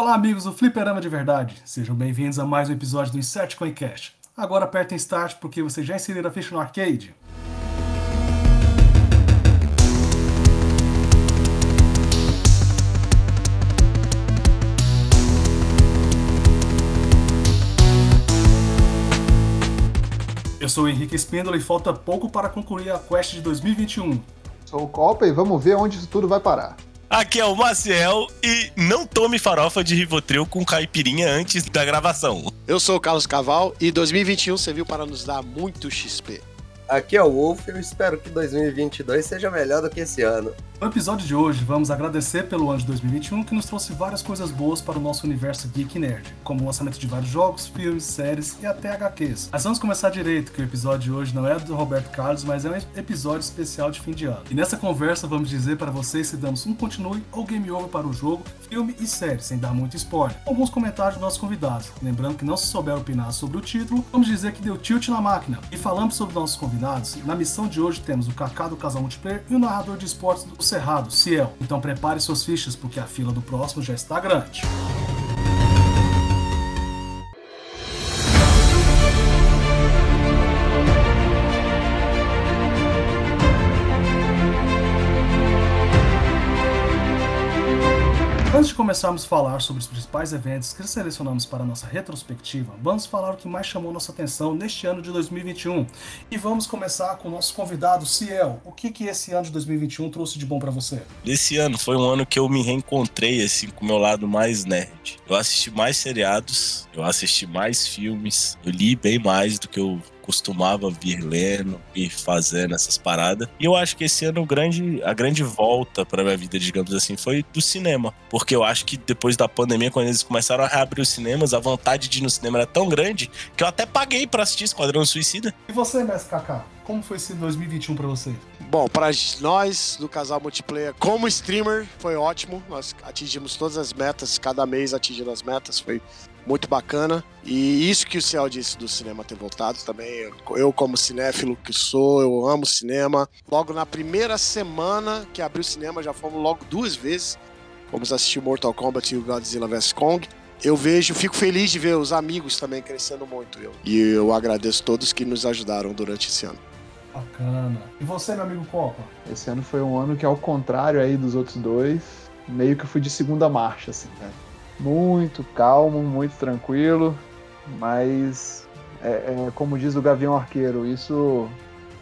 Olá, amigos do Fliperama de Verdade. Sejam bem-vindos a mais um episódio do Insert Coincast. Agora apertem Start porque vocês já inseriram a ficha no arcade. Eu sou o Henrique Espíndola e falta pouco para concluir a quest de 2021. Sou o Copa e vamos ver onde isso tudo vai parar. Aqui é o Maciel e não tome farofa de Rivotril com caipirinha antes da gravação. Eu sou o Carlos Caval e 2021 serviu para nos dar muito XP. Aqui é o Wolf e eu espero que 2022 seja melhor do que esse ano. No episódio de hoje, vamos agradecer pelo ano de 2021 que nos trouxe várias coisas boas para o nosso universo geek nerd, como o lançamento de vários jogos, filmes, séries e até HQs. Mas vamos começar direito, que o episódio de hoje não é do Roberto Carlos, mas é um episódio especial de fim de ano. E nessa conversa vamos dizer para vocês se damos um continue ou game over para o jogo, filme e série, sem dar muito spoiler. Alguns comentários dos nossos convidados. Lembrando que não se souber opinar sobre o título, vamos dizer que deu tilt na máquina. E falamos sobre nossos convidados, na missão de hoje temos o Kaká do Casal Multiplayer e o narrador de esportes do Cerrado, Ciel. Então prepare suas fichas porque a fila do próximo já está grande. Começarmos a falar sobre os principais eventos que selecionamos para nossa retrospectiva, vamos falar o que mais chamou nossa atenção neste ano de 2021. E vamos começar com o nosso convidado, Ciel. O que, que esse ano de 2021 trouxe de bom para você? Esse ano foi um ano que eu me reencontrei assim com o meu lado mais nerd. Eu assisti mais seriados, eu assisti mais filmes, eu li bem mais do que eu costumava vir lendo e fazendo essas paradas. E eu acho que esse ano o grande, a grande volta para minha vida, digamos assim, foi do cinema. Porque eu acho que depois da pandemia, quando eles começaram a reabrir os cinemas, a vontade de ir no cinema era tão grande que eu até paguei para assistir Esquadrão Suicida. E você, Mestre Kaká? Como foi esse 2021 para você? Bom, para nós do casal multiplayer, como streamer, foi ótimo. Nós atingimos todas as metas, cada mês atingindo as metas, foi muito bacana. E isso que o Ciel disse do cinema ter voltado também. Eu, como cinéfilo que sou, eu amo cinema. Logo na primeira semana que abriu o cinema, já fomos logo duas vezes. Fomos assistir Mortal Kombat e o Godzilla vs Kong. Eu vejo, fico feliz de ver os amigos também crescendo muito. Eu. E eu agradeço todos que nos ajudaram durante esse ano. Bacana. E você, meu amigo Copa? Esse ano foi um ano que, ao contrário aí dos outros dois, meio que fui de segunda marcha, assim, né? Muito calmo, muito tranquilo, mas é, é, como diz o Gavião Arqueiro, isso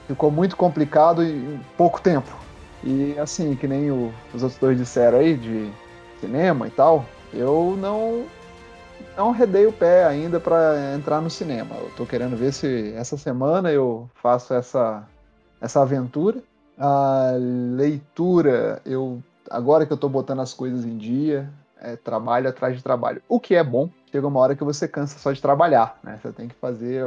ficou muito complicado em pouco tempo. E assim, que nem o, os outros dois disseram aí, de cinema e tal, eu não não redei o pé ainda para entrar no cinema. Eu tô querendo ver se essa semana eu faço essa, essa aventura. A leitura, eu agora que eu tô botando as coisas em dia, é, trabalho atrás de trabalho. O que é bom, chega uma hora que você cansa só de trabalhar, né? Você tem que fazer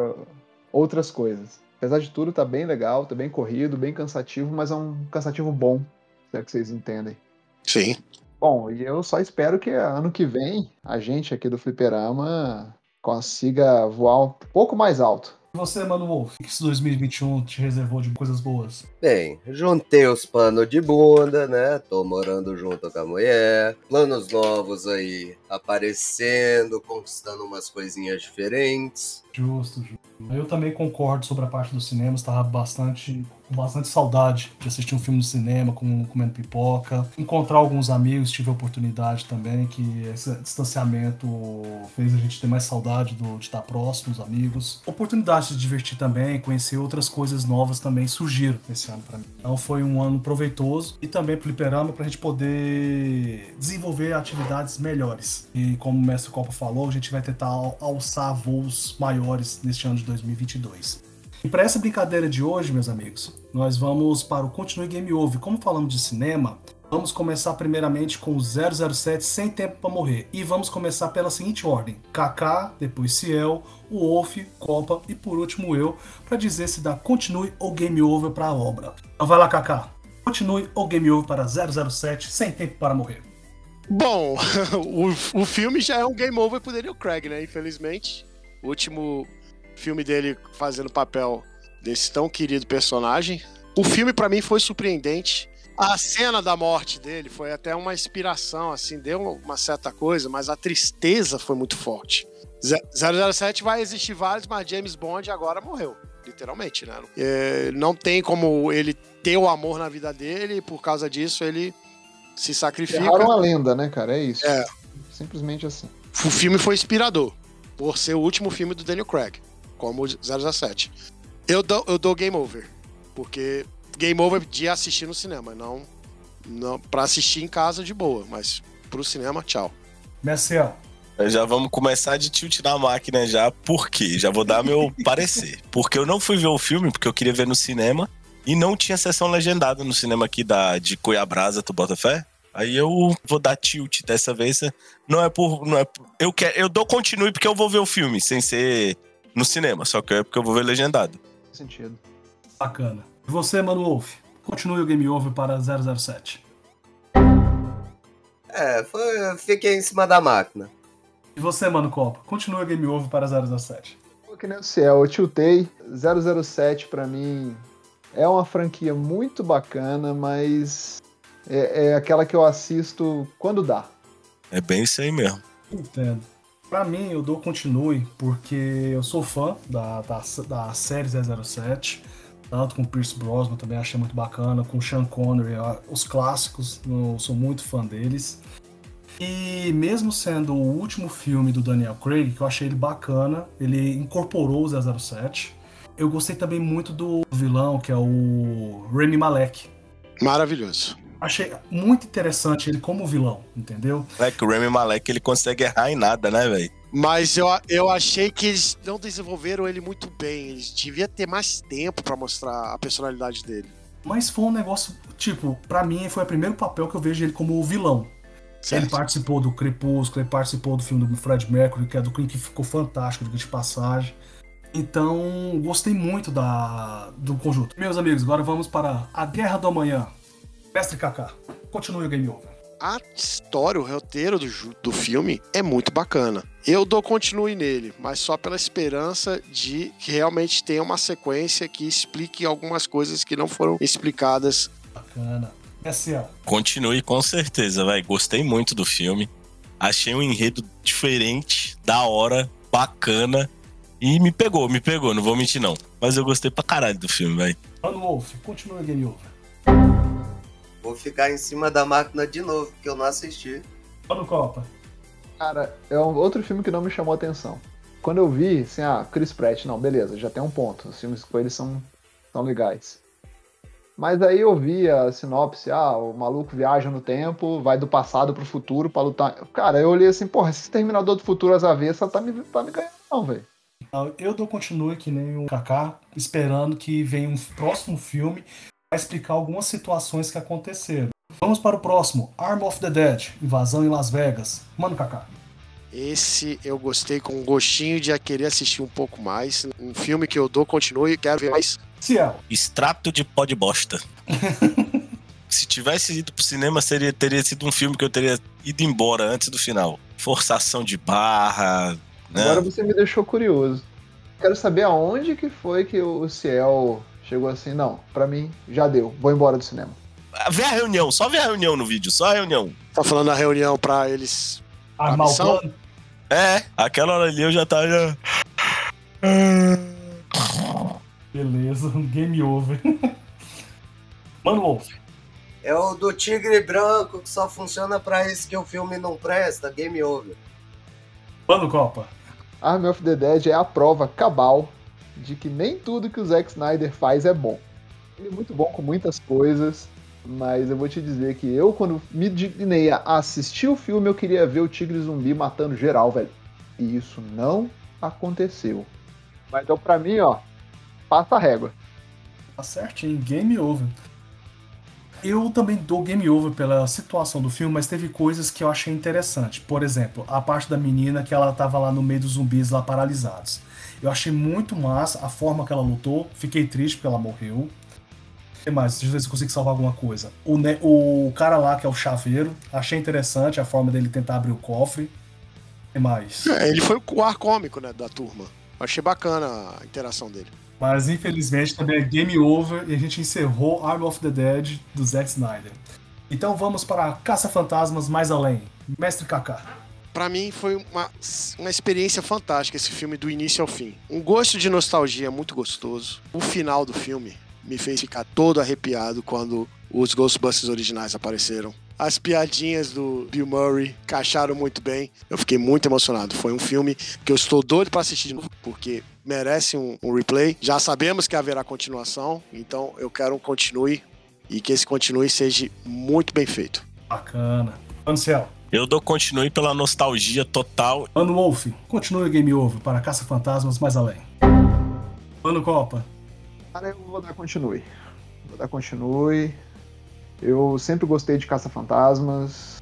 outras coisas. Apesar de tudo, tá bem legal, tá bem corrido, bem cansativo, mas é um cansativo bom, se é que vocês entendem. Sim. Bom, e eu só espero que ano que vem a gente aqui do Fliperama consiga voar um pouco mais alto. Você, Mano Wolf, o que esse 2021 te reservou de coisas boas? Bem, juntei os panos de bunda, né? Tô morando junto com a mulher. Planos novos aí aparecendo, conquistando umas coisinhas diferentes. Justo, justo. Eu também concordo sobre a parte do cinema, estava bastante com bastante saudade de assistir um filme no cinema, com, comendo pipoca, encontrar alguns amigos, tive a oportunidade também, que esse distanciamento fez a gente ter mais saudade do, de estar próximo dos amigos. Oportunidade de se divertir também, conhecer outras coisas novas também surgiram esse ano para mim. Então foi um ano proveitoso e também pro Liperama para a gente poder desenvolver atividades melhores. E como o mestre Copa falou, a gente vai tentar alçar voos maiores neste ano de 2022. E para essa brincadeira de hoje, meus amigos, nós vamos para o Continue Game Over. Como falamos de cinema, vamos começar primeiramente com o 007 Sem Tempo para Morrer. E vamos começar pela seguinte ordem: Kaká, depois Ciel, o Wolf, Copa e por último eu, para dizer se dá Continue ou Game Over para a obra. Então vai lá, Kaká. Continue ou Game Over para 007 Sem Tempo para Morrer. Bom, o, o filme já é um game over pro Daniel Craig, né? Infelizmente. O último filme dele fazendo papel desse tão querido personagem. O filme para mim foi surpreendente. A cena da morte dele foi até uma inspiração, assim, deu uma certa coisa, mas a tristeza foi muito forte. Ze- 007 vai existir vários, mas James Bond agora morreu, literalmente, né? É, não tem como ele ter o amor na vida dele, e por causa disso ele se sacrifica. Erraram a lenda, né, cara? É isso. É. Simplesmente assim. O filme foi inspirador, por ser o último filme do Daniel Craig, como o 007. Eu dou, eu dou game over, porque game over de assistir no cinema, não, não para assistir em casa de boa, mas pro cinema, tchau. Merciel, Já vamos começar de tilt na máquina já. Por quê? Já vou dar meu parecer. Porque eu não fui ver o filme, porque eu queria ver no cinema. E não tinha sessão legendada no cinema aqui da, de Cuiabrasa, tu bota fé? Aí eu vou dar tilt dessa vez. Não é por. Não é por- eu, quero, eu dou continue porque eu vou ver o filme, sem ser no cinema. Só que é porque eu vou ver legendado. Faz sentido. bacana. E você, Mano Wolf? Continue o Game Over para 007. É, foi, fiquei em cima da máquina. E você, Mano Copa? Continue o Game Over para 007. Pô, Que nem o Ciel, eu tiltei. 007 pra mim é uma franquia muito bacana, mas é, é aquela que eu assisto quando dá. É bem isso aí mesmo. Entendo. Pra mim, eu dou continue, porque eu sou fã da, da, da série 007, tanto com Pierce Brosnan, também achei muito bacana, com Sean Connery, os clássicos, eu sou muito fã deles. E mesmo sendo o último filme do Daniel Craig, que eu achei ele bacana, ele incorporou o 007. Eu gostei também muito do vilão, que é o Remy Malek. Maravilhoso. Achei muito interessante ele como vilão, entendeu? É que o Remy Malek ele consegue errar em nada, né, velho? Mas eu, eu achei que eles não desenvolveram ele muito bem. Eles deviam ter mais tempo pra mostrar a personalidade dele. Mas foi um negócio, tipo, pra mim foi o primeiro papel que eu vejo ele como vilão. Ele Certo? participou do Crepúsculo, ele participou do filme do Fred Mercury, que é do Queen, que ficou fantástico, diga de passagem. Então, gostei muito da, do conjunto. Meus amigos, agora vamos para A Guerra do Amanhã. Mestre Kaká, continue o Game Over. A história, o roteiro do, do filme é muito bacana. Eu dou continue nele, mas só pela esperança de que realmente tenha uma sequência que explique algumas coisas que não foram explicadas. Bacana. SL, Continue com certeza, velho. Gostei muito do filme. Achei um enredo diferente, da hora, bacana. E me pegou, me pegou, não vou mentir não. Mas eu gostei pra caralho do filme, velho. Mano Wolf, continue o Game Over. Vou ficar em cima da máquina de novo, porque eu não assisti. Mano Copa, Cara, é um outro filme que não me chamou a atenção. Quando eu vi, assim, ah, Chris Pratt, não, beleza, já tem um ponto. Os filmes com ele são, são legais. Mas aí eu vi a sinopse, ah, o maluco viaja no tempo, vai do passado pro futuro pra lutar. Cara, eu olhei assim, porra, esse Terminador do Futuro às avessas tá me, tá me ganhando não, velho. Ah, Eu dou continue que nem o Kaká, esperando que venha um próximo filme explicar algumas situações que aconteceram. Vamos para o próximo, Arm of the Dead, Invasão em Las Vegas. Mano, Kaká. Esse eu gostei com um gostinho de querer assistir um pouco mais. Um filme que eu dou continue e quero ver mais. Ciel, Extrato de pó de bosta. Se tivesse ido pro cinema, seria, teria sido um filme que eu teria ido embora antes do final. Forçação de barra, né? Agora você me deixou curioso. Quero saber aonde que foi que o Ciel chegou assim, não, pra mim já deu, vou embora do cinema. Vê a reunião, só vê a reunião no vídeo, só a reunião. Tá falando da reunião pra eles. armar o plano. É, aquela hora ali eu já tava. Já... Beleza, game over. Mano Wolf, É o do tigre branco que só funciona pra isso que o filme não presta, game over. Mano Copa. Army of the Dead é a prova cabal de que nem tudo que o Zack Snyder faz é bom. Ele é muito bom com muitas coisas, mas eu vou te dizer que eu, quando me dignei a assistir o filme, eu queria ver o tigre zumbi matando geral, velho. E isso não aconteceu. Mas então, pra mim, ó, passa a régua. Tá certinho, game over. Eu também dou game over pela situação do filme, mas teve coisas que eu achei interessante. Por exemplo, a parte da menina que ela tava lá no meio dos zumbis lá paralisados. Eu achei muito massa a forma que ela lutou. Fiquei triste porque ela morreu. O que mais? Deixa eu ver se eu consigo salvar alguma coisa. O, ne- o cara lá que é o chaveiro. Achei interessante a forma dele tentar abrir o cofre. O que mais? É, ele foi o ar cômico, né, da turma. Achei bacana a interação dele. Mas infelizmente também é game over e a gente encerrou Arm of the Dead do Zack Snyder. Então vamos para Caça Fantasmas Mais Além. Mestre Kaká. Pra mim foi uma, uma experiência fantástica esse filme do início ao fim. Um gosto de nostalgia muito gostoso. O final do filme me fez ficar todo arrepiado quando os Ghostbusters originais apareceram. As piadinhas do Bill Murray encaixaram muito bem. Eu fiquei muito emocionado. Foi um filme que eu estou doido para assistir de novo, porque merece um, um, replay. Já sabemos que haverá continuação, então eu quero um continue e que esse continue seja muito bem feito. Bacana. Ansel. Eu dou continue pela nostalgia total. Ano Wolf, continue Game Over para Caça Fantasmas mais além. Ano Copa. Cara, eu vou dar continue. Vou dar continue. Eu sempre gostei de Caça-Fantasmas.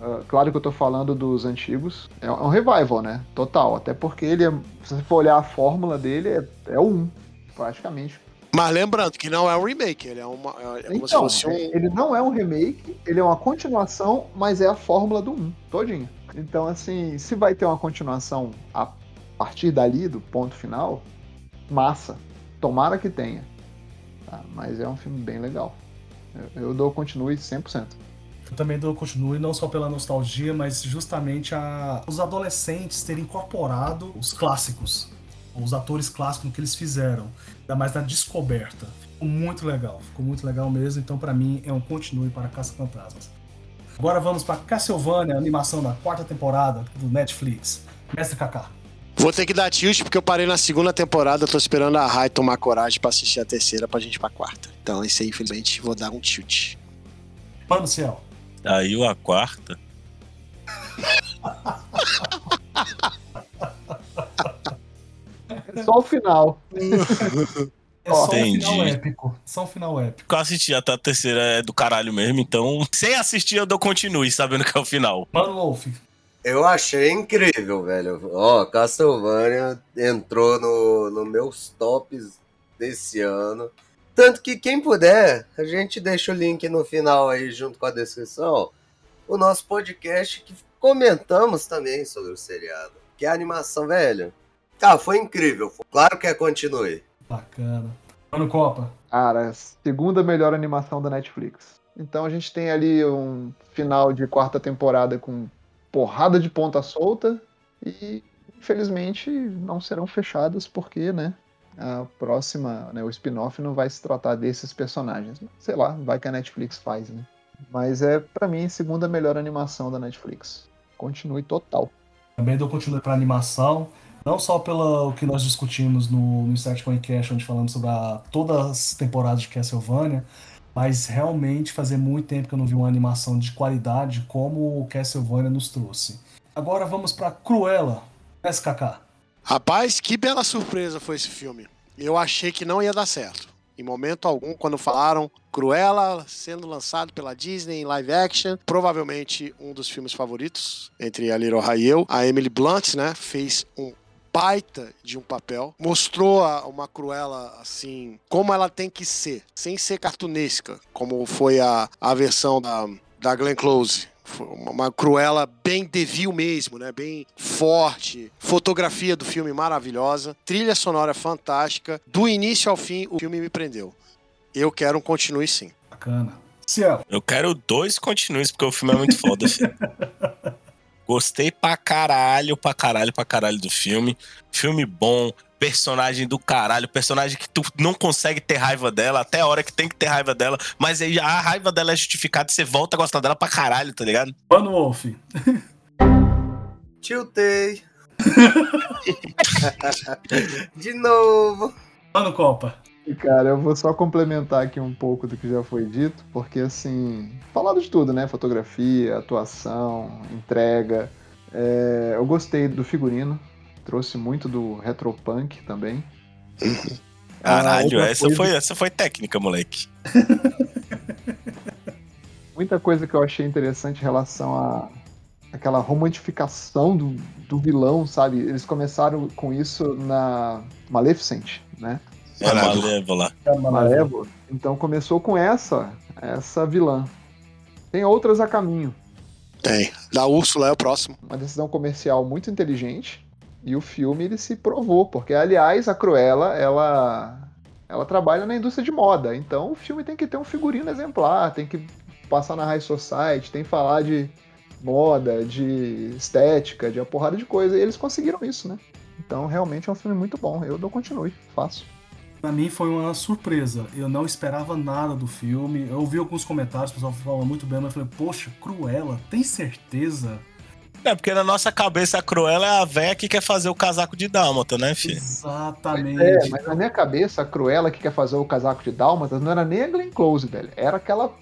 Uh, claro que eu tô falando dos antigos. É um revival, né? Total. Até porque ele é, se você for olhar a fórmula dele, é, é o 1, praticamente. Mas lembrando que não é um remake, ele é uma. É como então, se fosse um... Ele não é um remake, ele é uma continuação, mas é a fórmula do 1, todinho. Então, assim, se vai ter uma continuação a partir dali, do ponto final, massa. Tomara que tenha. Tá? Mas é um filme bem legal. Eu, eu dou continue 100%. Eu também dou continue, não só pela nostalgia, mas justamente a, os adolescentes terem incorporado os clássicos, os atores clássicos que eles fizeram, ainda mais na descoberta. Ficou muito legal, ficou muito legal mesmo, então para mim é um continue para Caça Fantasmas. Agora vamos para Castlevania, animação da quarta temporada do Netflix. Mestre Kaká. Vou ter que dar tilt porque eu parei na segunda temporada, tô esperando a Rai tomar coragem para assistir a terceira pra gente ir pra quarta. Então, esse aí, infelizmente, vou dar um tilt. Mano céu. Saiu a quarta. É só o final. É só Entendi. um final épico. Só um final épico. Eu assisti até a terceira é do caralho mesmo, então sem assistir eu dou continue, sabendo que é o final. Mano Wolf. Eu achei incrível, velho. Ó, Castlevania entrou no, no meus tops desse ano. Tanto que quem puder, a gente deixa o link no final aí junto com a descrição. O nosso podcast que comentamos também sobre o seriado. Que é a animação, velho. Ah, foi incrível. Claro que é continue. Bacana. Ano Copa. Cara, segunda melhor animação da Netflix. Então a gente tem ali um final de quarta temporada com porrada de ponta solta e infelizmente não serão fechadas porque, né, a próxima, né, o spin-off não vai se tratar desses personagens. Sei lá, vai que a Netflix faz, né? Mas é, para mim, a segunda melhor animação da Netflix. Continue total. Também dou continue pra animação, não só pelo que nós discutimos no, no Start Point Cash, onde falamos sobre a, todas as temporadas de Castlevania, mas realmente fazia muito tempo que eu não vi uma animação de qualidade como o Castlevania nos trouxe. Agora vamos para Cruella, SKK. Rapaz, que bela surpresa foi esse filme. Eu achei que não ia dar certo. Em momento algum, quando falaram Cruella sendo lançado pela Disney em live action, provavelmente um dos filmes favoritos entre a Little e eu. A Emily Blunt, né, fez um baita de um papel. Mostrou a, uma Cruella, assim, como ela tem que ser, sem ser cartunesca, como foi a, a versão da, da Glenn Close uma Cruella bem devil mesmo, né? Bem forte. Fotografia do filme maravilhosa. Trilha sonora fantástica. Do início ao fim, o filme me prendeu. Eu quero um continue sim. Bacana. Ciel. Eu quero dois continues, porque o filme é muito foda. Gostei pra caralho, pra caralho, pra caralho do filme. Filme bom, personagem do caralho, personagem que tu não consegue ter raiva dela, até a hora que tem que ter raiva dela, mas aí a raiva dela é justificada e você volta a gostar dela pra caralho, tá ligado? Mano Wolf. Tiltei. De novo. Mano Copa. Cara, eu vou só complementar aqui um pouco do que já foi dito, porque assim, falado de tudo, né? Fotografia, atuação, entrega. É, eu gostei do figurino, trouxe muito do retropunk também. Caralho, essa, coisa... foi, essa foi técnica, moleque. Muita coisa que eu achei interessante em relação a aquela romantificação do, do vilão, sabe? Eles começaram com isso na Maleficent, né? É Malévola. É Malévola. Então começou com essa, essa vilã. Tem outras a caminho. Tem. Da Úrsula é o próximo. Uma decisão comercial muito inteligente E o filme ele se provou, porque aliás a Cruella, ela ela trabalha na indústria de moda, então o filme tem que ter um figurino exemplar, tem que passar na High Society, tem que falar de moda, de estética, de uma porrada de coisa, e eles conseguiram isso, né? Então realmente é um filme muito bom, eu dou continue, faço. Pra mim foi uma surpresa. Eu não esperava nada do filme. Eu ouvi alguns comentários, o pessoal falando muito bem, mas eu falei, poxa, Cruella, tem certeza? É, porque na nossa cabeça a Cruella é a véia que quer fazer o casaco de Dálmata, né, filho? Exatamente. É, mas na minha cabeça, a Cruella que quer fazer o casaco de Dálmatas não era nem a Glenn Close, velho. Era aquela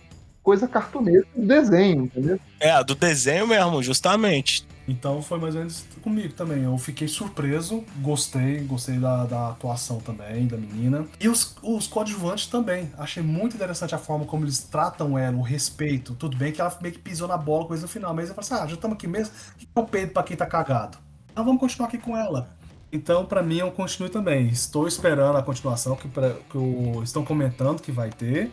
coisa cartunesca do desenho, entendeu? É, a do desenho mesmo, justamente. Então foi mais ou menos comigo também. Eu fiquei surpreso, gostei, gostei da, da atuação também da menina. E os, os coadjuvantes também. Achei muito interessante a forma como eles tratam ela, o respeito. Tudo bem que ela meio que pisou na bola coisa no final, mas eu falei assim: ah, já estamos aqui mesmo. Que é o peito pra quem tá cagado? Então vamos continuar aqui com ela. Então, para mim, eu continuo também. Estou esperando a continuação que, pra, que o, estão comentando que vai ter,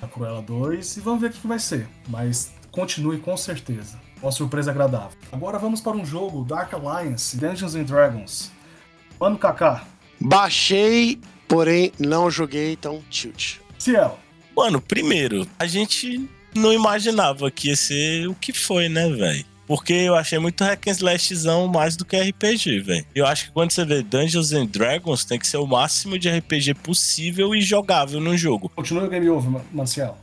a Cruella 2, e vamos ver o que vai ser. Mas continue com certeza. Uma surpresa agradável. Agora vamos para um jogo Dark Alliance Dungeons and Dragons. Mano Kaká. Baixei, porém não joguei, então tilt. Ciel. Mano, primeiro, a gente não imaginava que ia ser o que foi, né, velho? Porque eu achei muito hack and slashzão mais do que RPG, velho. Eu acho que quando você vê Dungeons and Dragons, tem que ser o máximo de RPG possível e jogável no jogo. Continua o game over, Marcial.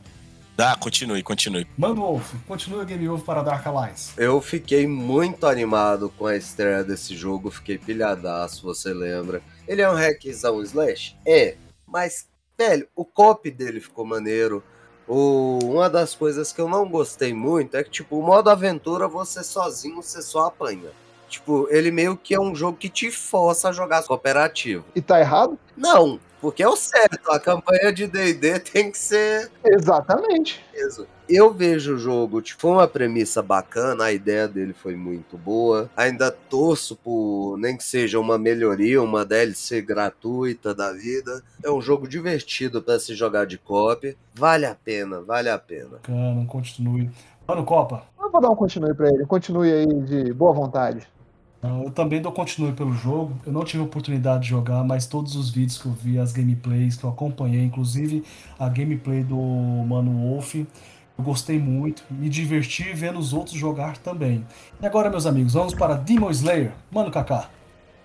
Ah, continue, continue. Mano Wolf, continua o game over para Dark Alliance. Eu fiquei muito animado com a estreia desse jogo, fiquei pilhadaço, você lembra. Ele é um hackzão slash? É, mas, velho, o copy dele ficou maneiro. O, uma das coisas que eu não gostei muito é que, tipo, o modo aventura, você sozinho, você só apanha. Tipo, ele meio que é um jogo que te força a jogar cooperativo. E tá errado? Não, porque é o certo, a campanha de D&D tem que ser Exatamente. isso. Eu vejo o jogo, tipo, foi uma premissa bacana, a ideia dele foi muito boa. Ainda torço por nem que seja uma melhoria, uma DLC gratuita da vida. É um jogo divertido pra se jogar de copy. Vale a pena, vale a pena. Bacana, continue. Mano Copa. Eu vou dar um continue pra ele. Continue aí de boa vontade. Não, Eu também dou continue pelo jogo. Eu não tive oportunidade de jogar, mas todos os vídeos que eu vi, as gameplays que eu acompanhei, inclusive a gameplay do Mano Wolf, eu gostei muito, me diverti vendo os outros jogar também. E agora, meus amigos, vamos para Demon Slayer. Mano Kaká,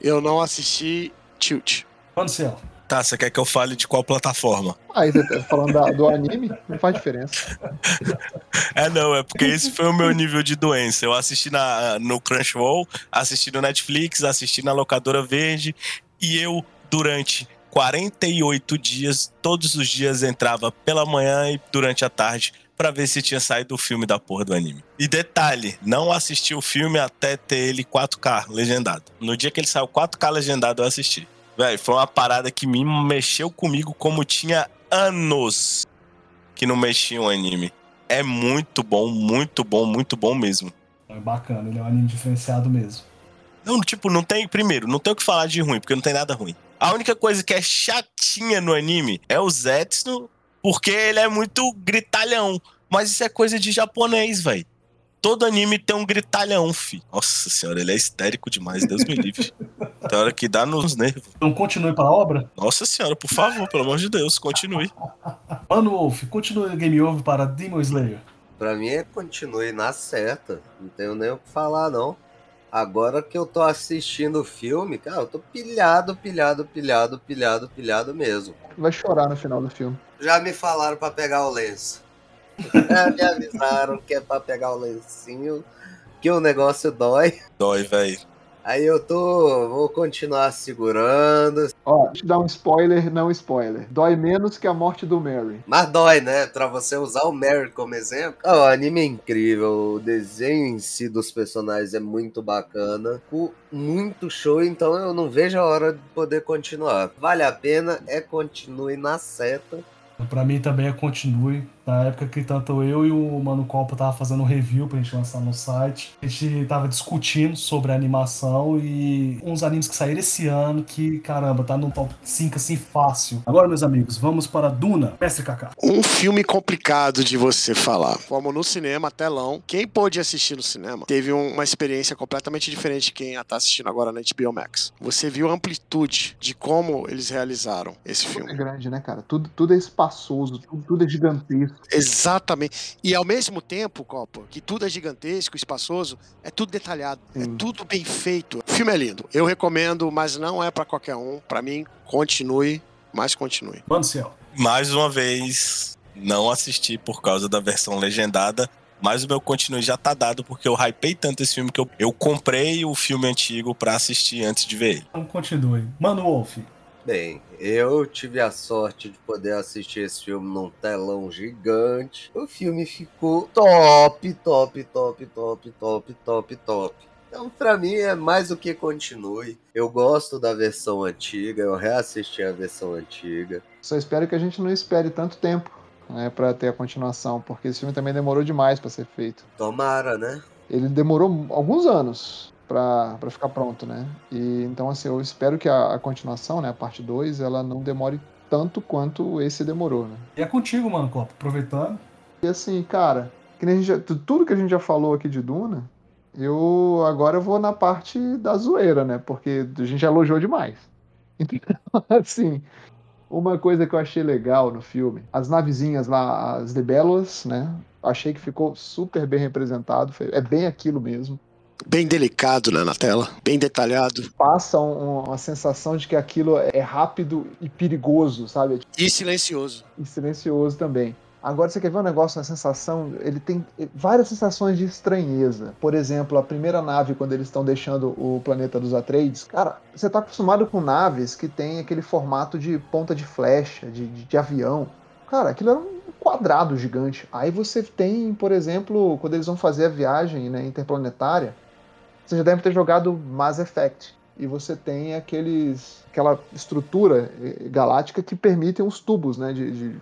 Eu não assisti tilt. Mano Ciel, Tá, você quer que eu fale de qual plataforma? Você tá falando da- do anime, não faz diferença. É, não, é porque esse foi o meu nível de doença. Eu assisti na, no Crunchyroll, assisti no Netflix, assisti na locadora verde e eu, durante 48 dias, todos os dias entrava pela manhã e durante a tarde pra ver se tinha saído o filme da porra do anime. E detalhe, não assisti o filme até ter ele 4K legendado. No dia que ele saiu 4K legendado, eu assisti. Véi, foi uma parada que me mexeu comigo como tinha anos que não mexia um anime. É muito bom, muito bom, muito bom mesmo. é bacana, ele é um anime diferenciado mesmo. Não, tipo, não tem. Primeiro, não tem o que falar de ruim, porque não tem nada ruim. A única coisa que é chatinha no anime é o Zetsu, porque ele é muito gritalhão. Mas isso é coisa de japonês, velho. Todo anime tem um gritalhão, fi. Nossa senhora, ele é histérico demais, Deus me livre. Tem hora que dá nos nervos. Então continue para a obra. Nossa senhora, por favor, pelo amor de Deus, continue. Mano Wolf, continue o game over para Demon Slayer. Pra mim é continue na certa. Não tenho nem o que falar, não. Agora que eu tô assistindo o filme, cara, eu tô pilhado, pilhado, pilhado, pilhado, pilhado mesmo. Vai chorar no final do filme. Já me falaram pra pegar o lenço. Já me avisaram que é pra pegar o lencinho, que o negócio dói. Dói, velho. Aí eu tô. Vou continuar segurando. Ó, te dar um spoiler, não spoiler. Dói menos que a morte do Mary. Mas dói, né? Pra você usar o Mary como exemplo. Ah, o anime é incrível. O desenho em si dos personagens é muito bacana. Ficou muito show, então eu não vejo a hora de poder continuar. Vale a pena, é continue na seta. Para mim também é continue. Na época que tanto eu e o Mano Copa tava fazendo um review pra gente lançar no site, a gente tava discutindo sobre a animação e uns animes que saíram esse ano que, caramba, tá no top 5 assim fácil. Agora, meus amigos, vamos para Duna, Mestre Kaká. Um filme complicado de você falar. Como no cinema, telão. Quem pôde assistir no cinema teve um- uma experiência completamente diferente de quem tá assistindo agora na HBO Max. Você viu a amplitude de como eles realizaram esse Tudo é filme. grande, né, cara? Tudo, tudo é espaçoso, tudo, tudo é gigantesco. Exatamente. E ao mesmo tempo, Copa, que tudo é gigantesco, espaçoso, é tudo detalhado, é tudo bem feito. O filme é lindo. Eu recomendo, mas não é pra qualquer um. Pra mim, continue, mas continue. Mano Ciel. Mais uma vez, não assisti por causa da versão legendada. Mas o meu continue já tá dado, porque eu hypei tanto esse filme que eu, eu comprei o filme antigo pra assistir antes de ver ele. Então continue. Mano Wolf. Bem, eu tive a sorte de poder assistir esse filme num telão gigante. O filme ficou top, top, top, top, top, top, top. Então, pra mim, é mais do que continue. Eu gosto da versão antiga, eu reassisti a versão antiga. Só espero que a gente não espere tanto tempo né, para ter a continuação, porque esse filme também demorou demais para ser feito. Tomara, né? Ele demorou alguns anos para ficar pronto, né? E então assim, eu espero que a, a continuação, né, a parte 2, ela não demore tanto quanto esse demorou, né? E é contigo, Mano Copa. Aproveitando. E assim, cara, que nem já- tudo que a gente já falou aqui de Duna, eu agora eu vou na parte da zoeira, né? Porque a gente já elogiou demais. Então, assim, uma coisa que eu achei legal no filme, as navezinhas lá, as Debelas, né? Achei que ficou super bem representado, é bem aquilo mesmo. Bem delicado né, na tela, bem detalhado Passa um- uma sensação de que aquilo é rápido e perigoso, sabe? e silencioso. e silencioso também. Agora você quer ver um negócio, uma sensação, ele tem várias sensações de estranheza. Por exemplo, a primeira nave quando eles estão deixando o planeta dos Atreides, cara, você tá acostumado com naves que tem aquele formato de ponta de flecha, de, de, de avião. Cara, aquilo era um quadrado gigante. Aí você tem, por exemplo, quando eles vão fazer a viagem né, interplanetária, você já deve ter jogado Mass Effect. E você tem aqueles, aquela estrutura eh, galáctica que permitem os tubos né, de, de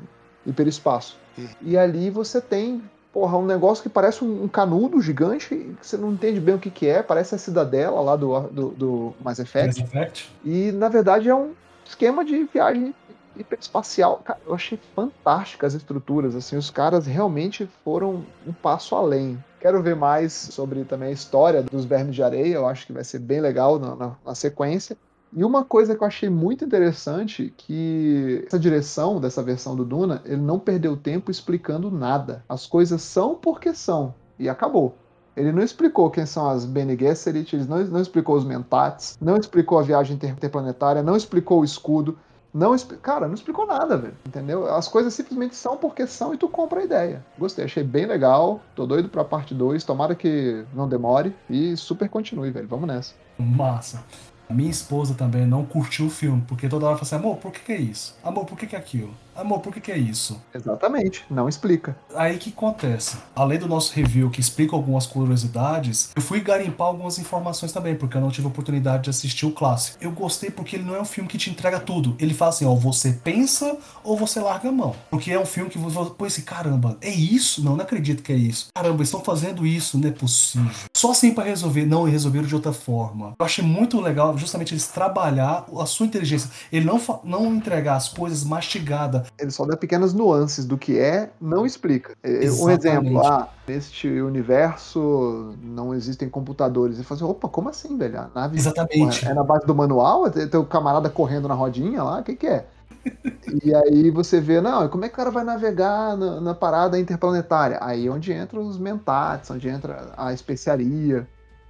hiperespaço. Hum. E ali você tem, porra, um negócio que parece um, um canudo gigante, que você não entende bem o que, que é, parece a cidadela lá do, do, do Mass Effect. Mass Effect. E na verdade é um esquema de viagem hiperespacial. Cara, eu achei fantásticas as estruturas, assim, os caras realmente foram um passo além. Quero ver mais sobre também a história dos vermes de areia, eu acho que vai ser bem legal na, na- na sequência. E uma coisa que eu achei muito interessante, que essa direção dessa versão do Duna, ele não perdeu tempo explicando nada. As coisas são porque são, e acabou. Ele não explicou quem são as Bene Gesserit, ele não, não explicou os Mentats, não explicou a viagem inter- interplanetária, não explicou o escudo, não cara, não explicou nada, velho, entendeu? As coisas simplesmente são porque são e tu compra a ideia. Gostei, achei bem legal, tô doido pra parte 2, tomara que não demore e super continue, velho, vamos nessa. Massa. Minha esposa também não curtiu o filme, porque toda hora fala assim, amor, por que, que é isso? Amor, por que, que é aquilo? Amor, por que, que é isso? Exatamente, não explica. Aí que acontece? Além do nosso review que explica algumas curiosidades, eu fui garimpar algumas informações também, porque eu não tive oportunidade de assistir o clássico. Eu gostei porque ele não é um filme que te entrega tudo. Ele fala assim, ó, você pensa ou você larga a mão. Porque é um filme que você põe assim, caramba, é isso? Não, não acredito que é isso. Caramba, estão fazendo isso, não é possível. Só assim pra resolver, não, e resolveram de outra forma. Eu achei muito legal justamente eles trabalhar a sua inteligência. Ele não, não entregar as coisas mastigadas. Ele só dá pequenas nuances do que é, não explica. É, Um Exatamente. exemplo, ah, neste universo não existem computadores. Ele fala assim, opa, como assim, velho? A nave Exatamente. porra, é na base do manual? É teu camarada correndo na rodinha lá? O que que é? e aí você vê, não, como é que o cara vai navegar na, na parada interplanetária? Aí é onde entram os mentats, onde entra a especiaria,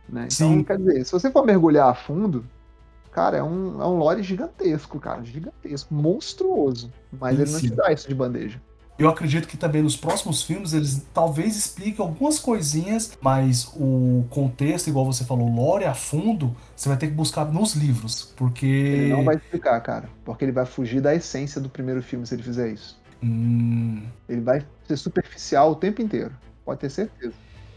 né? Então, Sim. quer dizer, se você for mergulhar a fundo, cara, é um, é um lore gigantesco, cara, gigantesco, monstruoso. Mas ele não te Sim. dá isso de bandeja. Eu acredito que também nos próximos filmes eles talvez expliquem algumas coisinhas, mas o contexto, igual você falou, lore a fundo, você vai ter que buscar nos livros, porque. Ele não vai explicar, cara, porque ele vai fugir da essência do primeiro filme se ele fizer isso. Hum, Ele vai ser superficial o tempo inteiro, pode ter certeza.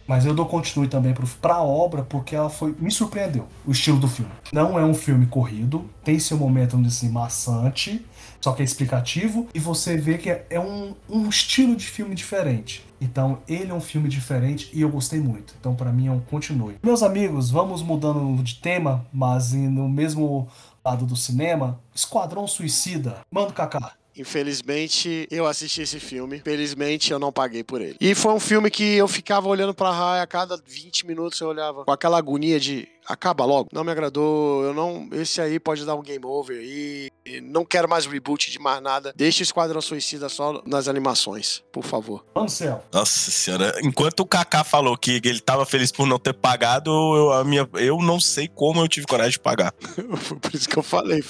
Mas eu dou continue também pro, pra obra porque ela foi. me surpreendeu. O estilo do filme. Não é um filme corrido, tem seu momento assim, maçante, só que é explicativo, e você vê que é, é um, um estilo de filme diferente. Então, ele é um filme diferente e eu gostei muito. Então, para mim, é um continue. Meus amigos, vamos mudando de tema, mas no mesmo lado do cinema, Esquadrão Suicida. Manda Kaká. Infelizmente, eu assisti esse filme. Felizmente, eu não paguei por ele. E foi um filme que eu ficava olhando pra raia a cada 20 minutos eu olhava com aquela agonia de acaba logo. Não me agradou, eu não. Esse aí pode dar um game over e não quero mais reboot de mais nada. Deixa o Esquadrão Suicida só nas animações, por favor. Vamos, céu. Nossa senhora, enquanto o Kaká falou que ele tava feliz por não ter pagado, eu, a minha, eu não sei como eu tive coragem de pagar. Foi por isso que eu falei.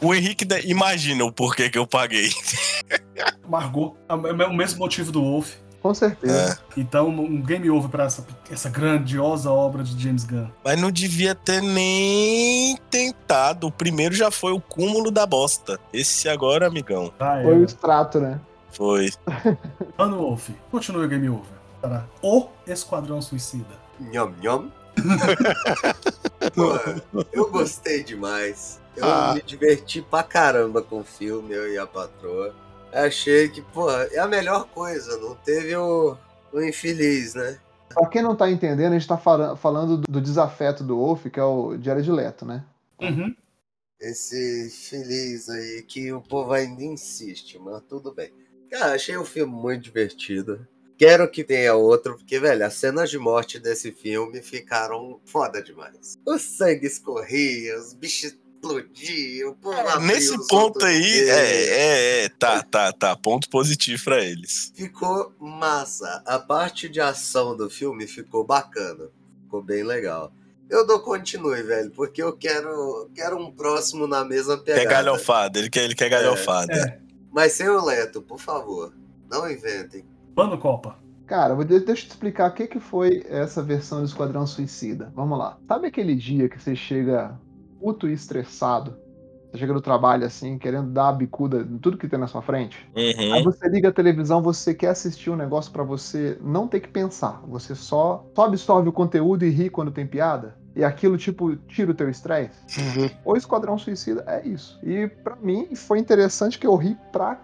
O Henrique imagina o porquê que eu paguei. Margot. É o mesmo motivo do Wolf. Com certeza. Então, um game over pra essa, essa grandiosa obra de James Gunn. Mas não devia ter nem tentado. O primeiro já foi o cúmulo da bosta. Esse agora, amigão, Ah, Foi o é. extrato, né? foi. Mano Wolf, continue o game over. Será? O Esquadrão Suicida. Nham, nham. Pô, eu gostei demais. Eu Ah. me diverti pra caramba com o filme, eu e a patroa. Achei que, pô, é a melhor coisa. Não teve o, o infeliz, né? Pra quem não tá entendendo, a gente tá fala- falando do, do desafeto do Wolf, que é o Jared Leto, né? Uhum. Esse feliz aí que o povo ainda insiste, mas tudo bem. Cara, achei o filme muito divertido. Quero que tenha outro, porque, velho, as cenas de morte desse filme ficaram foda demais. O sangue escorria, os bichos explodiam, o povo abria Nesse ponto aí, é, é, é, tá, tá, tá. Ponto positivo pra eles. Ficou massa. A parte de ação do filme ficou bacana. Ficou bem legal. Eu dou continue, velho, porque eu quero, quero um próximo na mesma Quer pegada. galhofada, ele quer, ele quer galhofada. É. Mas sem o Leto, por favor. Não inventem. Mano Copa. Cara, vou- deixa eu te explicar o que, que foi essa versão do Esquadrão Suicida. Vamos lá. Sabe aquele dia que você chega puto e estressado? Você chega no trabalho assim, querendo dar a bicuda em tudo que tem na sua frente? Aí Uhum. você liga a televisão, você quer assistir um negócio pra você não ter que pensar. Você só, só absorve o conteúdo e ri quando tem piada. E aquilo, tipo, tira o teu estresse. O Esquadrão Suicida é isso. E pra mim foi interessante que eu ri pra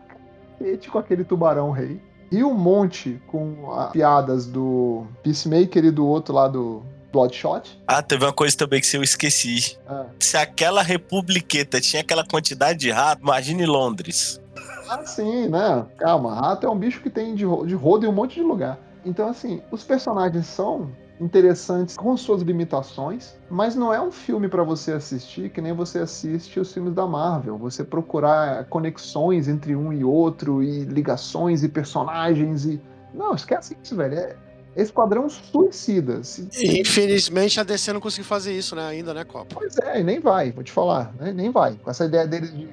cacete com aquele tubarão rei. Ri um monte com as piadas do Peacemaker e do outro lá do Bloodshot. Ah, teve uma coisa também que eu esqueci. Ah, Se aquela republiqueta tinha aquela quantidade de rato, imagine Londres. Ah, sim, né? Calma, rato é um bicho que tem de, de rodo em um monte de lugar. Então, assim, os personagens são interessantes com suas limitações, mas não é um filme pra você assistir que nem você assiste os filmes da Marvel. Você procurar conexões entre um e outro, e ligações e personagens e. Não, esquece isso, velho. É Esquadrão Suicida. E, Infelizmente a DC não conseguiu fazer isso, né? Ainda, né, Copa? Pois é, e nem vai, vou te falar, né? nem vai. Com essa ideia dele de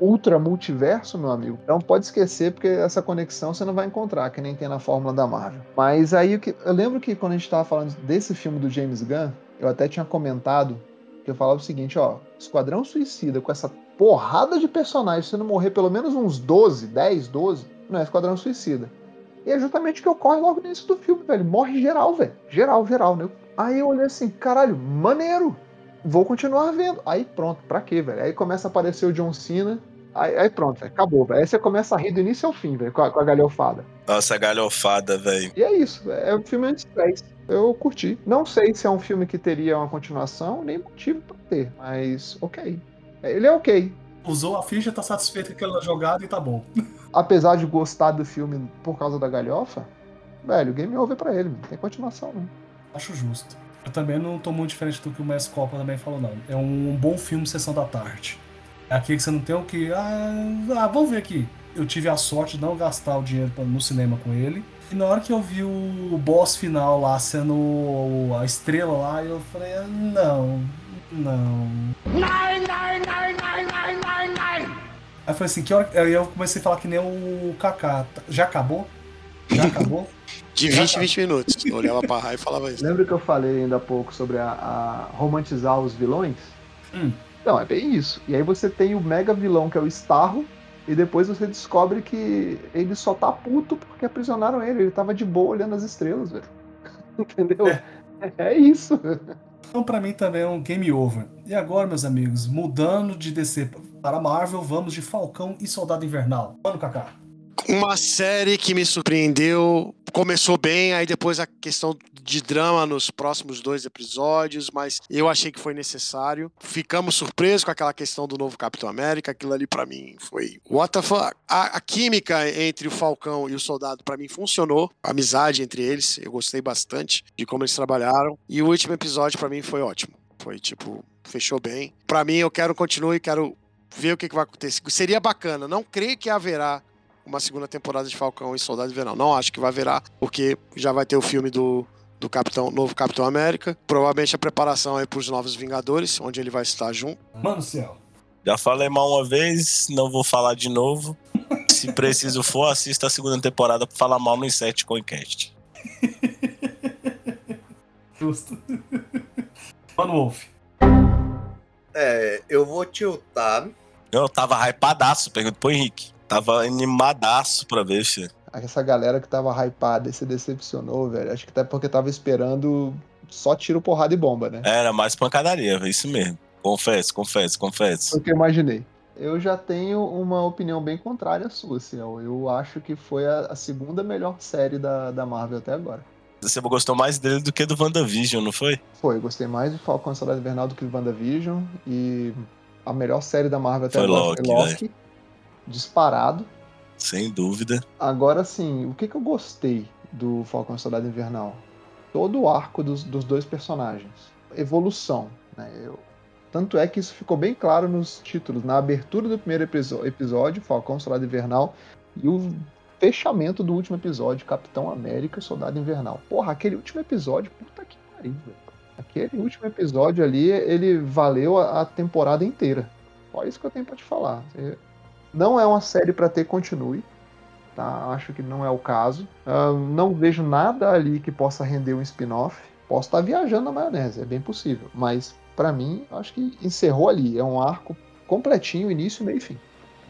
ultra multiverso, meu amigo. Então pode esquecer, porque essa conexão você não vai encontrar, que nem tem na fórmula da Marvel. Mas aí o que. Eu lembro que quando a gente tava falando desse filme do James Gunn, eu até tinha comentado que eu falava o seguinte, ó, Esquadrão Suicida, com essa porrada de personagens, se não morrer pelo menos uns 12, 10, 12, não é Esquadrão Suicida. E é justamente o que ocorre logo no início do filme, velho. Morre geral, velho. Geral, geral, né? Aí eu olhei assim, caralho, maneiro. Vou continuar vendo. Aí pronto, pra quê, velho? Aí começa a aparecer o John Cena. Aí, aí pronto, velho, acabou, velho. Aí você começa a rir do início ao fim, velho, com a, com a galhofada. Nossa, galhofada, velho. E é isso, é um filme anti-stress. Eu curti. Não sei se é um filme que teria uma continuação, nem motivo pra ter, mas ok. Ele é ok. Usou a ficha, tá satisfeito com aquela jogada e tá bom. Apesar de gostar do filme por causa da galhofa, velho, game over pra ele, não tem continuação, não. Acho justo. Eu também não tô muito diferente do que o Messi Copa também falou, não. É um bom filme Sessão da Tarde. É aquele que você não tem o que. Ah, ah, vamos ver aqui. Eu tive a sorte de não gastar o dinheiro no cinema com ele. E na hora que eu vi o boss final lá sendo a estrela lá, eu falei, ah, não, não. Aí eu falei assim, que hora. Aí eu comecei a falar que nem o Kaká. Já acabou? Já acabou? De 20 em 20 minutos. Eu olhava pra raia e falava isso. Lembra que eu falei ainda há pouco sobre a, a romantizar os vilões? Hum. Não, é bem isso. E aí você tem o mega vilão que é o Starro, e depois você descobre que ele só tá puto porque aprisionaram ele. Ele tava de boa olhando as estrelas, velho. Entendeu? É, é isso. Então, para mim também é um game over. E agora, meus amigos, mudando de DC para Marvel, vamos de Falcão e Soldado Invernal. Mano, Kaká. Uma série que me surpreendeu. Começou bem, aí depois a questão de drama nos próximos dois episódios, mas eu achei que foi necessário. Ficamos surpresos com aquela questão do novo Capitão América. Aquilo ali para mim foi what the fuck. A, a, química entre o Falcão e o Soldado para mim funcionou. A amizade entre eles, eu gostei bastante de como eles trabalharam. E o último episódio para mim foi ótimo. Foi tipo, fechou bem. Para mim, eu quero continuar e quero ver o que, que vai acontecer. Seria bacana. Não creio que haverá uma segunda temporada de Falcão e Soldado Invernal. Não acho que vai haverá, porque já vai ter o filme do, do Capitão, novo Capitão América. Provavelmente a preparação aí pros Novos Vingadores, onde ele vai estar junto. Mano céu. Já falei mal uma vez, não vou falar de novo. Se preciso for, assista a segunda temporada pra falar mal no Insect Coincast. Justo. Mano Wolf. É, eu vou tiltar. Eu tava hypadaço, pergunto pro Henrique. Tava animadaço pra ver, filho. Essa galera que tava hypada e se decepcionou, velho. Acho que até porque tava esperando só tiro, porrada e bomba, né? Era mais pancadaria, isso mesmo. Confesso, confesso, confesso. Foi o que eu imaginei. Eu já tenho uma opinião bem contrária à sua, Ciel. Eu acho que foi a, a, segunda melhor série da, da Marvel até agora. Você gostou mais dele do que do WandaVision, não foi? Foi, eu gostei mais do Falcão e Soldado Invernal do que do WandaVision. E a melhor série da Marvel até foi agora Loki, foi Loki. Né? Disparado. Sem dúvida. Agora sim, o que, que eu gostei do Falcão Soldado Invernal? Todo o arco dos, dos dois personagens. Evolução. Né? Eu, tanto é que isso ficou bem claro nos títulos. Na abertura do primeiro episódio, Falcão Soldado Invernal, e o fechamento do último episódio, Capitão América Soldado Invernal. Porra, aquele último episódio, puta que pariu, velho. Aquele último episódio ali, ele valeu a, a temporada inteira. Só isso que eu tenho pra te falar. Não é uma série para ter continue. Tá? Acho que não é o caso. Uh, não vejo nada ali que possa render um spin-off. Posso estar viajando na maionese, é bem possível. Mas, para mim, acho que encerrou ali. É um arco completinho, início, meio e fim.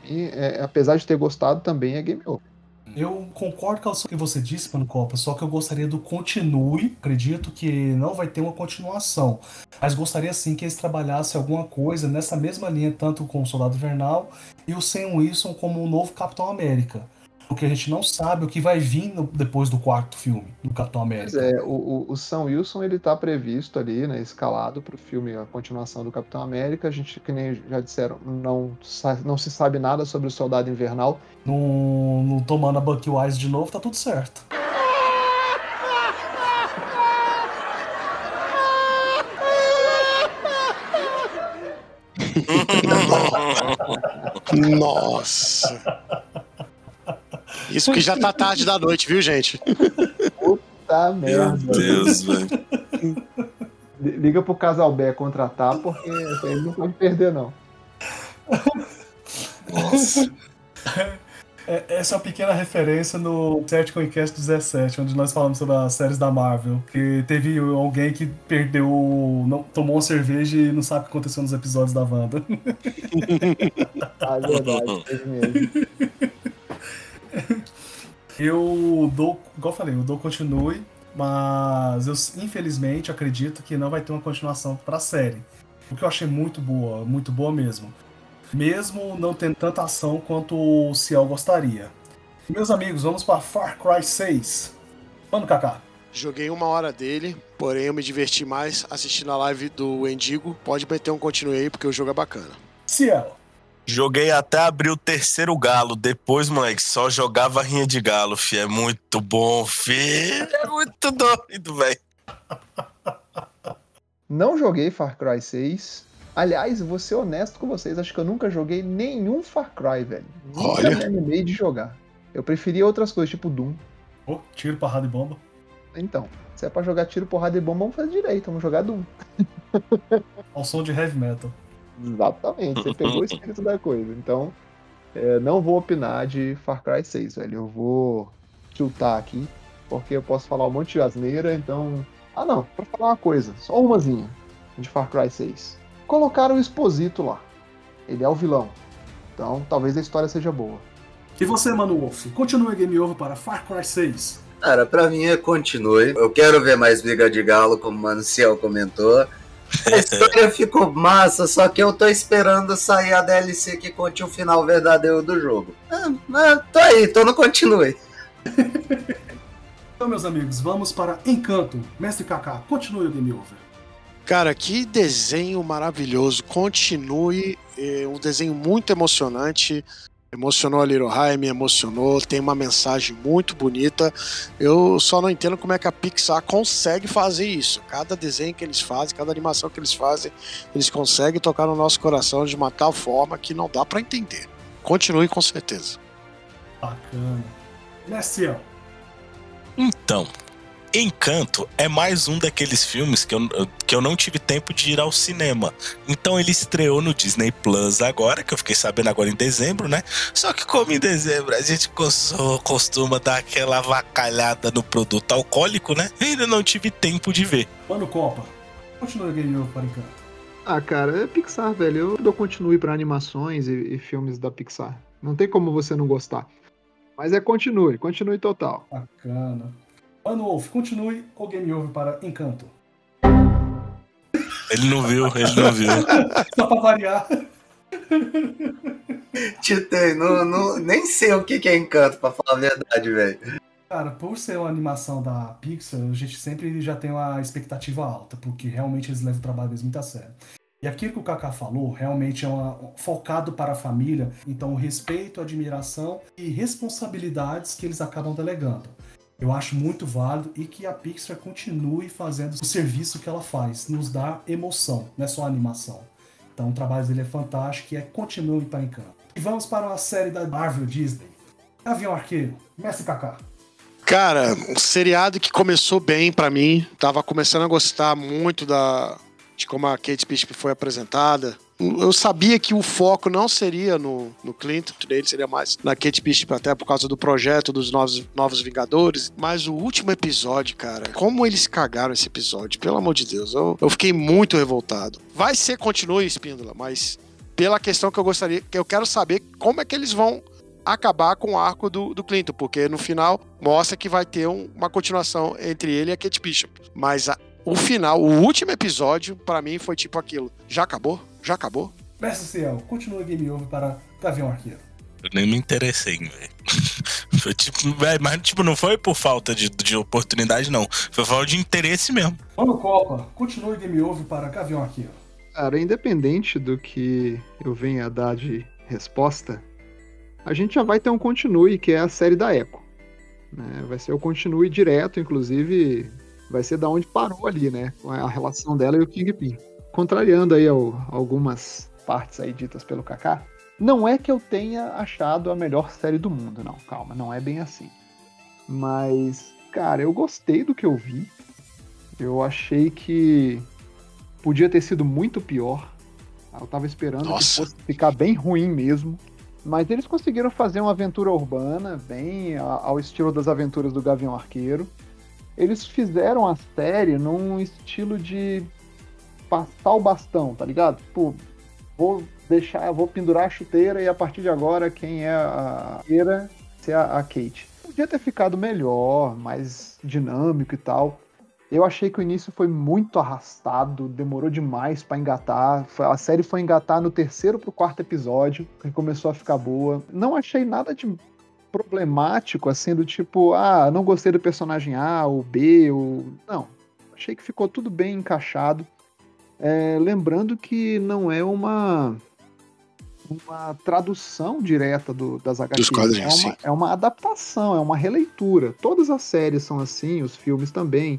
E, é, apesar de ter gostado, também é game over. Eu concordo com o que você disse, Mano Copa, só que eu gostaria do continue. Acredito que não vai ter uma continuação. Mas gostaria sim que eles trabalhassem alguma coisa nessa mesma linha, tanto com o Soldado Invernal e o Sam Wilson como o novo Capitão América porque a gente não sabe o que vai vir no, depois do quarto filme do Capitão América. Pois é, o, o, Sam Wilson ele tá previsto ali, né, escalado para o filme, a continuação do Capitão América. A gente, que nem já disseram, não, não se sabe nada sobre o Soldado Invernal. Não, não tomando a Bucky Wise de novo, tá tudo certo. Nossa. Isso que já tá tarde da noite, viu, gente? Puta merda. Meu Deus, velho. Liga pro Casalbé contratar, porque ele não pode perder, não. Nossa. É, essa é uma pequena referência no Set Conquest 17, onde nós falamos sobre as séries da Marvel. Que teve alguém que perdeu. Não, tomou uma cerveja e não sabe o que aconteceu nos episódios da Wanda. ah, é verdade, é mesmo. Eu dou, igual eu falei, eu dou continue, mas eu infelizmente acredito que não vai ter uma continuação para a série. O que eu achei muito boa, muito boa mesmo. Mesmo não tendo tanta ação quanto o Ciel gostaria. Meus amigos, vamos para Far Cry 6. Mano, Kaká. Joguei uma hora dele, porém eu me diverti mais assistindo a live do Endigo. Pode meter um continue aí, porque o jogo é bacana. Ciel. Joguei até abrir o terceiro galo. Depois, moleque, só jogava rinha de galo, fi. É muito bom, fi. É muito doido, velho. Não joguei Far Cry 6. Aliás, vou ser honesto com vocês, acho que eu nunca joguei nenhum Far Cry, velho. Nunca Olha. me animei de jogar. Eu preferia outras coisas, tipo Doom. Oh, tiro, porrada e bomba. Então, se é pra jogar tiro, porrada e bomba, vamos fazer direito, vamos jogar Doom. Ao som de heavy metal. Exatamente, você pegou o espírito da coisa. Então, é, não vou opinar de Far Cry 6, velho. Eu vou tiltar aqui, porque eu posso falar um monte de asneira, então. Ah, não, pra falar uma coisa, só umazinha de Far Cry 6. Colocaram o Exposito lá. Ele é o vilão. Então, talvez a história seja boa. E você, Mano Wolf, continue Game Over para Far Cry 6. Cara, pra mim é continue. Eu quero ver mais Briga de Galo, como o Manuciel comentou. A história ficou massa, só que eu tô esperando sair a DLC que conte o final verdadeiro do jogo. Ah, mas tô aí, tô no continue. Então, meus amigos, vamos para Encanto. Mestre Kaká, continue o Game Over. Cara, que desenho maravilhoso. Continue. É um desenho muito emocionante. Emocionou a Little High, me emocionou. Tem uma mensagem muito bonita. Eu só não entendo como é que a Pixar consegue fazer isso. Cada desenho que eles fazem, cada animação que eles fazem, eles conseguem tocar no nosso coração de uma tal forma que não dá para entender. Continue com certeza. Bacana. Mestre, Então, Encanto é mais um daqueles filmes que eu, que eu não tive tempo de ir ao cinema. Então ele estreou no Disney Plus agora, que eu fiquei sabendo agora em dezembro, né? Só que como em dezembro a gente costuma dar aquela vacalhada no produto alcoólico, né? Ainda não tive tempo de ver. Mano Copa, continua o Game Over para Encanto. Ah, cara, é Pixar, velho. Eu dou continue para animações e, e filmes da Pixar. Não tem como você não gostar. Mas é continue, continue total. Bacana. Mano Wolf, continue o Game Over para Encanto. Ele não viu, ele não viu. Só pra variar. Titei, não, não, nem sei o que é encanto, pra falar a verdade, velho. Cara, por ser uma animação da Pixar, a gente sempre já tem uma expectativa alta, porque realmente eles levam o trabalho deles muito a sério. E aquilo que o Kaká falou realmente é uma, focado para a família, então o respeito, admiração e responsabilidades que eles acabam delegando. Eu acho muito válido e que a Pixar continue fazendo o serviço que ela faz, nos dá emoção, não é só animação. Então o trabalho dele é fantástico e é continue para encanto. E vamos para uma série da Marvel Disney. Avião Arqueiro, Mestre Kaká. Cara, um seriado que começou bem para mim. Tava começando a gostar muito da de como a Kate Bishop foi apresentada. Eu sabia que o foco não seria no, no Clinton, dele seria mais na Kate Bishop, até por causa do projeto dos Novos, novos Vingadores. Mas o último episódio, cara, como eles cagaram esse episódio, pelo amor de Deus, eu, eu fiquei muito revoltado. Vai ser, continue, Espíndola, mas pela questão que eu gostaria, que eu quero saber como é que eles vão acabar com o arco do, do Clinton, porque no final mostra que vai ter um, uma continuação entre ele e a Kate Bishop. Mas a, o final, o último episódio, para mim foi tipo aquilo. Já acabou? Já acabou? Mestre Ciel, continua o Game Over para Gavião Arqueiro. Eu nem me interessei, velho. Foi tipo, véio, mas tipo, não foi por falta de, de oportunidade, não. Foi falta de interesse mesmo. Mano Copa, continua o Game Over para Gavião Arqueiro. Cara, independente do que eu venha a dar de resposta, a gente já vai ter um continue, que é a série da Echo. Né? Vai ser o continue direto, inclusive vai ser da onde parou ali, né? A relação dela e o Kingpin. Contrariando aí algumas partes aí ditas pelo Kaká, não é que eu tenha achado a melhor série do mundo, não. Calma, não é bem assim. Mas, cara, eu gostei do que eu vi. Eu achei que podia ter sido muito pior. Eu tava esperando Nossa. que fosse ficar bem ruim mesmo. Mas eles conseguiram fazer uma aventura urbana, bem ao estilo das aventuras do Gavião Arqueiro. Eles fizeram a série num estilo de passar o bastão, tá ligado? Tipo, vou deixar, vou pendurar a chuteira e a partir de agora quem é a chuteira ser a, a Kate. Podia ter ficado melhor, mais dinâmico e tal. Eu achei que o início foi muito arrastado, demorou demais para engatar. A série foi engatar no terceiro pro quarto episódio, que começou a ficar boa. Não achei nada de problemático, assim, do tipo, ah, não gostei do personagem A ou B, ou. Não. Achei que ficou tudo bem encaixado. É, lembrando que não é uma uma tradução direta do, das HQs. É uma, é uma adaptação, é uma releitura. Todas as séries são assim, os filmes também.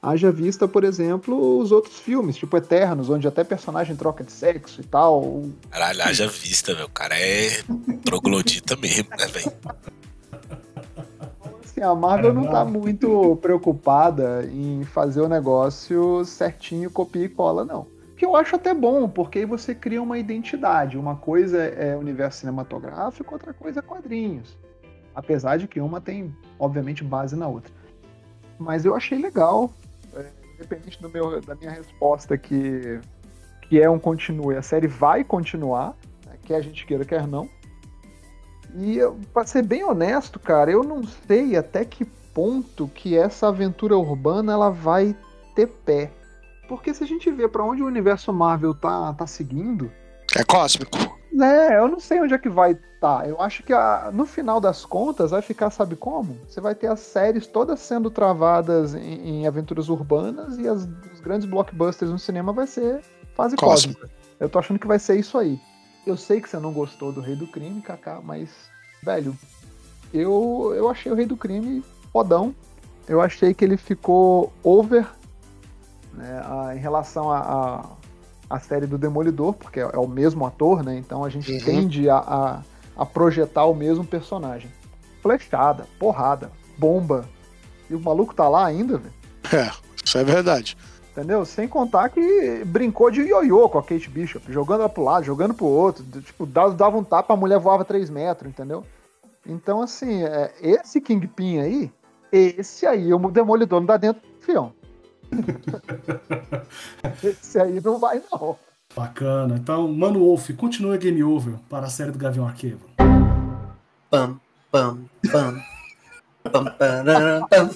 Haja vista, por exemplo, os outros filmes, tipo Eternos, onde até personagem troca de sexo e tal. Caralho, haja vista, meu. O cara é troglodita mesmo, né, velho? Assim, a Marvel não tá muito preocupada em fazer o negócio certinho, copia e cola, não. Que eu acho até bom, porque aí você cria uma identidade. Uma coisa é universo cinematográfico, outra coisa é quadrinhos. Apesar de que uma tem, obviamente, base na outra. Mas eu achei legal independente do meu, da minha resposta que, que é um continue, a série vai continuar, né, quer a gente queira, quer não. E para ser bem honesto, cara, eu não sei até que ponto que essa aventura urbana ela vai ter pé. Porque se a gente vê para onde o universo Marvel tá, tá seguindo. É cósmico. É, eu não sei onde é que vai estar. Tá. Eu acho que a, no final das contas vai ficar, sabe como? Você vai ter as séries todas sendo travadas em, em aventuras urbanas e as, os grandes blockbusters no cinema vai ser fase cósmica. cósmica. Eu tô achando que vai ser isso aí. Eu sei que você não gostou do Rei do Crime, Kaká, mas, velho, eu, eu achei o Rei do Crime fodão. Eu achei que ele ficou over né, a, em relação a, a, a, série do Demolidor, porque é, é, o mesmo ator, né? Então a gente uhum. tende a, a, a projetar o mesmo personagem. Flechada, porrada, bomba. E o maluco tá lá ainda, velho. É, isso é verdade. Entendeu? Sem contar que brincou de ioiô com a Kate Bishop, jogando ela pro lado, jogando pro outro. Tipo, dava um tapa, a mulher voava 3 metros, entendeu? Então, assim, é, esse Kingpin aí, esse aí, o Demolidor não dá dentro do fião. esse aí não vai, não. Bacana. Então, Mano Wolf, continua Game Over para a série do Gavião Arqueiro. Pam, pam, pam. pam, pam, pam.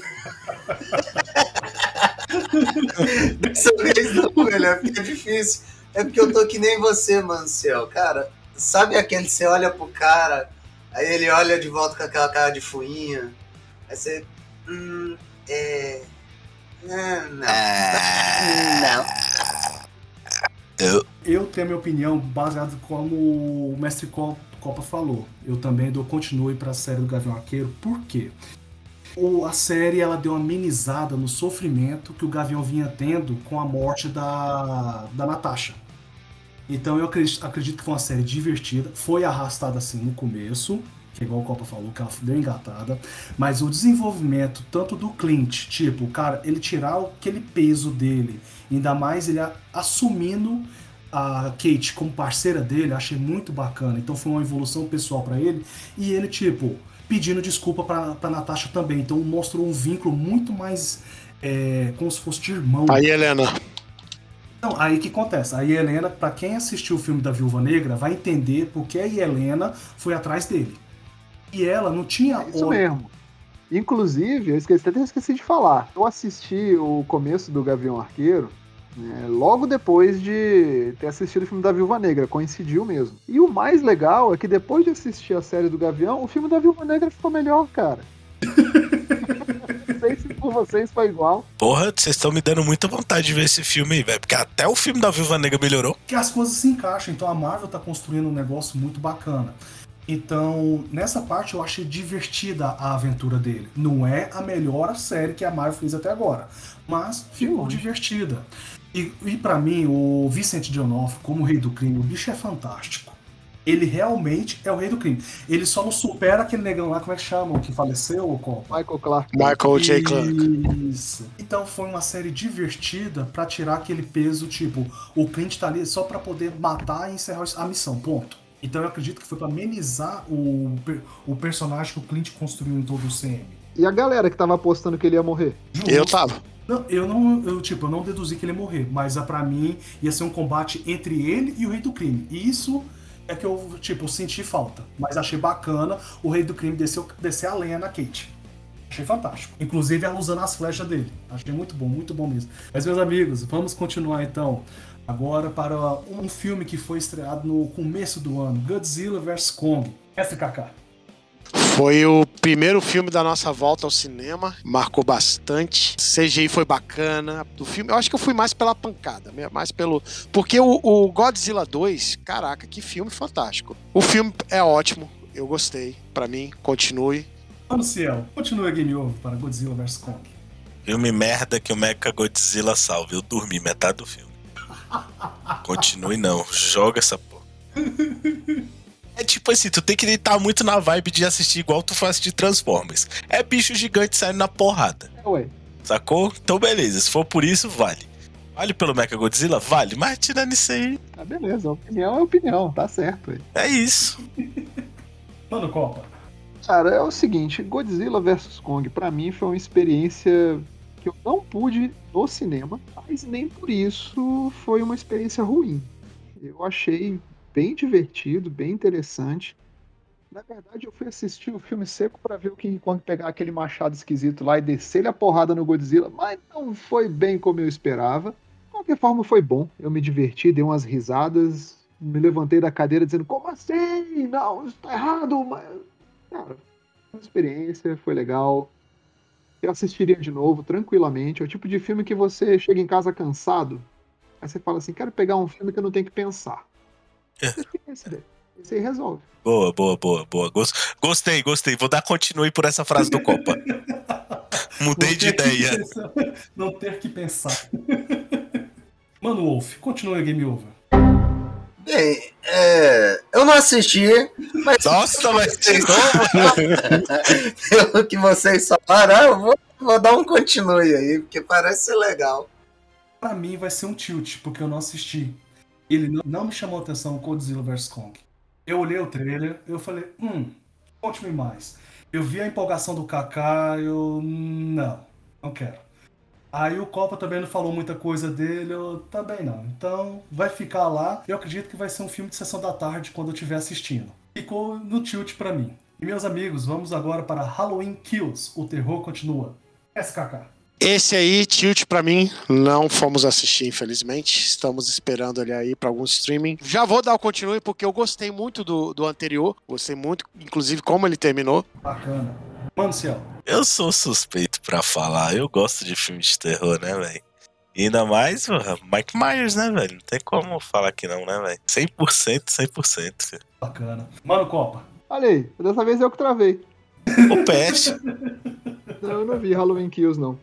Dessa vez não, velho, é porque é difícil. É porque eu tô que nem você, Manciel. Cara, sabe aquele você olha pro cara, aí ele olha de volta com aquela cara de fuinha, aí você. Hum, é. Ah, não. Ah, não. Eu... eu tenho a minha opinião baseada como o mestre Copa falou. Eu também dou continue para a série do Gavião Arqueiro. Por quê? O, a série ela deu uma amenizada no sofrimento que o Gavião vinha tendo com a morte da, da Natasha. Então eu acredito, acredito que foi uma série divertida, foi arrastada assim no começo, que é igual o Copa falou, que ela deu engatada, mas o desenvolvimento tanto do Clint, tipo, cara, ele tirar aquele peso dele, ainda mais ele assumindo a Kate como parceira dele, achei muito bacana. Então foi uma evolução pessoal para ele e ele tipo, pedindo desculpa pra, Natasha também. Então mostrou um vínculo muito mais é, como se fosse de irmão. Aí, Helena. Então, aí que acontece? A Helena, para quem assistiu o filme da Viúva Negra, vai entender porque a Helena foi atrás dele. E ela não tinha. É isso mesmo. Inclusive, eu esqueci, até esqueci de falar. Eu assisti o começo do Gavião Arqueiro é, logo depois de ter assistido o filme da Viúva Negra, coincidiu mesmo. E o mais legal é que depois de assistir a série do Gavião, o filme da Viúva Negra ficou melhor, cara. Não sei se por vocês foi igual. Porra, vocês estão me dando muita vontade de ver esse filme aí, velho. Porque até o filme da Viúva Negra melhorou. Que as coisas se encaixam. Então a Marvel tá construindo um negócio muito bacana. Então, nessa parte eu achei divertida a aventura dele. Não é a melhor série que a Marvel fez até agora, mas ficou divertida. E, e para mim, o Vicente D'Onofrio, como rei do crime, o bicho é fantástico. Ele realmente é o rei do crime. Ele só não supera aquele negão lá, como é que chama? O que faleceu, o Copa? Michael Clark. Michael J. Clark. Isso. Então foi uma série divertida para tirar aquele peso, tipo, o Clint tá ali só para poder matar e encerrar a missão, ponto. Então eu acredito que foi para amenizar o, o personagem que o Clint construiu em todo o CM. E a galera que tava apostando que ele ia morrer? Eu tava. Não, eu não, eu, tipo, eu não deduzi que ele ia morrer, mas para mim ia ser um combate entre ele e o Rei do Crime. E isso é que eu, tipo, senti falta. Mas achei bacana o Rei do Crime descer, descer a lenha na Kate. Achei fantástico. Inclusive ela usando as flechas dele. Achei muito bom, muito bom mesmo. Mas, meus amigos, vamos continuar então. Agora para um filme que foi estreado no começo do ano: Godzilla vs Kong. SKK. Foi o primeiro filme da nossa volta ao cinema, marcou bastante. CGI foi bacana. Do filme, eu acho que eu fui mais pela pancada, mais pelo. Porque o, o Godzilla 2, caraca, que filme fantástico. O filme é ótimo, eu gostei. Para mim, continue. Vamos, Ciel, continue Game Over para Godzilla vs Kong. Filme merda que o Mecha Godzilla salve. Eu dormi metade do filme. Continue não, joga essa porra. É tipo assim, tu tem que estar muito na vibe de assistir igual tu faz de Transformers. É bicho gigante saindo na porrada. É, ué. Sacou? Então beleza, se for por isso, vale. Vale pelo Mecha Godzilla? Vale, mas tirando isso aí. Tá beleza, opinião é opinião, tá certo. Ué. É isso. Mano, Copa. Cara, é o seguinte, Godzilla vs Kong, para mim foi uma experiência que eu não pude no cinema, mas nem por isso foi uma experiência ruim. Eu achei bem divertido, bem interessante. Na verdade, eu fui assistir o filme seco pra ver o King Kong pegar aquele machado esquisito lá e descer-lhe a porrada no Godzilla, mas não foi bem como eu esperava. De qualquer forma, foi bom. Eu me diverti, dei umas risadas, me levantei da cadeira dizendo: Como assim? Não, isso tá errado. Mas... Cara, uma experiência, foi legal. Eu assistiria de novo, tranquilamente. É o tipo de filme que você chega em casa cansado, aí você fala assim: Quero pegar um filme que eu não tenho que pensar. Esse daí. Esse aí resolve. Boa, boa, boa, boa. Gos- Gostei, gostei. Vou dar continue por essa frase do Copa. Mudei de ideia. pensar- Não ter que pensar. Mano, Wolf, continua a Game Over. Bem, é, eu não assisti, mas Nossa, mas de vocês- novo? pelo que vocês falaram, ah, eu vou, vou dar um continue aí, porque parece ser legal. Pra mim vai ser um tilt, porque eu não assisti. Ele não, não me chamou a atenção Godzilla vs Kong. Eu olhei o trailer, eu falei, hum, conte-me mais. Eu vi a empolgação do Kaká, eu. Não, não quero. Aí o Copa também não falou muita coisa dele, eu também não. Então vai ficar lá. Eu acredito que vai ser um filme de sessão da tarde quando eu estiver assistindo. Ficou no tilt pra mim. E meus amigos, vamos agora para Halloween Kills. O terror continua. SKK. Esse aí, Tilt, pra mim, não fomos assistir, infelizmente. Estamos esperando ele aí pra algum streaming. Já vou dar o continue, porque eu gostei muito do, do anterior. Gostei muito, inclusive, como ele terminou. Bacana. Mano Ciel. Eu sou suspeito pra falar. Eu gosto de filme de terror, né, velho? E ainda mais, porra, Mike Myers, né, velho? Não tem como falar que não, né, velho? 100%, 100%. Bacana. Mano Copa. Olha aí, dessa vez eu que travei. O peste. Não, eu não vi Halloween Kills, não.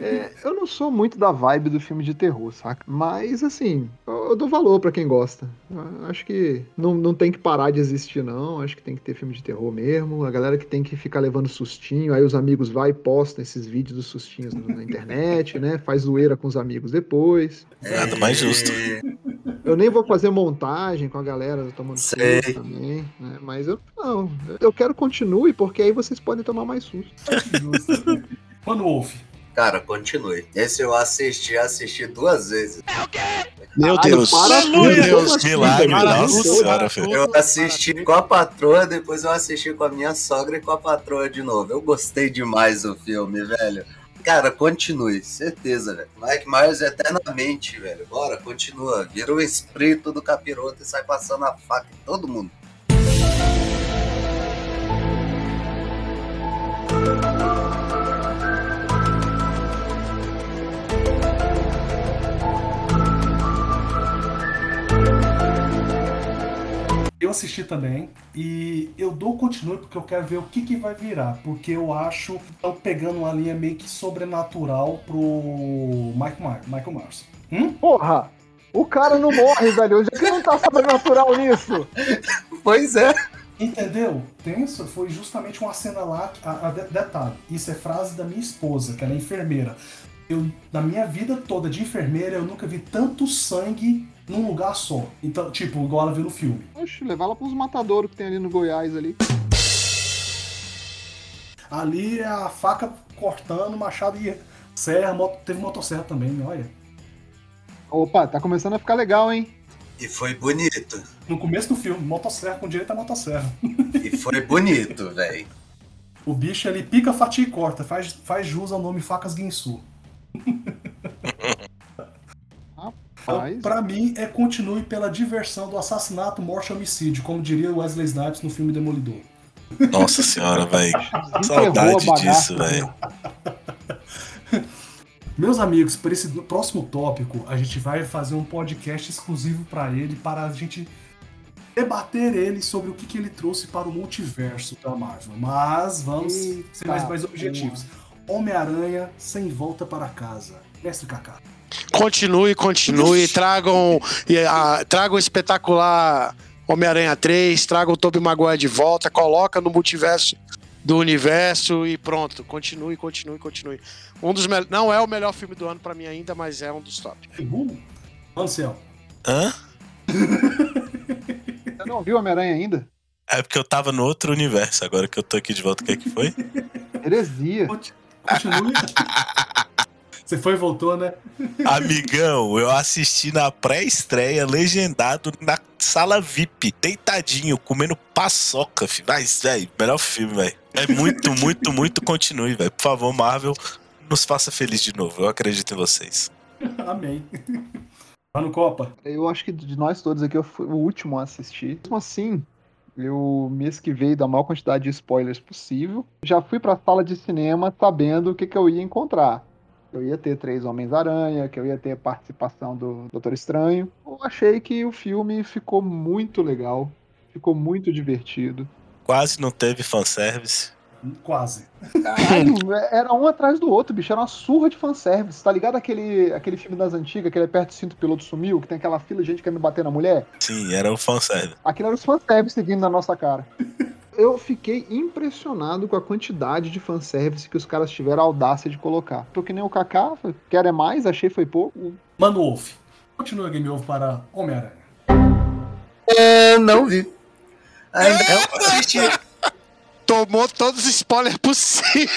É, eu não sou muito da vibe do filme de terror, saca? Mas, assim, eu, eu dou valor pra quem gosta. Eu acho que não, não tem que parar de existir, não. Acho que tem que ter filme de terror mesmo. A galera que tem que ficar levando sustinho, aí os amigos vai e postam esses vídeos dos sustinhos na internet, né? Faz zoeira com os amigos depois. Nada mais justo. É, Eu nem vou fazer montagem com a galera tomando susto também, né? Mas eu não. Eu quero continue, porque aí vocês podem tomar mais susto. Mano Wolf. Cara, continue. Esse eu assisti, assisti duas vezes. Meu Caralho, Deus. para Meu Deus. como assim, Milagre, nossa senhora, filho. Eu assisti com a patroa, depois eu assisti com a minha sogra e com a patroa de novo. Eu gostei demais do filme, velho. Cara, continue, certeza, velho. Mike Myers eternamente, velho. Bora, continua. Vira o espírito do capiroto e sai passando a faca em todo mundo. Eu assisti também e eu dou continue porque eu quero ver o que, que vai virar. Porque eu acho que estão pegando uma linha meio que sobrenatural pro Mike Myers, Michael Myers. Hum? Porra! O cara não morre, velho. Onde é que não tá sobrenatural nisso? Pois é. Entendeu? Tenso foi justamente uma cena lá. A, a de- detalhe, isso é frase da minha esposa, que ela é enfermeira. Eu, na minha vida toda de enfermeira, eu nunca vi tanto sangue num lugar só. Então, tipo, igual ela viu no filme. Oxe, levar ela pros matadouros que tem ali no Goiás ali. Ali é a faca cortando, machado e serra, moto- teve motosserra também, olha. Opa, tá começando a ficar legal, hein? E foi bonito. No começo do filme, motosserra com direito a motosserra. E foi bonito, velho. O bicho ali pica, fatia e corta, faz, faz jus ao nome Facas Guinsu. Rapaz. Então, pra mim, é continue pela diversão do assassinato, morte e homicídio, como diria Wesley Snipes no filme Demolidor. Nossa senhora, velho. Saudade disso, velho. Meus amigos, para esse próximo tópico, a gente vai fazer um podcast exclusivo para ele, para a gente debater ele sobre o que, que ele trouxe para o multiverso da Marvel. Mas vamos Eita ser mais, mais objetivos. Homem-Aranha sem volta para casa. Mestre Kaká. Continue, continue. Tragam, e, ah, tragam o espetacular Homem-Aranha 3, tragam o Tobey Maguire de volta, coloca no multiverso do universo e pronto. Continue, continue, continue. Um dos não é o melhor filme do ano pra mim ainda, mas é um dos top. Uhul. Ansel. Hã? Você não viu Homem-Aranha ainda? É porque eu tava no outro universo, agora que eu tô aqui de volta, o que é que foi? Heresia. Conti- Continue. Você foi e voltou, né? Amigão, eu assisti na pré-estreia, legendado na sala VIP, deitadinho, comendo paçoca, filho. Mas, velho, melhor filme, velho. É muito, muito, muito continue, velho. Por favor, Marvel, nos faça feliz de novo. Eu acredito em vocês. Amém. Tá no Copa. Eu acho que de nós todos aqui eu fui o último a assistir. Mesmo assim, eu me esquivei da maior quantidade de spoilers possível. Já fui pra sala de cinema sabendo o que, que eu ia encontrar. Eu ia ter três Homens-Aranha, que eu ia ter participação do Doutor Estranho. Eu achei que o filme ficou muito legal, ficou muito divertido. Quase não teve fanservice. Quase. Caralho, era um atrás do outro, bicho. Era uma surra de fanservice. Tá ligado aquele, aquele filme das antigas, que ele aperta o cinto o piloto sumiu, que tem aquela fila de gente querendo bater na mulher? Sim, era o fanservice. Aquilo era os fanservice seguindo na nossa cara. Eu fiquei impressionado com a quantidade de fanservice que os caras tiveram a audácia de colocar. Tô que nem o Kaká, quero é mais, achei foi pouco. Mano Wolf. Continua Game Over para Homem-Aranha. É, não vi. Ainda não assisti. Tomou todos os spoilers possíveis.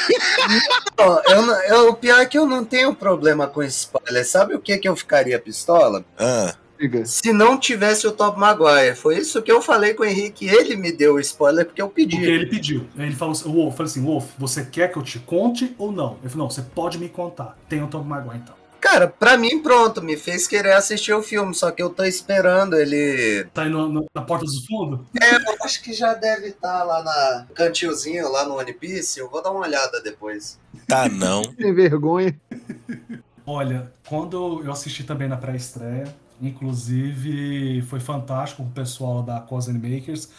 Ó, eu, não- eu- o pior é que eu não tenho problema com spoiler. Sabe o que, que eu ficaria pistola? Ah, Diga. Se não tivesse o Top Maguire. Foi isso que eu falei com o Henrique. Ele me deu o spoiler porque eu pedi. Porque ele pediu. Ele falou assim, Wolf, falei assim, Wolf, você quer que eu te conte ou não? Ele falou, não, você pode me contar. Tem o Tom Maguire então. Cara, pra mim, pronto, me fez querer assistir o filme, só que eu tô esperando ele. Tá no- no- na porta dos fundos? É, eu acho que já deve estar lá na no cantilzinho, lá no One Piece. Eu vou dar uma olhada depois. tá não. Sem vergonha. Olha, quando eu assisti também na pré-estreia, inclusive foi fantástico o pessoal da Cause Makers.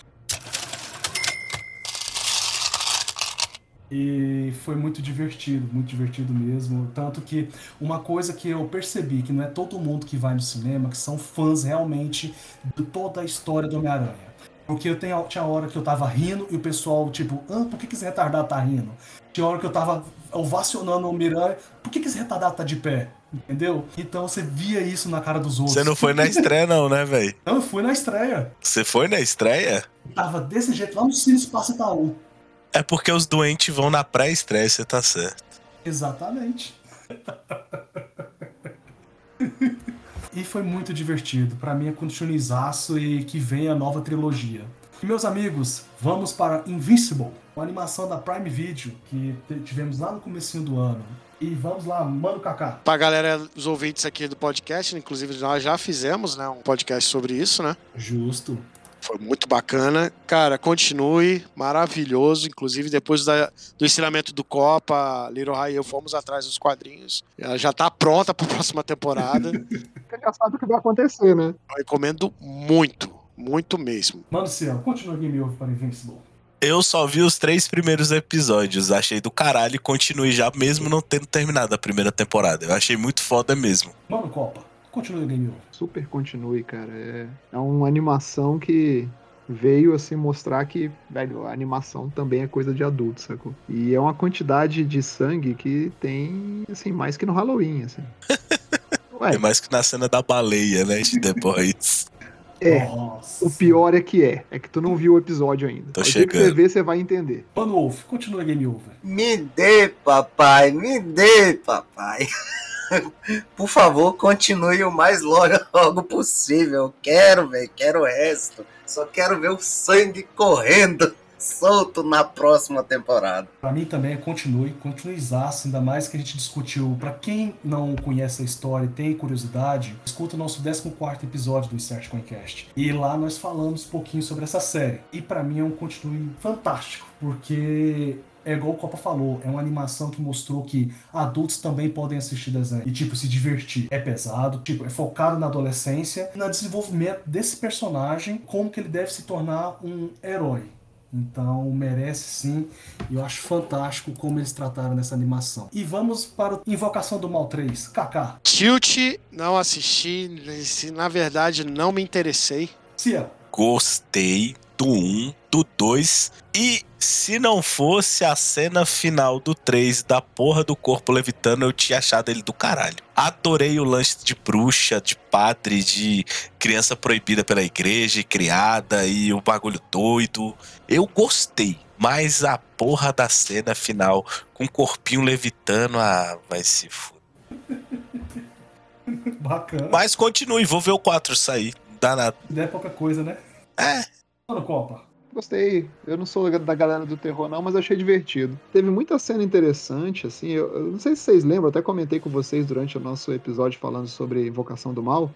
E foi muito divertido, muito divertido mesmo. Tanto que uma coisa que eu percebi, que não é todo mundo que vai no cinema, que são fãs realmente de toda a história do Homem-Aranha. Porque eu tenho, tinha hora que eu tava rindo e o pessoal, tipo, ah, por que, que esse retardado tá rindo? Tinha hora que eu tava ovacionando o Miranha, por que, que esse retardado tá de pé? Entendeu? Então você via isso na cara dos outros. Você não foi na estreia, não, né, velho? Não, eu fui na estreia. Você foi na estreia? Tava desse jeito lá no Cine Espaço Itaú. É porque os doentes vão na pré-estreia, você tá certo. Exatamente. e foi muito divertido. Pra mim é continuizaço e que vem a nova trilogia. E, meus amigos, vamos para Invincible, uma animação da Prime Video que tivemos lá no comecinho do ano. E vamos lá, Mano Kaká. Pra galera, os ouvintes aqui do podcast, inclusive nós já fizemos, né, um podcast sobre isso, né? Justo. Foi muito bacana. Cara, continue, maravilhoso. Inclusive, depois da- do ensinamento do Copa, Little High e eu fomos atrás dos quadrinhos. Ela já tá pronta pra próxima temporada. Você já sabe o que vai acontecer, né? Eu recomendo muito, muito mesmo. Mano Ciel, continua Game Over para Invincible. Eu só vi os três primeiros episódios, achei do caralho e continue já, mesmo não tendo terminado a primeira temporada. Eu achei muito foda mesmo. Mano Copa, continua Game Over. Super continue, cara. É, é uma animação que veio assim mostrar que, velho, a animação também é coisa de adulto, sacou? E é uma quantidade de sangue que tem, assim, mais que no Halloween, assim. Ué, É mais que na cena da baleia, né? De The Boys. É. Nossa. O pior é que é. É que tu não viu o episódio ainda. Tô O dia que você chegando. ver, você vai entender. Mano Wolf, continua Game Over. Me dê, papai, me dê, papai. Por favor, continue o mais logo, logo possível. Eu quero, velho, quero o resto. Só quero ver o sangue correndo solto na próxima temporada. Pra mim também é continue, continuezaço, ainda mais que a gente discutiu. Pra quem não conhece a história e tem curiosidade, escuta o nosso 14 episódio do Insert Coincast. E lá nós falamos um pouquinho sobre essa série. E pra mim é um continue fantástico, porque é igual o Copa falou, é uma animação que mostrou que adultos também podem assistir desenho e, tipo, se divertir. É pesado, tipo, é focado na adolescência e no desenvolvimento desse personagem, como que ele deve se tornar um herói. Então, merece sim. E eu acho fantástico como eles trataram nessa animação. E vamos para o Invocação do Mal 3. Kaká, Tilt, não assisti. se, Na verdade, não me interessei. Ciel, Gostei do 1, do 2 e se não fosse a cena final do 3 da porra do corpo levitando, eu tinha achado ele do caralho. Adorei o lance de bruxa, de padre, de criança proibida pela igreja e criada e o bagulho doido. Eu gostei, mas a porra da cena final com o corpinho levitando, ah, vai se fuder. Bacana. Mas continue, vou ver o 4 sair. Não dá nada. Não é pouca coisa, né? É. Copa. Gostei. Eu não sou da galera do terror, não, mas achei divertido. Teve muita cena interessante, assim. Eu, eu não sei se vocês lembram, até comentei com vocês durante o nosso episódio falando sobre Invocação do Mal,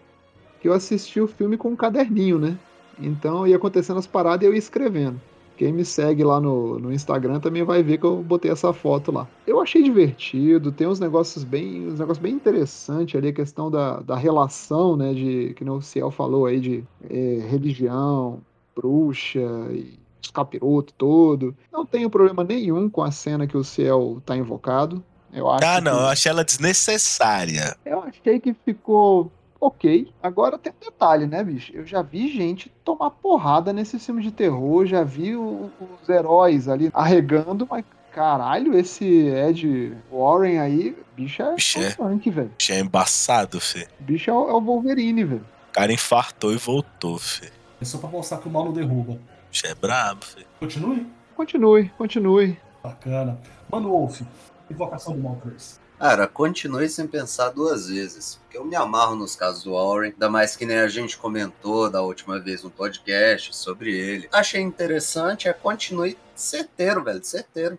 que eu assisti o filme com um caderninho, né? Então ia acontecendo as paradas e eu ia escrevendo. Quem me segue lá no, no Instagram também vai ver que eu botei essa foto lá. Eu achei divertido, tem uns negócios bem, uns negócios bem interessantes ali, a questão da, da relação, né, de, que o Ciel falou aí, de é, religião, bruxa e os capiroto todo. Não tenho problema nenhum com a cena que o Ciel tá invocado. Eu acho Ah, não, que- eu achei ela desnecessária. eu achei que ficou ok. Agora tem um detalhe, né, bicho? Eu já vi gente tomar porrada nesse filme de terror, já vi o- os heróis ali arregando, mas caralho, esse Ed Warren aí, bicho é Bicho é. velho. Achei embaçado, Fê. Bicho é o, é o Wolverine, velho. O cara infartou e voltou, Fê. É só pra mostrar que o mal não derruba. Bicho é brabo, Fê. Continue. Continue, continue. Bacana. Mano Wolf, Invocação do Mal 3. Cara, continue sem pensar duas vezes. Porque eu me amarro nos casos do Warren. Ainda mais que nem a gente comentou da última vez no podcast sobre ele. Achei interessante, é continue certeiro, velho, certeiro.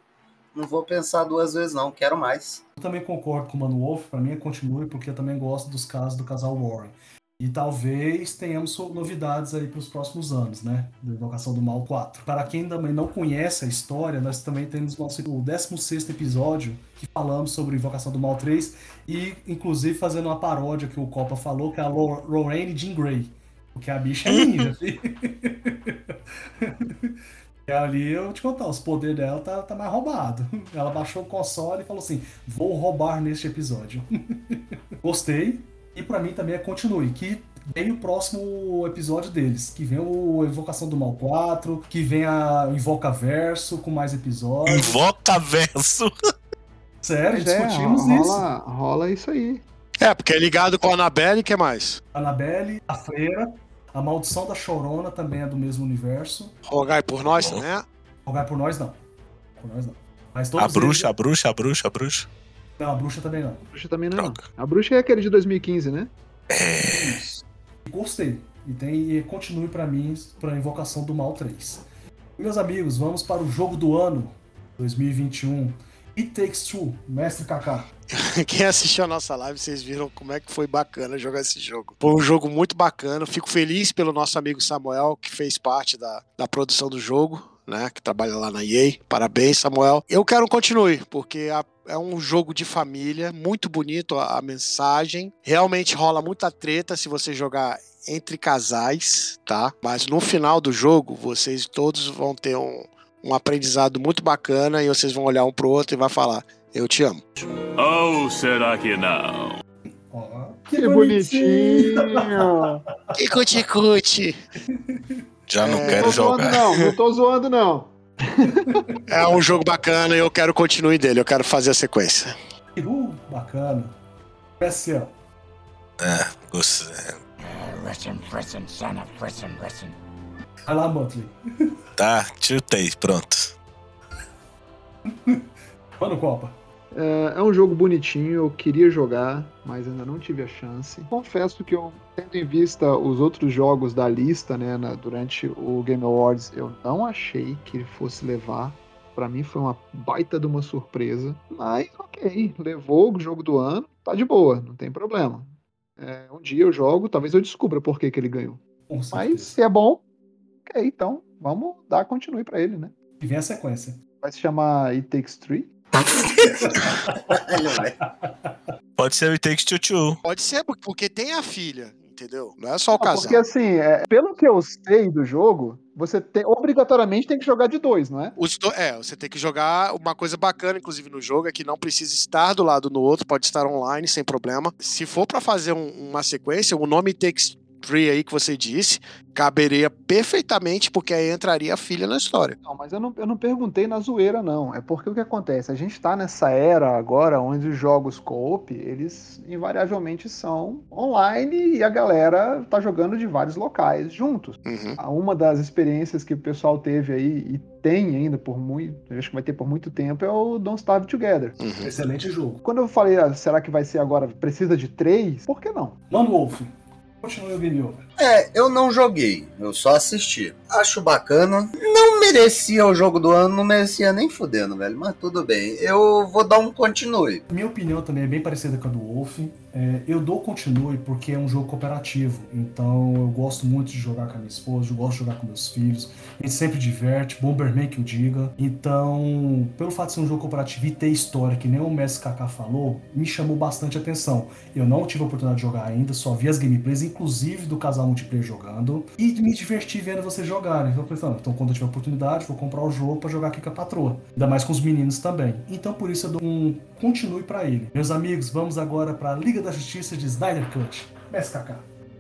Não vou pensar duas vezes, não. Quero mais. Eu também concordo com o Mano Wolf, pra mim é continue, porque eu também gosto dos casos do casal Warren. E talvez tenhamos novidades aí para os próximos anos, né? Da Invocação do Mal 4. Para quem também não conhece a história, nós também temos nosso, o 16 episódio que falamos sobre Invocação do Mal 3 e, inclusive, fazendo uma paródia que o Copa falou, que é a Lo- Lorraine Jean Grey. Porque a bicha é ninja. E ali eu vou te contar, os poderes dela tá, tá mais roubado. Ela baixou o console e falou assim: vou roubar neste episódio. Gostei. E pra mim também é continue, que vem o próximo episódio deles, que vem o Invocação do Mal 4, que vem a Invoca Verso com mais episódios. Invoca verso. Sério, é, discutimos rola, isso. rola isso aí. É, porque é ligado com a Annabelle e que mais? Annabelle, a Freira, a Maldição da Chorona também é do mesmo universo. Rogai por nós, né? Rogar por nós não. Por nós não. Mas A bruxa, a eles- bruxa, a bruxa, a bruxa. Não, a bruxa também não. A bruxa também não. Droga. A bruxa é aquele de 2015, né? Isso. Gostei. E, tem, e continue pra mim pra Invocação do Mal 3. Meus amigos, vamos para o jogo do ano 2021. It Takes Two, Mestre Kaká. Quem assistiu a nossa live, vocês viram como é que foi bacana jogar esse jogo. Foi um jogo muito bacana. Fico feliz pelo nosso amigo Samuel, que fez parte da, da produção do jogo, né? Que trabalha lá na EA. Parabéns, Samuel. Eu quero um continue, porque a- é um jogo de família, muito bonito a, a mensagem. Realmente rola muita treta se você jogar entre casais, tá? Mas no final do jogo, vocês todos vão ter um, um aprendizado muito bacana e vocês vão olhar um pro outro e vai falar: Eu te amo. Ou será que não? Ó, Que bonitinho! Que cuti-cuti. Já não É, quero tô zoando, jogar. não, não tô zoando, não. É um jogo bacana e eu quero continuar dele, eu quero fazer a sequência. Peru, bacana. PSL. É, gostei. Listen, listen, son of listen, listen. Vai lá, Muttley. Tá, tiltei, pronto. Mano, Copa. É, é um jogo bonitinho, eu queria jogar, mas ainda não tive a chance. Confesso que eu, tendo em vista os outros jogos da lista, né, na- durante o Game Awards, eu não achei que ele fosse levar. Pra mim foi uma baita de uma surpresa. Mas ok, levou o jogo do ano, tá de boa, não tem problema. É, um dia eu jogo, talvez eu descubra por que, que ele ganhou. Mas se é bom, ok, então vamos dar continue pra ele, né? E vem a sequência. Vai se chamar It Takes Three. Pode ser o It Takes Two Two. Pode ser, porque tem a filha, entendeu? Não é só o Ah, casal. Porque assim, é, pelo que eu sei do jogo, você tem, obrigatoriamente tem que jogar de dois, não é? Os do- É, você tem que jogar. Uma coisa bacana, inclusive, no jogo é que não precisa estar do lado do outro, pode estar online sem problema. Se for pra fazer um- uma sequência, o nome Takes Free aí que você disse, caberia perfeitamente, porque aí entraria a filha na história. Não, mas eu não, eu não perguntei na zoeira, não. É porque o que acontece? A gente tá nessa era agora onde os jogos co-op, eles invariavelmente são online e a galera tá jogando de vários locais juntos. Uhum. Uma das experiências que o pessoal teve aí e tem ainda por muito, acho que vai ter por muito tempo, é o Don't Starve Together. Uhum. Excelente jogo. Quando eu falei, ah, será que vai ser agora, precisa de três? Por que não? Mano Wolf, continue o over. É, eu não joguei, eu só assisti. Acho bacana. Não merecia o jogo do ano, não merecia nem fudendo, velho. Mas tudo bem. Eu vou dar um continue. Minha opinião também é bem parecida com a do Wolf. É, eu dou continue porque é um jogo cooperativo. Então eu gosto muito de jogar com a minha esposa, eu gosto de jogar com meus filhos. A gente sempre diverte, Bomberman que o diga. Então, pelo fato de ser um jogo cooperativo e ter história, que nem o Messi Kaká falou, me chamou bastante atenção. Eu não tive a oportunidade de jogar ainda, só vi as gameplays, inclusive do casal multiplayer jogando, e me diverti vendo vocês jogarem. Então, "Não, então quando eu tiver oportunidade, vou comprar o jogo pra jogar aqui com a patroa. Ainda mais com os meninos também. Então, por isso eu dou um continue pra ele. Meus amigos, vamos agora pra Liga da Justiça de Snyder Cut. Kaká.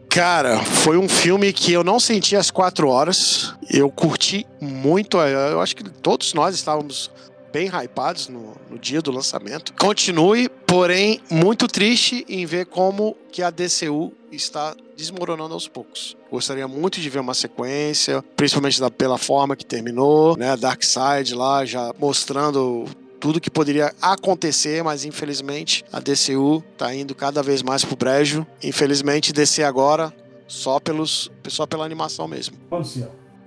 Cara, foi um filme que eu não senti as quatro horas. Eu curti muito. Eu acho que todos nós estávamos bem hypados no, no dia do lançamento. Continue, porém, muito triste em ver como que a DCU está desmoronando aos poucos. Gostaria muito de ver uma sequência, principalmente da- pela forma que terminou, né? Darkseid lá já mostrando tudo que poderia acontecer, mas infelizmente a DCU tá indo cada vez mais pro brejo. Infelizmente DC agora só pelos só pela animação mesmo.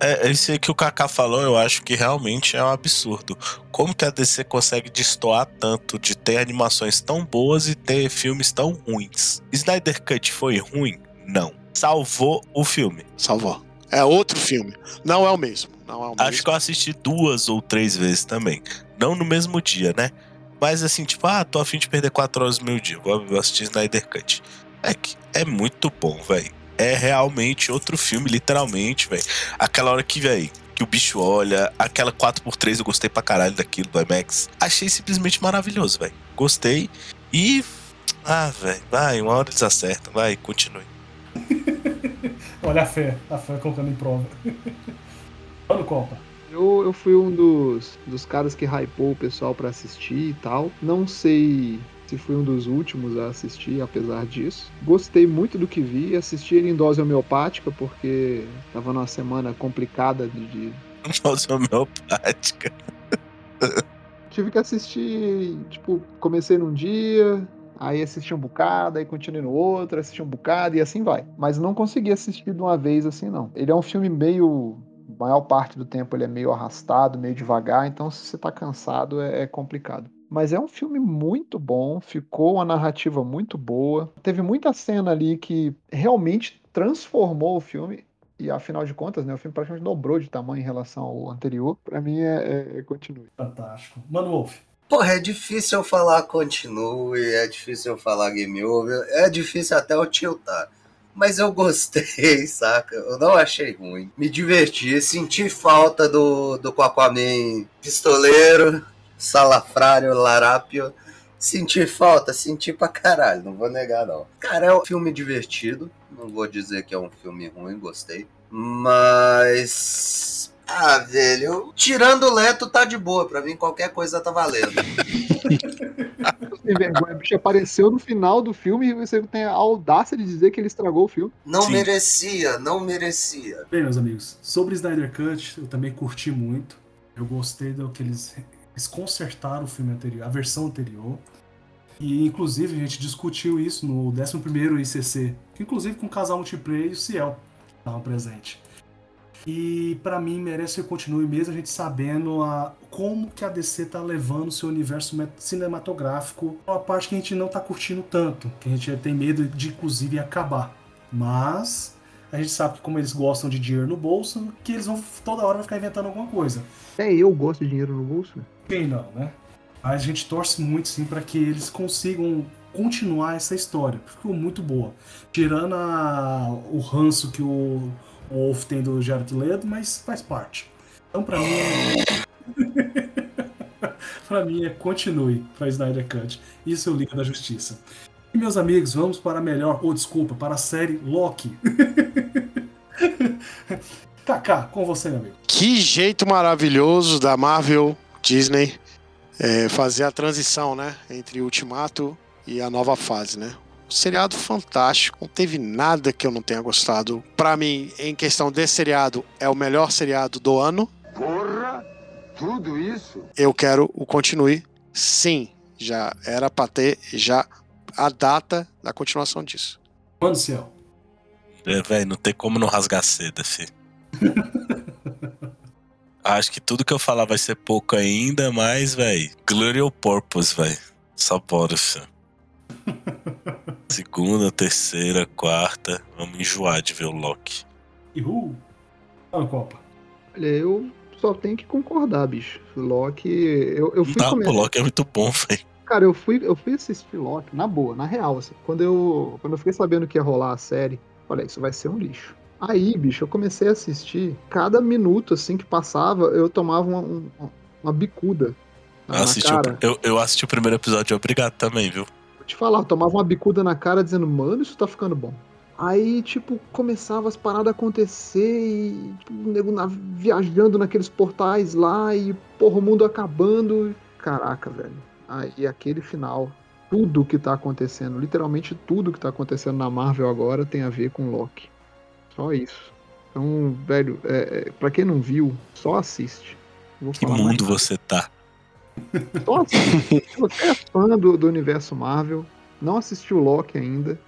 É, esse aí que o Kaká falou, eu acho que realmente é um absurdo. Como que a DC consegue destoar tanto de ter animações tão boas e ter filmes tão ruins? Snyder Cut foi ruim? Não. Salvou o filme. Salvou. É outro filme. Não é o mesmo. Não é o Acho mesmo. que eu assisti duas ou três vezes também. Não no mesmo dia, né? Mas assim, tipo, ah, tô afim de perder quatro horas do meu dia. Vou assistir Snyder Cut. É que é muito bom, velho. É realmente outro filme, literalmente, velho. Aquela hora que, velho, que o bicho olha, aquela 4x3 eu gostei pra caralho daquilo do IMAX. Achei simplesmente maravilhoso, velho. Gostei. E. Ah, velho, vai, uma hora eles acertam. Vai, continue. Olha a fé, a fé colocando em prova. Mano Copa. Eu, eu fui um dos, dos caras que hypou o pessoal pra assistir e tal. Não sei se fui um dos últimos a assistir, apesar disso. Gostei muito do que vi. Assisti ele em dose homeopática, porque tava numa semana complicada de- de, Dose homeopática. tive que assistir, tipo, comecei num dia, aí assisti um bocado, aí continuei no outro, assisti um bocado e assim vai. Mas não consegui assistir de uma vez assim, não. Ele é um filme meio. A maior parte do tempo ele é meio arrastado, meio devagar, então se você tá cansado é, é complicado. Mas é um filme muito bom, ficou uma narrativa muito boa. Teve muita cena ali que realmente transformou o filme. E afinal de contas, né, o filme praticamente dobrou de tamanho em relação ao anterior. Pra mim é, é, é continue. Fantástico. Mano Wolf. Porra, é difícil eu falar continue, é difícil eu falar game over, é difícil até eu tiltar. Mas eu gostei, saca? Eu não achei ruim. Me diverti, senti falta do, do Aquaman pistoleiro, salafrário, larápio. Senti falta, senti pra caralho, não vou negar não. Cara, é um filme divertido, não vou dizer que é um filme ruim, gostei. Mas. Ah, velho, tirando o Leto tá de boa, pra mim qualquer coisa tá valendo. Sem vergonha, o bicho apareceu no final do filme e você tem a audácia de dizer que ele estragou o filme. Não Sim. merecia, não merecia. Bem, meus amigos, sobre Snyder Cut, eu também curti muito. Eu gostei do que eles, eles consertaram o filme anterior, a versão anterior. E inclusive a gente discutiu isso no 11º ICC, inclusive com o casal multiplayer e o Ciel estavam presentes. E pra mim merece que continue mesmo a gente sabendo a, como que a DC tá levando o seu universo cinematográfico, uma parte que a gente não tá curtindo tanto, que a gente tem medo de inclusive acabar. Mas a gente sabe que como eles gostam de dinheiro no bolso, que eles vão toda hora ficar inventando alguma coisa. Até eu gosto de dinheiro no bolso. Quem não, né? Mas a gente torce muito sim para que eles consigam continuar essa história. Ficou muito boa. Tirando a- o ranço que o, o Wolf tem do Jared Leto, mas faz parte. Então pra mim é... pra mim é continue pra Snyder Cut. Isso é o Liga da Justiça. E meus amigos, vamos para a melhor, ou desculpa, para a série Loki. Kaká, com você, meu amigo. Que jeito maravilhoso da Marvel, Disney, é, fazer a transição, né? Entre Ultimato e a nova fase, né? Um seriado fantástico, não teve nada que eu não tenha gostado. Pra mim, em questão de seriado, é o melhor seriado do ano. Porra! Tudo isso? Eu quero o continue, sim. Já era pra ter já a data da continuação disso. Mano do céu. É, velho, não tem como não rasgar seda, filho. Acho que tudo que eu falar vai ser pouco ainda, mas, velho, Glory or Purpose, velho. Só bora, filho. Segunda, terceira, quarta. Vamos enjoar de ver o Loki. Ihu. Mano, Copa. Olha, eu só tenho que concordar, bicho. Loki, eu, eu fui Não, comer- o Loki é muito bom, velho. Cara, eu fui, eu fui assistir Loki, na boa, na real, assim. Quando eu, quando eu fiquei sabendo que ia rolar a série, olha, isso vai ser um lixo. Aí, bicho, eu comecei a assistir. Cada minuto, assim, que passava, eu tomava uma, um- uma bicuda na, Eu na assisti, o, cara. eu, eu assisti o primeiro episódio obrigado também, viu? Te falar, eu tomava uma bicuda na cara dizendo, mano, isso tá ficando bom. Aí, tipo, começava as paradas a acontecer e tipo, o nego na- viajando naqueles portais lá e, porra, o mundo acabando. Caraca, velho. Aí, aquele final, tudo que tá acontecendo, literalmente tudo que tá acontecendo na Marvel agora tem a ver com Loki. Só isso. Então, velho, é, é, pra quem não viu, só assiste. Que mundo você tá? Só assiste. Se você é fã do, do universo Marvel, não assistiu Loki ainda,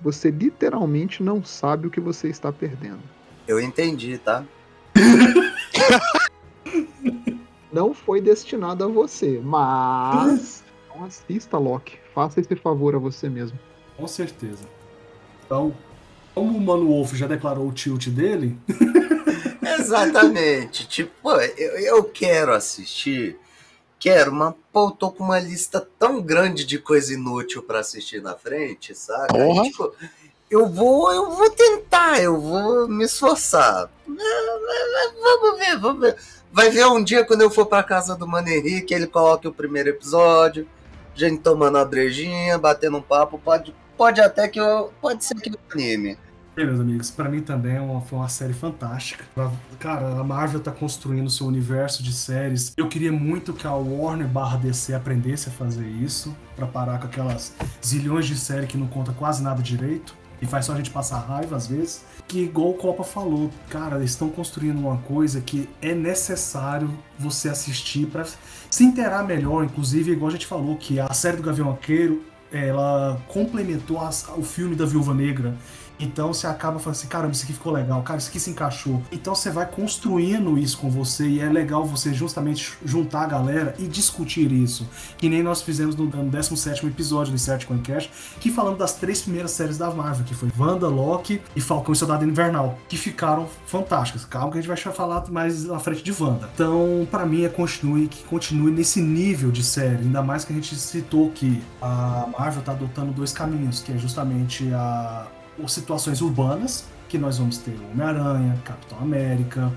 você literalmente não sabe o que você está perdendo. Eu entendi, tá? Não foi destinado a você, mas não assista Loki. Faça esse favor a você mesmo. Com certeza. Então, como o Mano Wolf já declarou o tilt dele, Exatamente. tipo, pô, eu, eu quero assistir. Quero, mas pô, eu tô com uma lista tão grande de coisa inútil pra assistir na frente, sabe? Aí, Porra. tipo, eu vou, eu vou tentar, eu vou me esforçar. Vamos ver, vamos ver. Vai ver um dia quando eu for pra casa do Mano Henrique, ele coloque o primeiro episódio, gente tomando uma brejinha, batendo um papo, pode, pode até que eu, pode ser que eu anime. Bem, meus amigos, pra mim também é uma- foi uma série fantástica. Cara, a Marvel tá construindo seu universo de séries. Eu queria muito que a Warner barra DC aprendesse a fazer isso, pra parar com aquelas zilhões de séries que não conta quase nada direito. E faz só a gente passar raiva às vezes. Que igual o Copa falou, cara, eles estão construindo uma coisa que é necessário você assistir pra se inteirar melhor. Inclusive, igual a gente falou, que a série do Gavião Arqueiro ela complementou as- o filme da Viúva Negra. Então você acaba falando assim, caramba, isso aqui ficou legal, cara, isso aqui se encaixou. Então você vai construindo isso com você e é legal você justamente juntar a galera e discutir isso. Que nem nós fizemos no, no 17 episódio do Insert Coincast, que falando das três primeiras séries da Marvel, que foi Wanda, Loki e Falcão e Soldado Invernal, que ficaram fantásticas. Calma que a gente vai falar mais na frente de Wanda. Então, pra mim, é continue, que continue nesse nível de série, ainda mais que a gente citou que a Marvel tá adotando dois caminhos, que é justamente a situações urbanas, que nós vamos ter Homem-Aranha, Capitão América,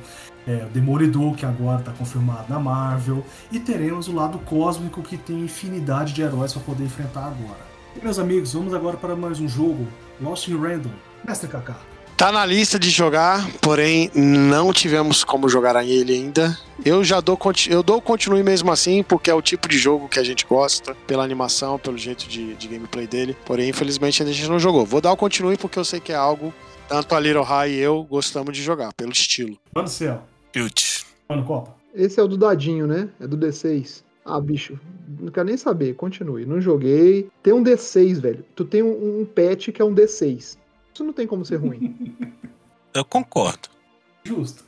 é, Demolidor, que agora está confirmado na Marvel, e teremos o lado cósmico, que tem infinidade de heróis para poder enfrentar agora. E, meus amigos, vamos agora para mais um jogo, Lost in Random. Mestre Kaká, Tá na lista de jogar, porém não tivemos como jogar ele ainda. Eu já dou, eu dou continue mesmo assim, porque é o tipo de jogo que a gente gosta, pela animação, pelo jeito de, de gameplay dele. Porém, infelizmente, a gente não jogou. Vou dar o continue porque eu sei que é algo, tanto a Little High e eu gostamos de jogar, pelo estilo. Mano do Céu, Cute. Mano Copa. Esse é o do dadinho, né? É do D6. Ah, bicho, não quero nem saber. Continue. Não joguei. Tem um D6, velho. Tu tem um, um pet que é um D6. Isso não tem como ser ruim. Eu concordo. Justo.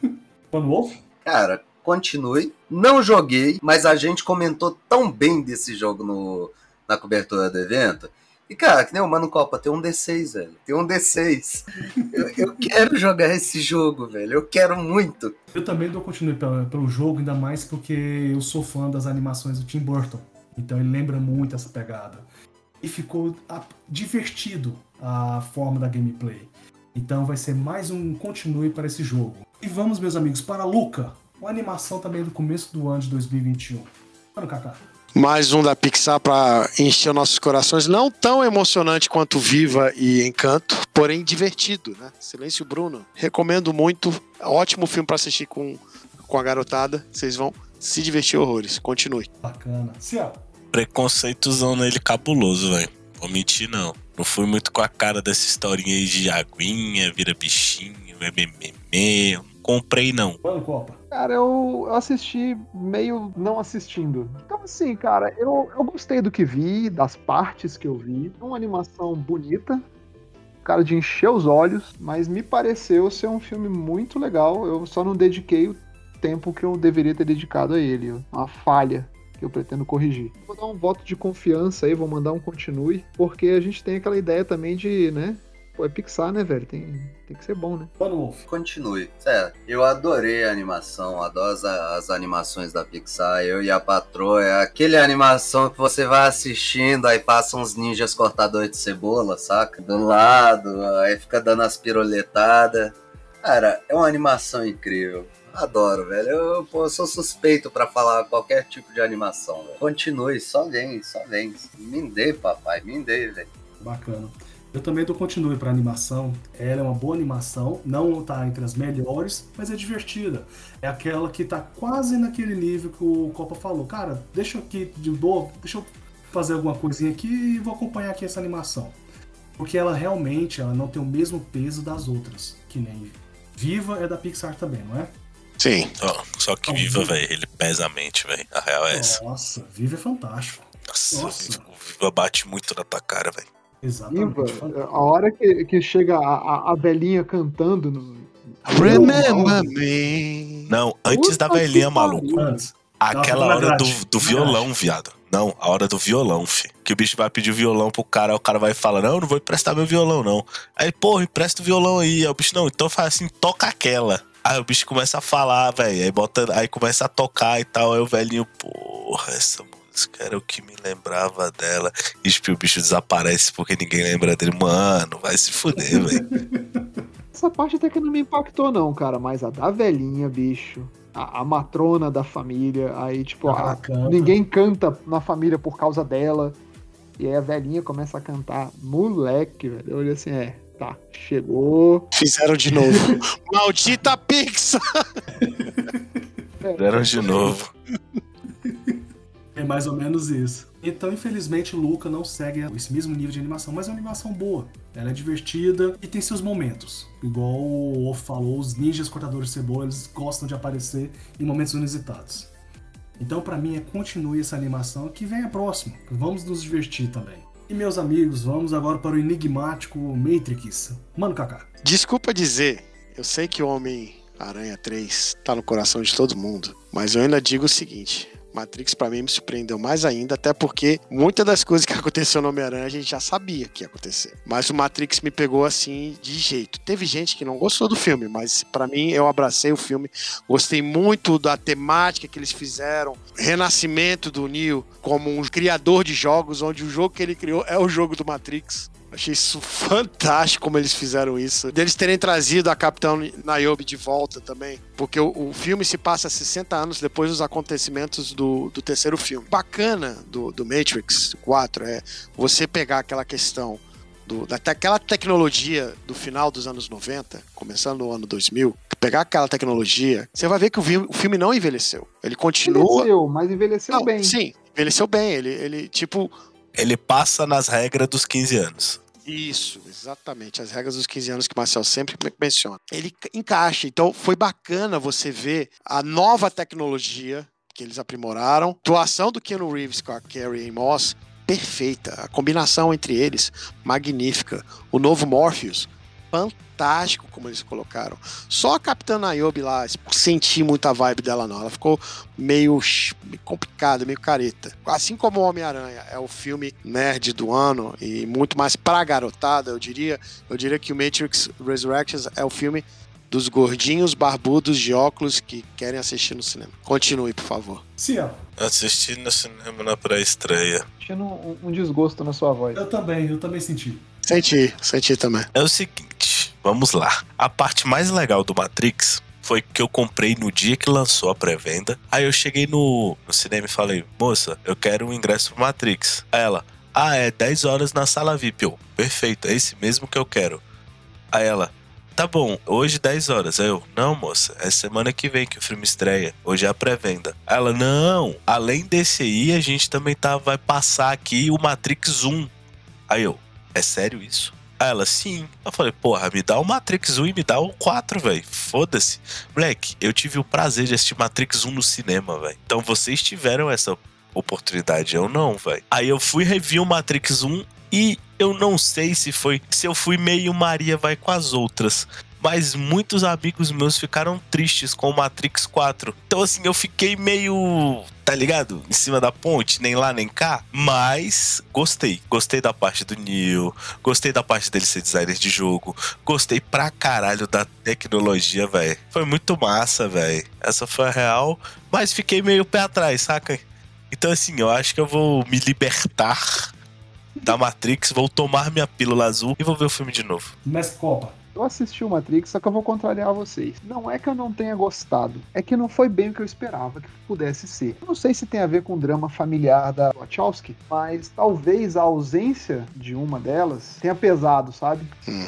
Mano Wolf? Cara, continue. Não joguei, mas a gente comentou tão bem desse jogo no, na cobertura do evento. E, cara, que nem o Mano Copa, tem um D6, velho. Tem um D6. Eu, eu quero jogar esse jogo, velho. Eu quero muito. Eu também dou continue pelo, pelo jogo, ainda mais porque eu sou fã das animações do Tim Burton. Então ele lembra muito essa pegada. E ficou ah, divertido a forma da gameplay. Então vai ser mais um continue para esse jogo. E vamos, meus amigos, para Luca. Uma animação também do começo do ano de 2021. Mano, Kaká. Mais um da Pixar para encher nossos corações. Não tão emocionante quanto Viva e Encanto, porém divertido, né? Silêncio Bruno. Recomendo muito. Ótimo filme para assistir com, com a garotada. Vocês vão se divertir horrores. Continue. Bacana. Ciel. Preconceitozão nele cabuloso, velho. Vou mentir, não. Não fui muito com a cara dessa historinha aí de aguinha, vira bichinho, é meme. Não comprei, não. Cara, eu, eu assisti meio não assistindo. Então, assim, cara, eu, eu gostei do que vi, das partes que eu vi. É uma animação bonita, cara, de encher os olhos, mas me pareceu ser um filme muito legal. Eu só não dediquei o tempo que eu deveria ter dedicado a ele. Uma falha que eu pretendo corrigir. Vou dar um voto de confiança aí, vou mandar um continue, porque a gente tem aquela ideia também de, né? Pô, é Pixar, né, velho? Tem, tem que ser bom, né? Continue. Sério, eu adorei a animação, adoro as, as animações da Pixar. Eu e a patroa, é aquele animação que você vai assistindo, aí passam uns ninjas cortadores de cebola, saca? Do lado, aí fica dando as piroletadas. Cara, é uma animação incrível. Adoro, velho. Eu, pô, eu sou suspeito pra falar qualquer tipo de animação, velho. Continue, só vem, só vem. Me dê, papai, me dê, velho. Bacana. Eu também dou continue pra animação. Ela é uma boa animação, não tá entre as melhores, mas é divertida. É aquela que tá quase naquele nível que o Copa falou. Cara, deixa aqui de boa, deixa eu fazer alguma coisinha aqui e vou acompanhar aqui essa animação. Porque ela realmente ela não tem o mesmo peso das outras, que nem Viva é da Pixar também, não é? Sim. Ó, só que Viva, velho, ele pesa a mente, velho. A real é essa. Nossa, Viva é fantástico. Nossa, Nossa. o Viva bate muito na tua cara, velho. Exatamente. Iva, fantástico. a hora que, que chega a, a, a velhinha cantando no. Remember me. Não, antes da Puta que velhinha, maluco. Antes, Aquela hora do, do violão, viado. Não, a hora do violão, fi. Que o bicho vai pedir o violão pro cara, aí o cara vai falar, não, eu não vou emprestar meu violão, não. Aí, porra, empresta o violão aí. Aí o bicho, não, então faz assim, toca aquela. Aí o bicho começa a falar, velho. Aí bota, aí começa a tocar e tal. Aí o velhinho, porra, essa música era o que me lembrava dela. E tipo, o bicho desaparece porque ninguém lembra dele. Mano, vai se fuder, velho. Essa parte até que não me impactou, não, cara. Mas a da velhinha, bicho. A, a matrona da família. Aí, tipo, Ela a- canta. ninguém canta na família por causa dela. E aí a velhinha começa a cantar. Moleque, velho. Eu olhei assim, é, tá, chegou. Fizeram de novo. Maldita Pixar! Fizeram de novo. É mais ou menos isso. Então, infelizmente, Luca não segue esse mesmo nível de animação, mas é uma animação boa. Ela é divertida e tem seus momentos. Igual o Wolf falou, os ninjas cortadores de cebola, eles gostam de aparecer em momentos inusitados. Então, pra mim, é continue essa animação que vem a próxima. Vamos nos divertir também. E meus amigos, vamos agora para o enigmático Matrix. Mano, Kaká. Desculpa dizer, eu sei que o Homem-Aranha 3 tá no coração de todo mundo, mas eu ainda digo o seguinte. Matrix pra mim me surpreendeu mais ainda, até porque muitas das coisas que aconteceu no Homem-Aranha a gente já sabia que ia acontecer. Mas o Matrix me pegou assim de jeito. Teve gente que não gostou do filme, mas pra mim eu abracei o filme. Gostei muito da temática que eles fizeram, renascimento do Neo como um criador de jogos, onde o jogo que ele criou é o jogo do Matrix. Achei isso fantástico como eles fizeram isso. Deles terem trazido a Capitão Niobe de volta também. Porque o, o filme se passa 60 anos depois dos acontecimentos do, do terceiro filme. Bacana do, do Matrix 4 é você pegar aquela questão do, daquela tecnologia do final dos anos 90, começando no ano 2000, pegar aquela tecnologia, você vai ver que o, o filme não envelheceu. Ele continua. Envelheceu, mas envelheceu Não, bem. Sim, envelheceu bem. Ele, ele, tipo, Ele passa nas regras dos 15 anos. Isso, exatamente. As regras dos 15 anos que o Marcel sempre me- menciona. Ele ca- encaixa. Então, foi bacana você ver a nova tecnologia que eles aprimoraram. A atuação do Keanu Reeves com a Carrie Moss, perfeita. A combinação entre eles, magnífica. O novo Morpheus, fantástico como eles colocaram. Só a Capitã Niobe lá, senti muita vibe dela não. Ela ficou meio, complicada, meio careta. Assim como o Homem-Aranha é o filme nerd do ano e muito mais pra garotada, eu diria, eu diria que o Matrix Resurrections é o filme dos gordinhos barbudos de óculos que querem assistir no cinema. Continue, por favor. Ciel. Assisti no cinema na pré-estreia. Tinha um, um desgosto na sua voz. Eu também, eu também senti. Senti, senti também. É o seguinte, vamos lá. A parte mais legal do Matrix foi que eu comprei no dia que lançou a pré-venda. Aí eu cheguei no, no cinema e falei, moça, eu quero um ingresso pro Matrix. Aí ela, ah, é 10 horas na sala VIP. Eu, perfeito, é esse mesmo que eu quero. Aí ela, tá bom, hoje 10 horas. Aí eu, não, moça, é semana que vem que o filme estreia. Hoje é a pré-venda. Ela, não, além desse aí, a gente também tá, vai passar aqui o Matrix 1. Aí eu, é sério isso? Aí ela, sim. Eu falei, porra, me dá o Matrix 1 e me dá o 4, velho. Foda-se. Moleque, eu tive o prazer de assistir Matrix 1 no cinema, velho. Então vocês tiveram essa oportunidade, eu não, velho. Aí eu fui rever o Matrix 1 e eu não sei se foi. Se eu fui meio Maria vai com as outras. Mas muitos amigos meus ficaram tristes com o Matrix 4. Então, assim, eu fiquei meio. Tá ligado? Em cima da ponte, nem lá nem cá. Mas gostei. Gostei da parte do Neo. Gostei da parte dele ser designer de jogo. Gostei pra caralho da tecnologia, velho. Foi muito massa, velho. Essa foi a real. Mas fiquei meio pé atrás, saca? Então, assim, eu acho que eu vou me libertar da Matrix, vou tomar minha pílula azul e vou ver o filme de novo. Mestre Copa. Eu assisti o Matrix, só que eu vou contrariar vocês. Não é que eu não tenha gostado, é que não foi bem o que eu esperava que pudesse ser. Eu não sei se tem a ver com o drama familiar da Wachowski, mas talvez a ausência de uma delas tenha pesado, sabe?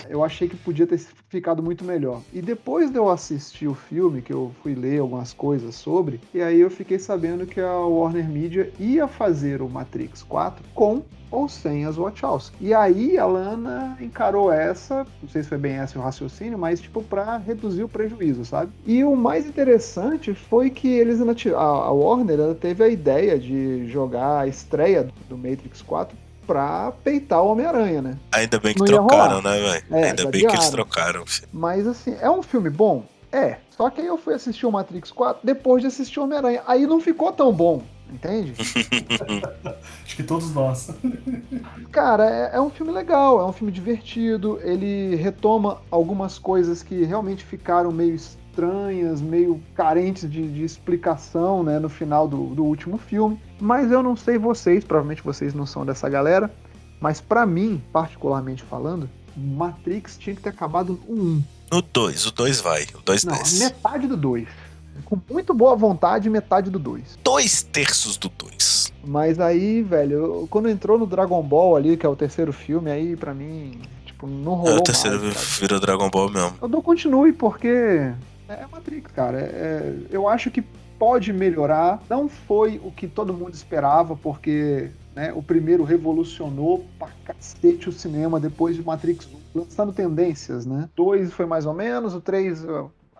Eu achei que podia ter ficado muito melhor. E depois de eu assistir o filme, que eu fui ler algumas coisas sobre, e aí eu fiquei sabendo que a Warner Media ia fazer o Matrix 4 com ou sem as Wachowski. E aí a Lana encarou essa, não sei se foi bem esse o raciocínio, mas tipo para reduzir o prejuízo, sabe? E o mais interessante foi que eles a Warner ela teve a ideia de jogar a estreia do Matrix 4 pra peitar o Homem-Aranha, né? Ainda bem que Não trocaram, né, velho? É, Ainda já bem que eles trocaram. Mas assim, é um filme bom? É. Só que aí eu fui assistir o Matrix 4 depois de assistir o Homem-Aranha. Aí não ficou tão bom, entende? Acho que todos nós. Cara, é, é um filme legal, é um filme divertido. Ele retoma algumas coisas que realmente ficaram meio estranhas, meio carentes de, de explicação, né, no final do, do último filme. Mas eu não sei vocês, provavelmente vocês não são dessa galera. Mas pra mim, particularmente falando, Matrix tinha que ter acabado no 1. No 2, o 2 vai. O 2 Não, desce. metade do 2. Com muito boa vontade, metade do 2. Dois terços do 2. Mas aí, velho, quando entrou no Dragon Ball ali, que é o terceiro filme, aí pra mim, tipo, não rolou É, o terceiro mais, virou Dragon Ball mesmo. Eu dou continue porque é Matrix, cara. É- é- eu acho que pode melhorar. Não foi o que todo mundo esperava, porque né, o primeiro revolucionou pra cacete o cinema depois de Matrix 1, lançando tendências, né? Dois foi mais ou menos, o três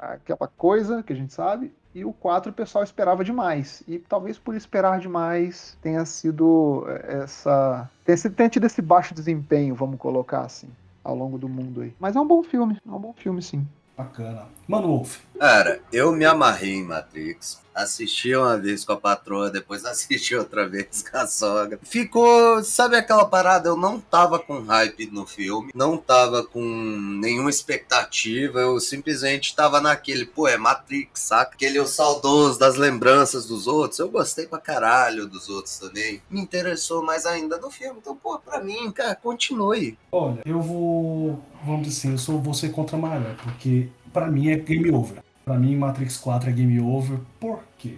aquela coisa que a gente sabe. E o 4 o pessoal esperava demais. E talvez por esperar demais tenha sido é, essa. tenha tido esse baixo desempenho, vamos colocar assim, ao longo do mundo aí. Mas é um bom filme, é um bom filme, sim. Bacana. Mano Wolf. Cara, eu me amarrei em Matrix. Assisti uma vez com a patroa, depois assisti outra vez com a sogra. Ficou, sabe aquela parada? Eu não tava com hype no filme, não tava com nenhuma expectativa, eu simplesmente tava naquele, pô, é Matrix, saca? Aquele o saudoso das lembranças dos outros. Eu gostei pra caralho dos outros também. Me interessou mais ainda no filme. Então, pô, pra mim, cara, continue. Olha, eu vou. Vamos dizer assim, eu sou você contra a maré, porque pra mim é game over. Pra mim, Matrix 4 é game over. Por quê?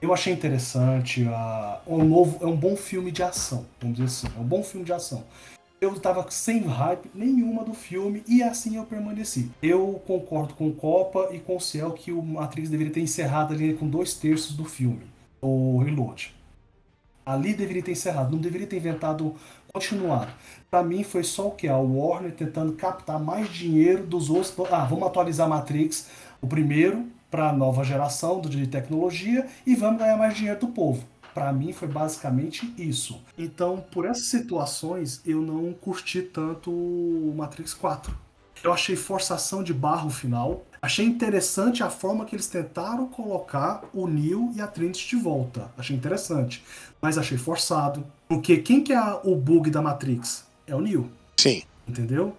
Eu achei interessante. A, um novo, é um bom filme de ação. Vamos dizer assim, é um bom filme de ação. Eu tava sem hype nenhuma do filme e assim eu permaneci. Eu concordo com Copa e com o Ciel que o Matrix deveria ter encerrado ali com dois terços do filme, o Reload. Ali deveria ter encerrado, não deveria ter inventado continuado. Pra mim foi só o que? A Warner tentando captar mais dinheiro dos outros. Ah, vamos atualizar Matrix, o primeiro, para a nova geração do- de tecnologia e vamos ganhar mais dinheiro do povo. Pra mim foi basicamente isso. Então, por essas situações, eu não curti tanto o Matrix 4. Eu achei forçação de barra o final. Achei interessante a forma que eles tentaram colocar o Neo e a Trinity de volta. Achei interessante. Mas achei forçado. Porque quem que é o bug da Matrix? É o Neo. Sim. Entendeu?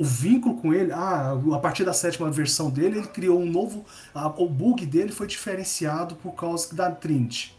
O vínculo com ele, ah, a partir da sétima versão dele, ele criou um novo. ah, o bug dele foi diferenciado por causa da Trinity.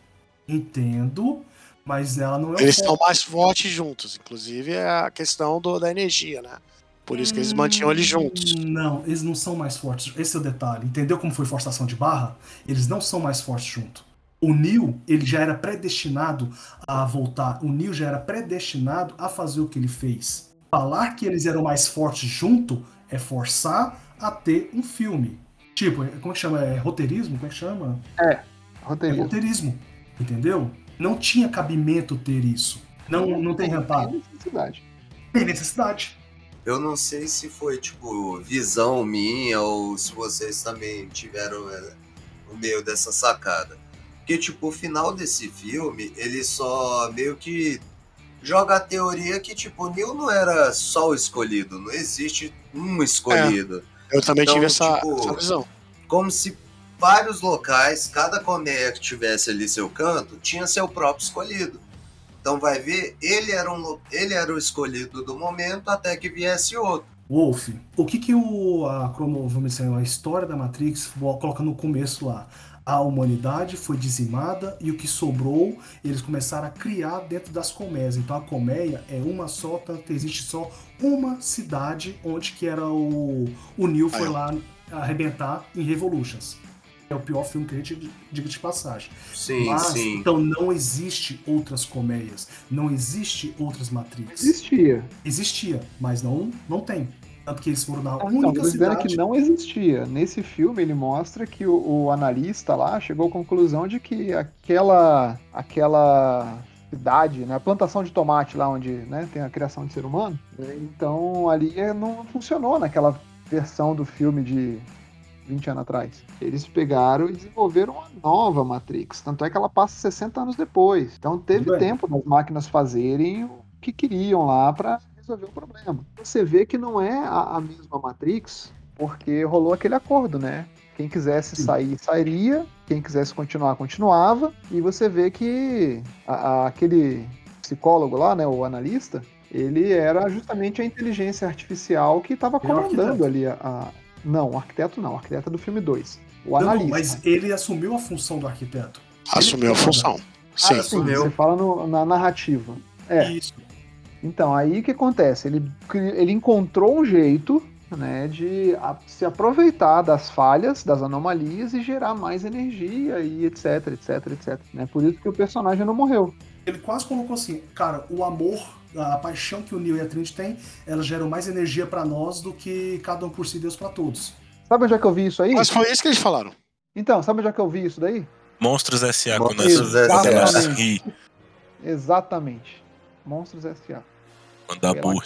Entendo, mas ela não é Eles estão mais fortes juntos, inclusive é a questão do- da energia, né? Por isso que eles mantinham eles juntos. Não, eles não são mais fortes. Esse é o detalhe. Entendeu como foi forçação de barra? Eles não são mais fortes junto. O Neil, ele já era predestinado a voltar. O Neil já era predestinado a fazer o que ele fez. Falar que eles eram mais fortes junto é forçar a ter um filme. Tipo, como é que chama? É roteirismo? Como é que chama? É Roteirismo. roteirismo. Entendeu? Não tinha cabimento ter isso. Não, não tem reparo. Tem necessidade. Tem necessidade. Eu não sei se foi, tipo, visão minha ou se vocês também tiveram é, no meio dessa sacada. Porque, tipo, o final desse filme, ele só meio que joga a teoria que, tipo, o Neil não era só o escolhido, não existe um escolhido. Eu também Então, tive essa, tipo, essa visão. Como se vários locais, cada colmeia que tivesse ali seu canto, tinha seu próprio escolhido. Então vai ver, ele era, um, ele era o escolhido do momento até que viesse outro. Wolf, o que que o, a, crono, vamos dizer, a história da Matrix coloca no começo lá? A humanidade foi dizimada e o que sobrou, eles começaram a criar dentro das colmeias. Então a colmeia é uma só, tanto existe só uma cidade onde que era o, o Neo foi lá arrebentar em Revolutions. É o pior filme que a gente diga de passagem. Sim, Mas, sim. então não existe outras colmeias, não existe outras Matrix. Existia. Existia, mas não, não tem. Tanto que eles foram na Então, única dizendo cidade. que não existia. Nesse filme ele mostra que o, o analista lá chegou à conclusão de que aquela aquela cidade, né, a plantação de tomate lá onde né, tem a criação de ser humano, então ali é- não funcionou naquela versão do filme de 20 anos atrás. Eles pegaram e desenvolveram uma nova Matrix, tanto é que ela passa 60 anos depois. Então teve bem. tempo das máquinas fazerem o que queriam lá para resolver o problema. Você vê que não é a, a mesma Matrix, porque rolou aquele acordo, né? Quem quisesse Sim. sair, sairia. Quem quisesse continuar, continuava. E você vê que a- a- aquele psicólogo lá, né, o analista, ele era justamente a inteligência artificial que estava é comandando ali a, a- Não, o arquiteto não, o arquiteto é do filme 2. O Não, analista. mas ele assumiu a função do arquiteto. Assumiu a função. Sim. Ah, sim, assumiu. você fala no- na narrativa. É. Isso. Então, aí o que acontece? Ele, ele encontrou um jeito né, de a- se aproveitar das falhas, das anomalias e gerar mais energia e etc, etc, etc. Né? Por isso que o personagem não morreu. Ele quase colocou assim, cara, o amor, a paixão que o Neo e a Trinity têm, elas geram mais energia pra nós do que cada um por si, Deus pra todos. Sabe onde é que eu vi isso aí? Mas foi isso que eles falaram. Então, sabe onde é que eu vi isso daí? Monstros S.A. Monstros S.A. Exatamente. Monstros S.A. Foi lá burro.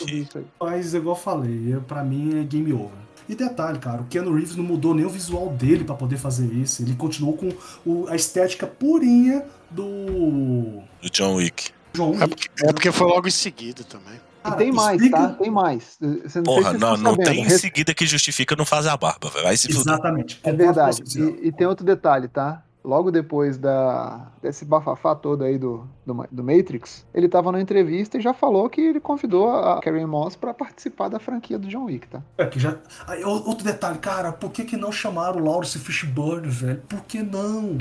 Mas, igual eu falei, eu- pra mim é game over. E detalhe, cara, o Keanu Reeves não mudou nem o visual dele pra poder fazer isso. Ele continuou com o- a estética purinha do Do John Wick. John É Wick. porque, é porque foi logo em seguida também. Cara, tem mais, explica- tá? Tem mais. Você não Porra, não, não sabendo. tem em seguida que justifica não fazer a barba, velho. Vai se fuder. Exatamente. É verdade. E, e tem outro detalhe, tá? Logo depois da, desse bafafá todo aí do, do, do Matrix, ele tava numa entrevista e já falou que ele convidou a Karen Moss pra participar da franquia do John Wick, tá? É, que já... Aí, outro detalhe, cara, por que, que não chamaram o Lawrence Fishburne, velho? Por que não?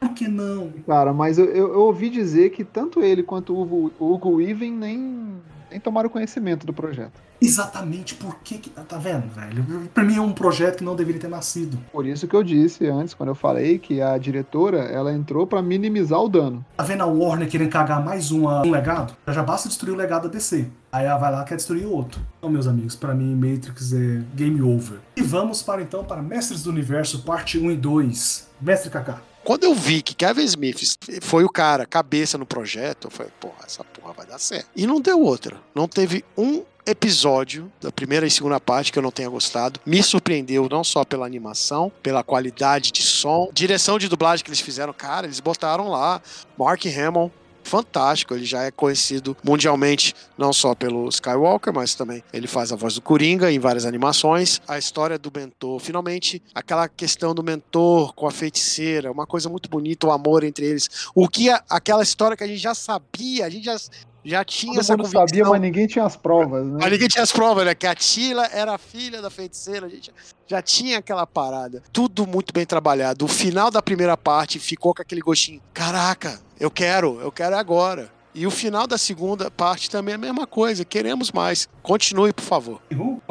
Por que não? Cara, mas eu, eu, eu ouvi dizer que tanto ele quanto o Hugo, o Hugo Weaving nem, nem tomaram conhecimento do projeto. Exatamente por que, que. Tá vendo, velho? Pra mim é um projeto que não deveria ter nascido. Por isso que eu disse antes, quando eu falei que a diretora, ela entrou pra minimizar o dano. Tá vendo a Warner querendo cagar mais uma, um legado? Já basta destruir o legado da DC. Aí ela vai lá e quer destruir outro. Então, meus amigos, pra mim Matrix é game over. E vamos para então para Mestres do Universo, parte 1 e 2. Mestre Kaká. Quando eu vi que Kevin Smith foi o cara, cabeça no projeto, eu falei, porra, essa porra vai dar certo. E não deu outra. Não teve um episódio da primeira e segunda parte que eu não tenha gostado. Me surpreendeu não só pela animação, pela qualidade de som, direção de dublagem que eles fizeram. Cara, eles botaram lá Mark Hamill. Fantástico, ele já é conhecido mundialmente não só pelo Skywalker, mas também ele faz a voz do Coringa em várias animações. A história do mentor, finalmente, aquela questão do mentor com a feiticeira, uma coisa muito bonita, o amor entre eles. O que a- aquela história que a gente já sabia, a gente já, já tinha Todo essa mundo convicção. sabia, mas ninguém tinha as provas, né? Mas ninguém tinha as provas, né? Que a Tila era a filha da feiticeira. A gente já tinha aquela parada. Tudo muito bem trabalhado. O final da primeira parte ficou com aquele gostinho. Caraca, eu quero, eu quero agora. E o final da segunda parte também é a mesma coisa. Queremos mais. Continue, por favor.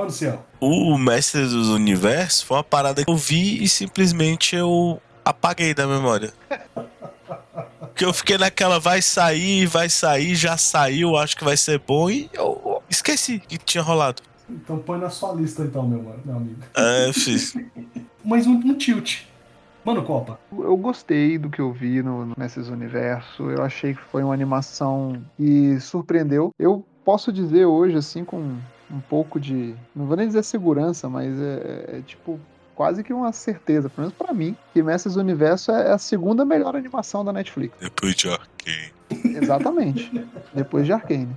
Céu. O Mestre dos Universos foi uma parada que eu vi e simplesmente eu apaguei da memória. Porque eu fiquei naquela, vai sair, vai sair, já saiu, acho que vai ser bom e eu esqueci que tinha rolado. Então põe na sua lista então, meu, mano, meu amigo. É, fiz. Mas um, um tilt. Mano, Copa. Eu gostei do que eu vi no, no Nesses Universo. Eu achei que foi uma animação que surpreendeu. Eu posso dizer hoje, assim, com um pouco de. Não vou nem dizer segurança, mas é, é tipo. Quase que uma certeza, pelo menos pra mim, que Mestres do Universo é a segunda melhor animação da Netflix. Depois de Arcane. Exatamente. Depois de Arcane.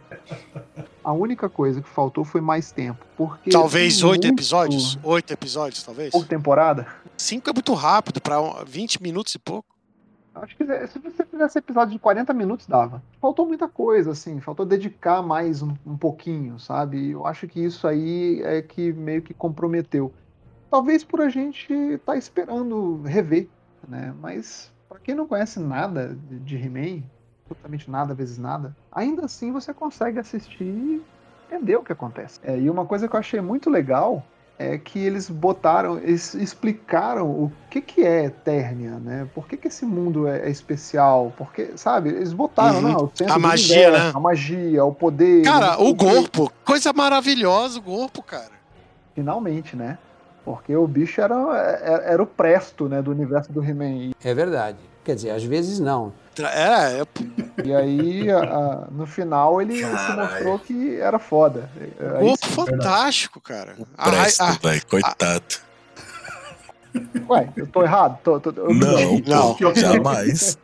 A única coisa que faltou foi mais tempo. Porque Talvez oito muito- episódios? Oito episódios, talvez? Por temporada? Cinco é muito rápido, um- 20 minutos e pouco. Acho que se você fizesse episódio de 40 minutos, dava. Faltou muita coisa, assim. Faltou dedicar mais um, um pouquinho, sabe? Eu acho que isso aí é que meio que comprometeu. Talvez por a gente estar esperando rever, né? Mas pra quem não conhece nada de, de He-Man, absolutamente nada vezes nada, ainda assim você consegue assistir e entender o que acontece. É, e uma coisa que eu achei muito legal é que eles botaram, eles explicaram o que, que é Eternia, né? Por que, que esse mundo é, é especial? Porque, sabe, eles botaram, Uhum. não, o centro A magia, universo, né? A magia, o poder. Cara, o quê. corpo. Coisa maravilhosa, o corpo, cara. Finalmente, né? Porque o bicho era, era, era o presto, né, do universo do He-Man. É verdade. Quer dizer, às vezes não. É, é E aí, a- a- no final, ele se mostrou que era foda. Aí corpo sim, fantástico, cara. O A- Presto, a- velho, coitado. Ué, eu tô errado? Tô, tô- eu Não, Não. pô, jamais.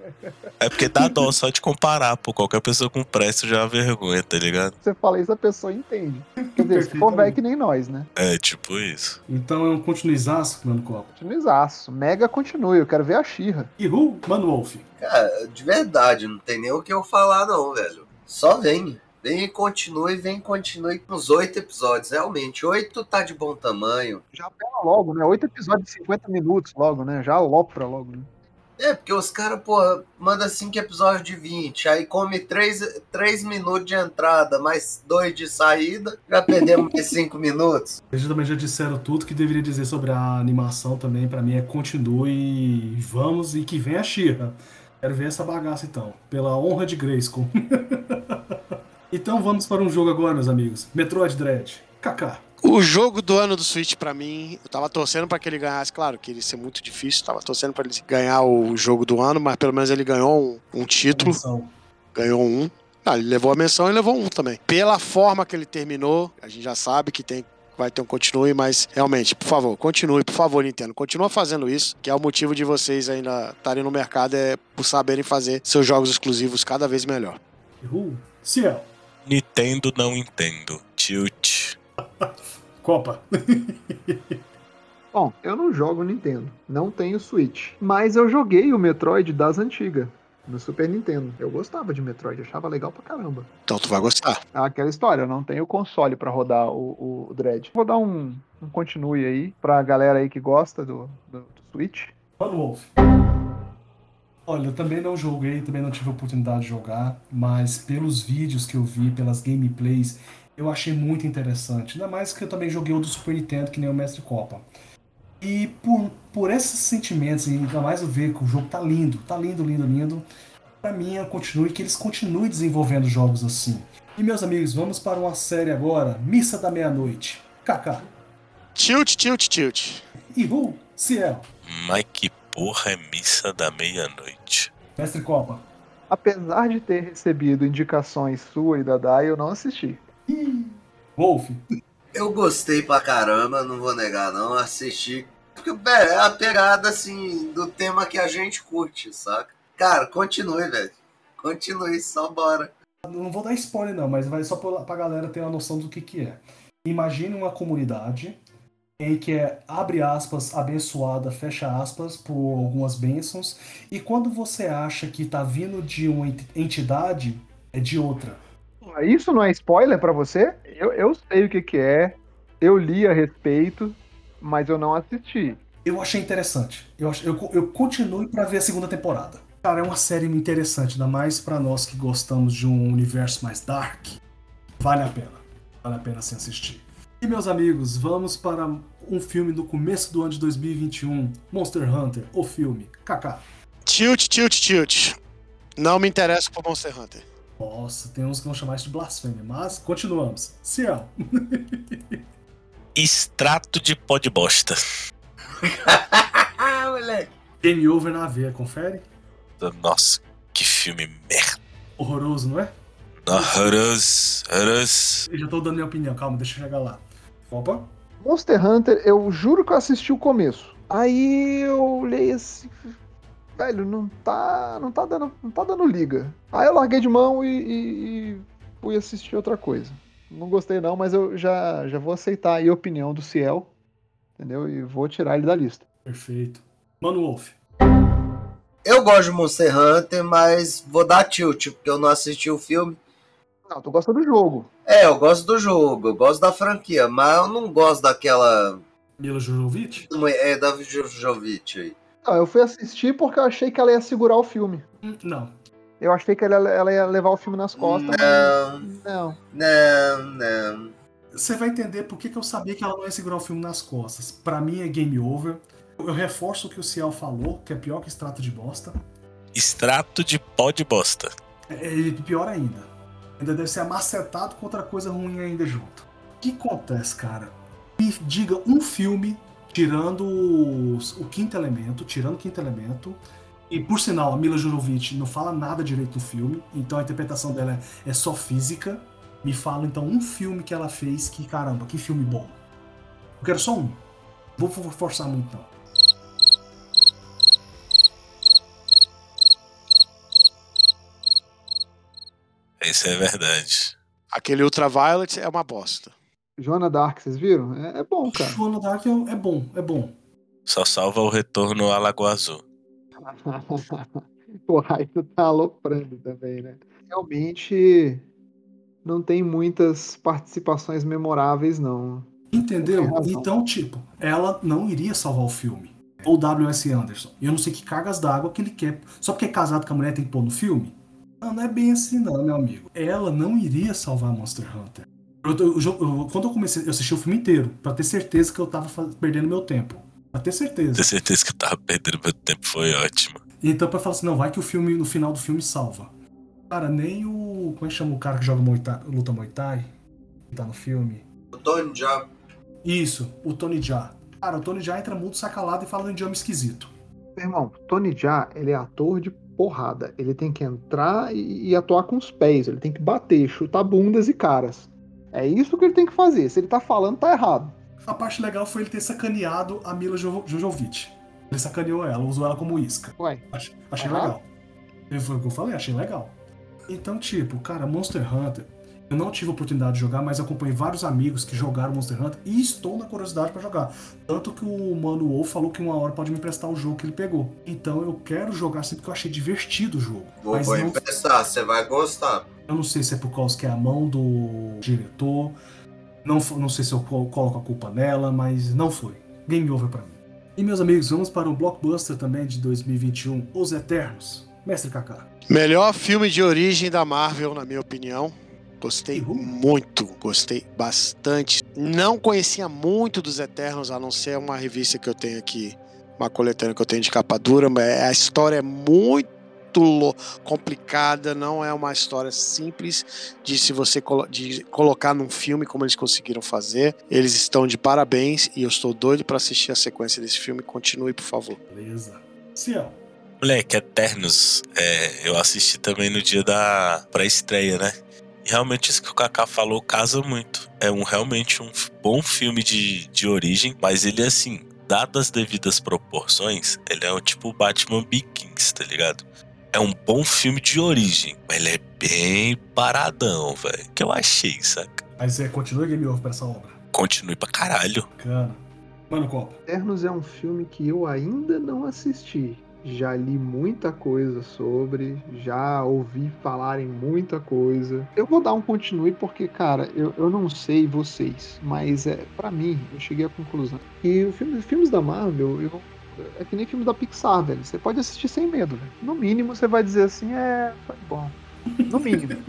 É porque dá dó só de comparar, pô. Qualquer pessoa com Presto já é vergonha, tá ligado? Você fala isso, a pessoa entende. Quer dizer, se for velho que nem nós, né? É tipo isso. Então é um continuizaço, mano, Copa. Continuizaço. Mega continue, eu quero ver a Xirra. E Ru, mano, Wolf. Cara, de verdade, não tem nem o que eu falar, não, velho. Só vem. Vem e continue, vem e continue com os oito episódios. Realmente, oito tá de bom tamanho. Já pega logo, né? Oito episódios de 50 minutos logo, né? Já alopra logo, né? É, porque os caras, porra, manda cinco episódios de 20, aí come três, três minutos de entrada, mais dois de saída, já perdemos mais cinco minutos. Eles também já disseram tudo que deveria dizer sobre a animação também. Pra mim é continue, vamos e que vem a Xirra. Quero ver essa bagaça então. Pela honra de Grayskull. então vamos para um jogo agora, meus amigos. Metroid Dread. Kaká. O jogo do ano do Switch pra mim, eu tava torcendo pra que ele ganhasse, claro, que ia ser muito difícil, tava torcendo pra ele ganhar o jogo do ano, mas pelo menos ele ganhou um, um título, ganhou um. Ah, ele levou a menção e levou um também. Pela forma que ele terminou, a gente já sabe que tem vai ter um continue, mas realmente, por favor, continue, por favor, Nintendo, continua fazendo isso, que é o motivo de vocês ainda estarem no mercado é por saberem fazer seus jogos exclusivos cada vez melhor. Ru. Ciel. Nintendo não entendo. Tilt. Copa. Bom, eu não jogo Nintendo, não tenho Switch, mas eu joguei o Metroid das antigas, no Super Nintendo. Eu gostava de Metroid, achava legal pra caramba. Então tu vai gostar. É Aquela história, eu não tenho console pra rodar o, o Dread. Vou dar um, um continue aí pra galera aí que gosta do, do, do Switch. Mano, Wolf. Olha, eu também não joguei, também não tive a oportunidade de jogar, mas pelos vídeos que eu vi, pelas gameplays, eu achei muito interessante. Ainda mais que eu também joguei o do Super Nintendo, que nem o Mestre Copa. E por, por esses sentimentos, e ainda mais eu ver que o jogo tá lindo, tá lindo, lindo, lindo, pra mim eu continue que eles continuem desenvolvendo jogos assim. E meus amigos, vamos para uma série agora, Missa da Meia-Noite. Kaká. Tilt, tilt, tilt. E Ru, Ciel, Mas que porra é missa da meia-noite? Mestre Copa. Apesar de ter recebido indicações sua e da Dai, eu não assisti. Wolf. Eu gostei pra caramba, não vou negar não, assisti. Porque, velho, é a pegada, assim, do tema que a gente curte, saca? Cara, continue, velho. Continue, só bora. Não vou dar spoiler não, mas vai só pra, pra galera ter uma noção do que que é. Imagine uma comunidade em que é, abre aspas, abençoada, fecha aspas, por algumas bênçãos, e quando você acha que tá vindo de uma ent- entidade, é de outra. Isso não é spoiler pra você? Eu, eu sei o que, que é, eu li a respeito, mas eu não assisti. Eu achei interessante. Eu, ach- eu, eu continuo pra ver a segunda temporada. Cara, é uma série interessante, ainda mais pra nós que gostamos de um universo mais dark. Vale a pena. Vale a pena se assistir. E meus amigos, vamos para um filme do começo do ano de 2021, Monster Hunter, o filme. Kaká. Tilt, tilt, tilt. Não me interessa por Monster Hunter. Nossa, tem uns que vão chamar isso de blasfêmia, mas continuamos. Ciel. Extrato de pó de bosta. Moleque. Game Over na veia, confere? Nossa, que filme merda. Horroroso, não é? Horroroso, horroroso. Eu já tô dando minha opinião, calma, deixa eu chegar lá. Opa. Monster Hunter, eu juro que eu assisti o começo. Aí eu olhei assim. Velho, não tá. Não tá dando, não tá dando liga. Aí eu larguei de mão e, e- e fui assistir outra coisa. Não gostei não, mas eu já, já vou aceitar aí a opinião do Ciel. Entendeu? E vou tirar ele da lista. Perfeito. Mano Wolf. Eu gosto de Monster Hunter, mas vou dar tilt, porque eu não assisti o filme. Não, tu gosta do jogo. É, eu gosto do jogo, eu gosto da franquia, mas eu não gosto daquela. Mila Jovovich? É, da Jojovic aí. Não, eu fui assistir porque eu achei que ela ia segurar o filme. Hum, Não. Eu achei que ela, ela ia levar o filme nas costas. Não, mas Não. não, não. Você vai entender por que, que eu sabia que ela não ia segurar o filme nas costas. Pra mim é game over. Eu reforço o que o Ciel falou, que é pior que extrato de bosta. Extrato de pó de bosta. É é pior ainda. Ainda deve ser amacetado com outra coisa ruim ainda junto. O que acontece, cara? Me diga um filme, tirando os- o quinto elemento, tirando o quinto elemento. E por sinal, a Mila Jovovich não fala nada direito no filme, então a interpretação dela é, é só física. Me fala então um filme que ela fez que, caramba, que filme bom. Eu quero só um. Vou for- forçar muito não. Isso é verdade. Aquele Ultraviolet é uma bosta. Joana Dark, vocês viram? É, é bom, cara. Joana Dark é, é bom, é bom. Só salva o retorno à Lagoa Azul. Aí tu tá aloprando também, né? Realmente não tem muitas participações memoráveis, não. Entendeu? Então, tipo, ela não iria salvar o filme. Ou W.S. Anderson. E eu não sei que cargas d'água que ele quer. Só porque é casado com a mulher tem que pôr no filme? Não, não é bem assim, não, meu amigo. Ela não iria salvar Monster Hunter. Eu- eu- eu- quando eu comecei, eu assisti o filme inteiro, pra ter certeza que eu tava perdendo meu tempo. Pra ter certeza. Tenho certeza que eu tava perdendo meu tempo, foi ótimo. Então, pra falar assim, não, vai que o filme, no final do filme, salva. Cara, nem o. Como é que chama o cara que joga Muay Thai- luta Muay Thai? Que tá no filme? O Tony Jaa. Isso, o Tony Jaa. Cara, o Tony Jaa entra mudo, sacalado e fala um idioma esquisito. Meu irmão, Tony Jaa, ele é ator de porrada. Ele tem que entrar e, e atuar com os pés. Ele tem que bater, chutar bundas e caras. É isso que ele tem que fazer. Se ele tá falando, tá errado. A parte legal foi ele ter sacaneado a Mila Jo- Jojovic. Ele sacaneou ela, usou ela como isca. Ué, Achei, achei legal. E Foi o que eu falei, achei legal. Então, tipo, cara, Monster Hunter, eu não tive a oportunidade de jogar, mas acompanhei vários amigos que jogaram Monster Hunter e estou na curiosidade pra jogar. Tanto que o Mano Wolf falou que uma hora pode me emprestar o jogo que ele pegou. Então eu quero jogar sempre porque eu achei divertido o jogo. Vou, mas vou não, emprestar, você vai gostar. eu não sei se é por causa que é a mão do diretor. Não, não sei se eu co- coloco a culpa nela, mas não foi. Game over pra mim. E meus amigos, vamos para o blockbuster também de 2021, Os Eternos. Mestre Kaká. Melhor filme de origem da Marvel, na minha opinião. Gostei Uhul. muito, gostei bastante. Não conhecia muito dos Eternos, a não ser uma revista que eu tenho aqui, uma coletânea que eu tenho de capa dura, mas a história é muito lo- complicada, não é uma história simples de se você colo- de colocar num filme como eles conseguiram fazer. Eles estão de parabéns e eu estou doido para assistir a sequência desse filme. Continue, por favor. Beleza. Ciel. Moleque, Eternos, é, eu assisti também no dia da pré-estreia, né? E realmente isso que o Kaká falou casa muito. É um realmente um bom filme de, de origem, mas ele, assim, dadas as devidas proporções, ele é o tipo Batman Begins, tá ligado? É um bom filme de origem, mas ele é bem paradão, velho. Que eu achei, saca? Mas é, continua Game Over pra essa obra. Continue pra caralho. Bacana. Mano, Copa. Eternos é um filme que eu ainda não assisti. Já li muita coisa sobre, já ouvi falarem muita coisa. Eu vou dar um continue porque, cara, eu, eu não sei vocês, mas é para mim, eu cheguei à conclusão que o filme, os filmes da Marvel, eu é que nem filme da Pixar, velho. Você pode assistir sem medo, velho. No mínimo você vai dizer assim, é. Foi bom. No mínimo.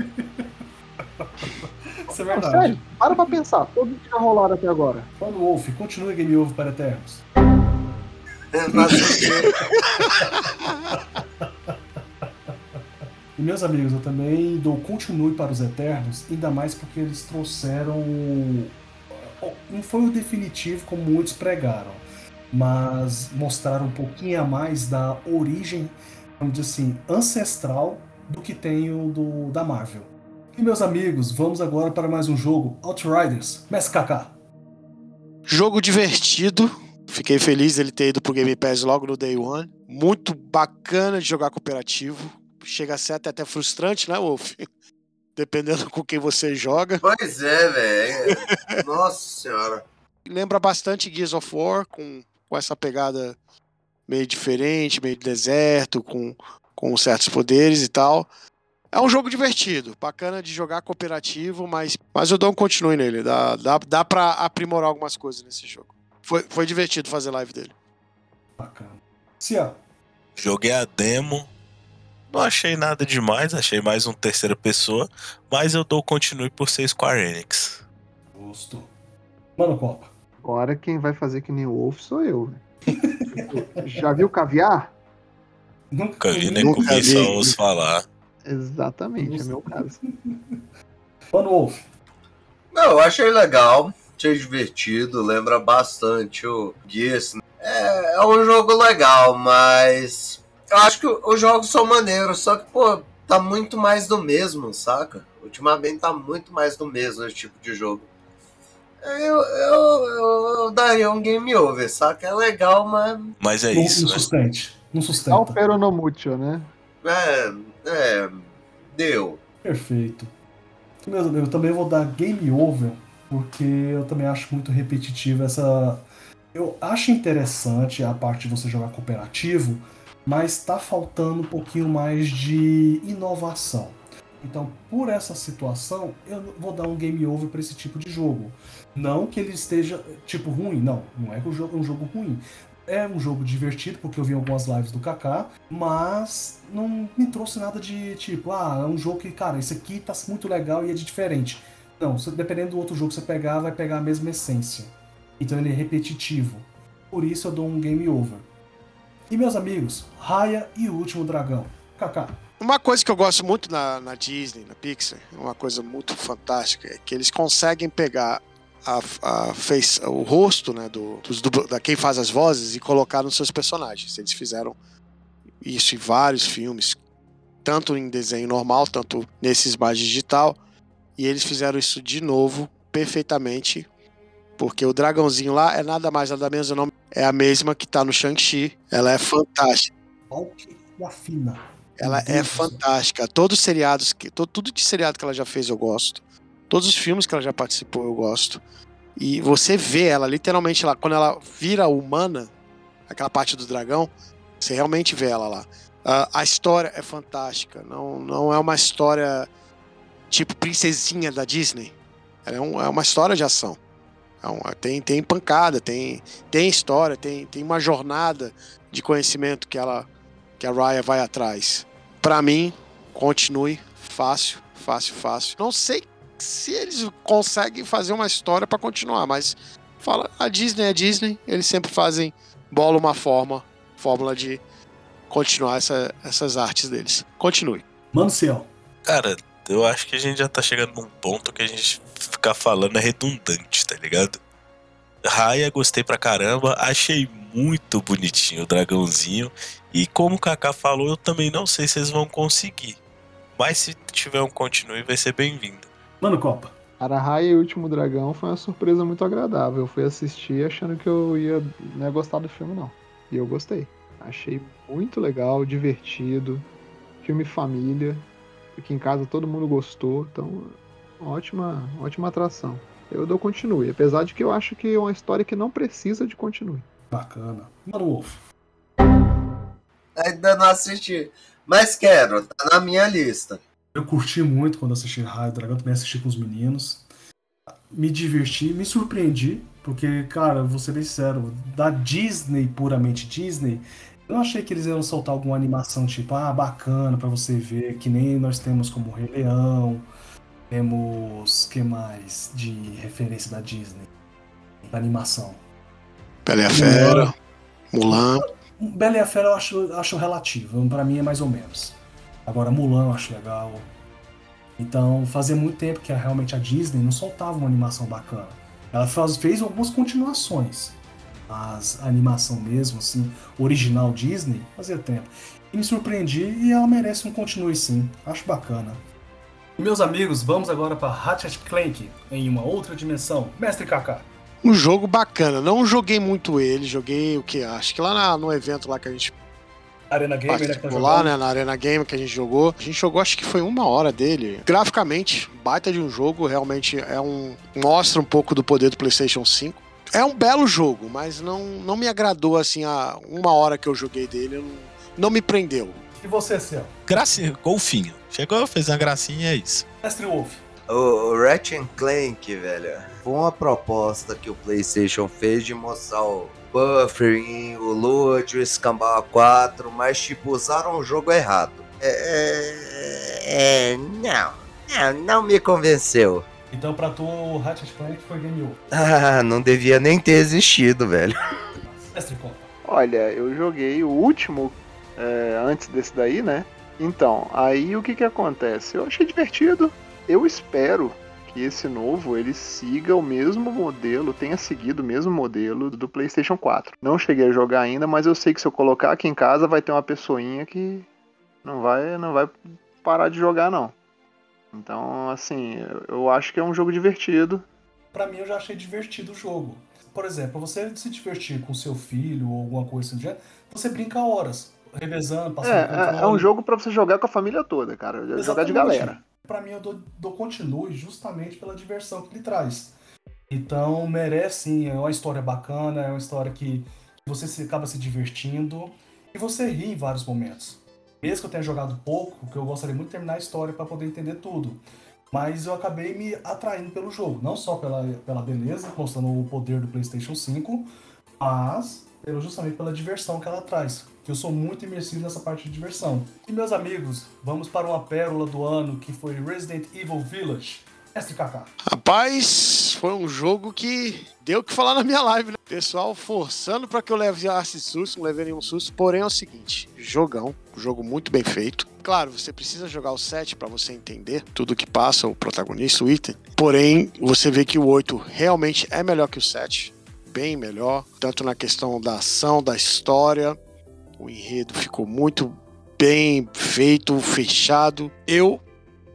Isso é Não, verdade. sério, para pra pensar. Todos que já rolaram até agora. Mano Wolf, continue Game Over para Eternos. E meus amigos, eu também dou continue para os Eternos, ainda mais porque eles trouxeram. Não foi o definitivo como muitos pregaram, mas mostraram um pouquinho a mais da origem, vamos dizer assim, ancestral do que tem o do, da Marvel. E meus amigos, vamos agora para mais um jogo, Outriders, Mestre Kaká. Jogo divertido. Fiquei feliz dele ter ido pro Game Pass logo no Day One. Muito bacana de jogar cooperativo. Chega a ser até, até frustrante, né, Wolf? Dependendo com quem você joga. Pois é, velho. Nossa senhora. Lembra bastante Gears of War, com, com essa pegada meio diferente, meio de deserto, com, com certos poderes e tal. É um jogo divertido, bacana de jogar cooperativo, mas, mas eu dou um continue nele. Dá, dá, dá pra aprimorar algumas coisas nesse jogo. Foi, foi divertido fazer live dele. Bacana. Cia, Joguei a demo. Não achei nada demais, achei mais um terceira pessoa, mas eu dou continue por ser Square Enix. gosto. Mano Copa. Agora quem vai fazer que nem o Wolf sou eu. velho. Já viu caviar? Nunca vi, nem só ouço falar. Exatamente, é meu caso. Mano Wolf. Não, eu achei legal, achei divertido, lembra bastante o Gears. É, é um jogo legal, mas eu acho que os jogos são maneiros, só que, pô, tá muito mais do mesmo, saca? Ultimamente tá muito mais do mesmo esse tipo de jogo. Eu, eu, eu, eu daria um game over, saca? É legal, mas. Mas é não, isso, não né? sustente. Não Não sustenta. pero no mucho, né? É. É. Deu. Perfeito. Eu também vou dar game over, porque eu também acho muito repetitivo essa. Eu acho interessante a parte de você jogar cooperativo, mas tá faltando um pouquinho mais de inovação. Então, por essa situação, eu vou dar um game over para esse tipo de jogo. Não que ele esteja, tipo, ruim, não. Não é que o jogo é um jogo ruim. É um jogo divertido, porque eu vi algumas lives do Kaká, mas não me trouxe nada de tipo, ah, é um jogo que, cara, esse aqui tá muito legal e é de diferente. Não, dependendo do outro jogo que você pegar, vai pegar a mesma essência. Então ele é repetitivo. Por isso eu dou um game over. E meus amigos, Raya e o Último Dragão. Kaká. Uma coisa que eu gosto muito na, na Disney, na Pixar, uma coisa muito fantástica, é que eles conseguem pegar a, a face, o rosto né, do, dos dubla- da quem faz as vozes e colocar nos seus personagens. Eles fizeram isso em vários filmes, tanto em desenho normal, tanto nesses mais digital, e eles fizeram isso de novo perfeitamente, porque o dragãozinho lá é nada mais nada menos o nome é a mesma que tá no Shang-Chi. Ela é fantástica. Olha que afina. Ela é fantástica. Todos os seriados, que, to- tudo de seriado que ela já fez eu gosto. Todos os filmes que ela já participou eu gosto. E você vê ela literalmente lá, quando ela vira humana, aquela parte do dragão, você realmente vê ela lá. Ah, a história é fantástica. Não, não é uma história tipo princesinha da Disney. Ela é, um- é uma história de ação. É uma- tem, tem pancada, tem, tem história, tem, tem uma jornada de conhecimento que ela que a Raya vai atrás. Pra mim, continue fácil, fácil, fácil. Não sei se eles conseguem fazer uma história pra continuar, mas fala, a Disney é Disney, eles sempre fazem bola uma forma, fórmula de continuar essa- essas artes deles. Continue. Mano Ciel. Cara, eu acho que a gente já tá chegando num ponto que a gente ficar falando é redundante, tá ligado? Raya, gostei pra caramba, achei muito bonitinho o dragãozinho. E como o Kaká falou, eu também não sei se eles vão conseguir. Mas se tiver um continue, vai ser bem-vindo. Mano Copa. Arahai e o Último Dragão foi uma surpresa muito agradável. Eu fui assistir achando que eu ia não ia gostar do filme, não. E eu gostei. Achei muito legal, divertido. Filme família. Aqui em casa todo mundo gostou. Então, ótima, ótima atração. Eu dou continue. Apesar de que eu acho que é uma história que não precisa de continue. Bacana. Mano Wolf. Ainda não assisti. Mas quero, tá na minha lista. Eu curti muito quando assisti Raio Dragão, também assisti com os meninos. Me diverti, me surpreendi, Porque, cara, vou ser bem sincero, da Disney, puramente Disney, eu não achei que eles iam soltar alguma animação tipo, ah, bacana pra você ver, que nem nós temos como Rei Leão, temos, que mais de referência da Disney? Da animação. Bela e a Fera, Mulan. Bela e a Fera eu acho, acho relativo, pra mim é mais ou menos. Agora, Mulan eu acho legal. Então, fazia muito tempo que realmente a Disney não soltava uma animação bacana. Ela faz, fez algumas continuações, mas a animação mesmo, assim, original Disney, fazia tempo. E me surpreendi e ela merece um continue sim. Acho bacana. Meus amigos, vamos agora para Ratchet Clank em uma outra dimensão. Mestre Kaká. Um jogo bacana. Não joguei muito ele, joguei o que? Acho que lá na- no evento lá que a gente Arena Gamer, né? Que tá lá, né? Na Arena Game que a gente jogou. A gente jogou, acho que foi uma hora dele. Graficamente, baita de um jogo. Realmente é um. Mostra um pouco do poder do PlayStation 5. É um belo jogo, mas não, não me agradou assim a uma hora que eu joguei dele. Não, não me prendeu. E você, Céu? Gracinha, golfinho. Chegou, fez uma gracinha, é isso. Mestre Wolf. O, o Ratchet Clank, velho, foi uma proposta que o PlayStation fez de mostrar o buffering, o load, o escambau 4, mas tipo, usaram o jogo errado. É, é, não, não, não me convenceu. Então, pra tu, o Ratchet Clank foi Game Over. Ah, não devia nem ter existido, velho. Mestre. Olha, eu joguei o último é, antes desse daí, né? Então, aí o que que acontece? Eu achei divertido. Eu espero que esse novo ele siga o mesmo modelo, tenha seguido o mesmo modelo do PlayStation 4. Não cheguei a jogar ainda, mas eu sei que se eu colocar aqui em casa vai ter uma pessoinha que não vai, não vai parar de jogar não. Então, assim, eu- acho que é um jogo divertido. Pra mim, eu já achei divertido o jogo. Por exemplo, você se divertir com seu filho ou alguma coisa assim do você brinca horas, revezando, passando É, é, é um jogo pra você jogar com a família toda, cara. Jogar de Exatamente. galera. Pra mim, eu dou, dou continue justamente pela diversão que ele traz. Então, merece sim, é uma história bacana, é uma história que você se, acaba se divertindo e você ri em vários momentos. Mesmo que eu tenha jogado pouco, porque eu gostaria muito de terminar a história para poder entender tudo. Mas eu acabei me atraindo pelo jogo, não só pela, pela beleza, mostrando o poder do PlayStation 5, mas pelo, justamente pela diversão que ela traz. Que eu sou muito imersivo nessa parte de diversão. E meus amigos, vamos para uma pérola do ano que foi Resident Evil Village. Rapaz, foi um jogo que deu o que falar na minha live, né? Pessoal forçando pra que eu levasse susto, não levei nenhum susto. Porém é o seguinte, jogão, jogo muito bem feito. Claro, você precisa jogar o 7 pra você entender tudo que passa, o protagonista, o item. Porém, você vê que o 8 realmente é melhor que o 7. Bem melhor, tanto na questão da ação, da história. O enredo ficou muito bem feito, fechado. Eu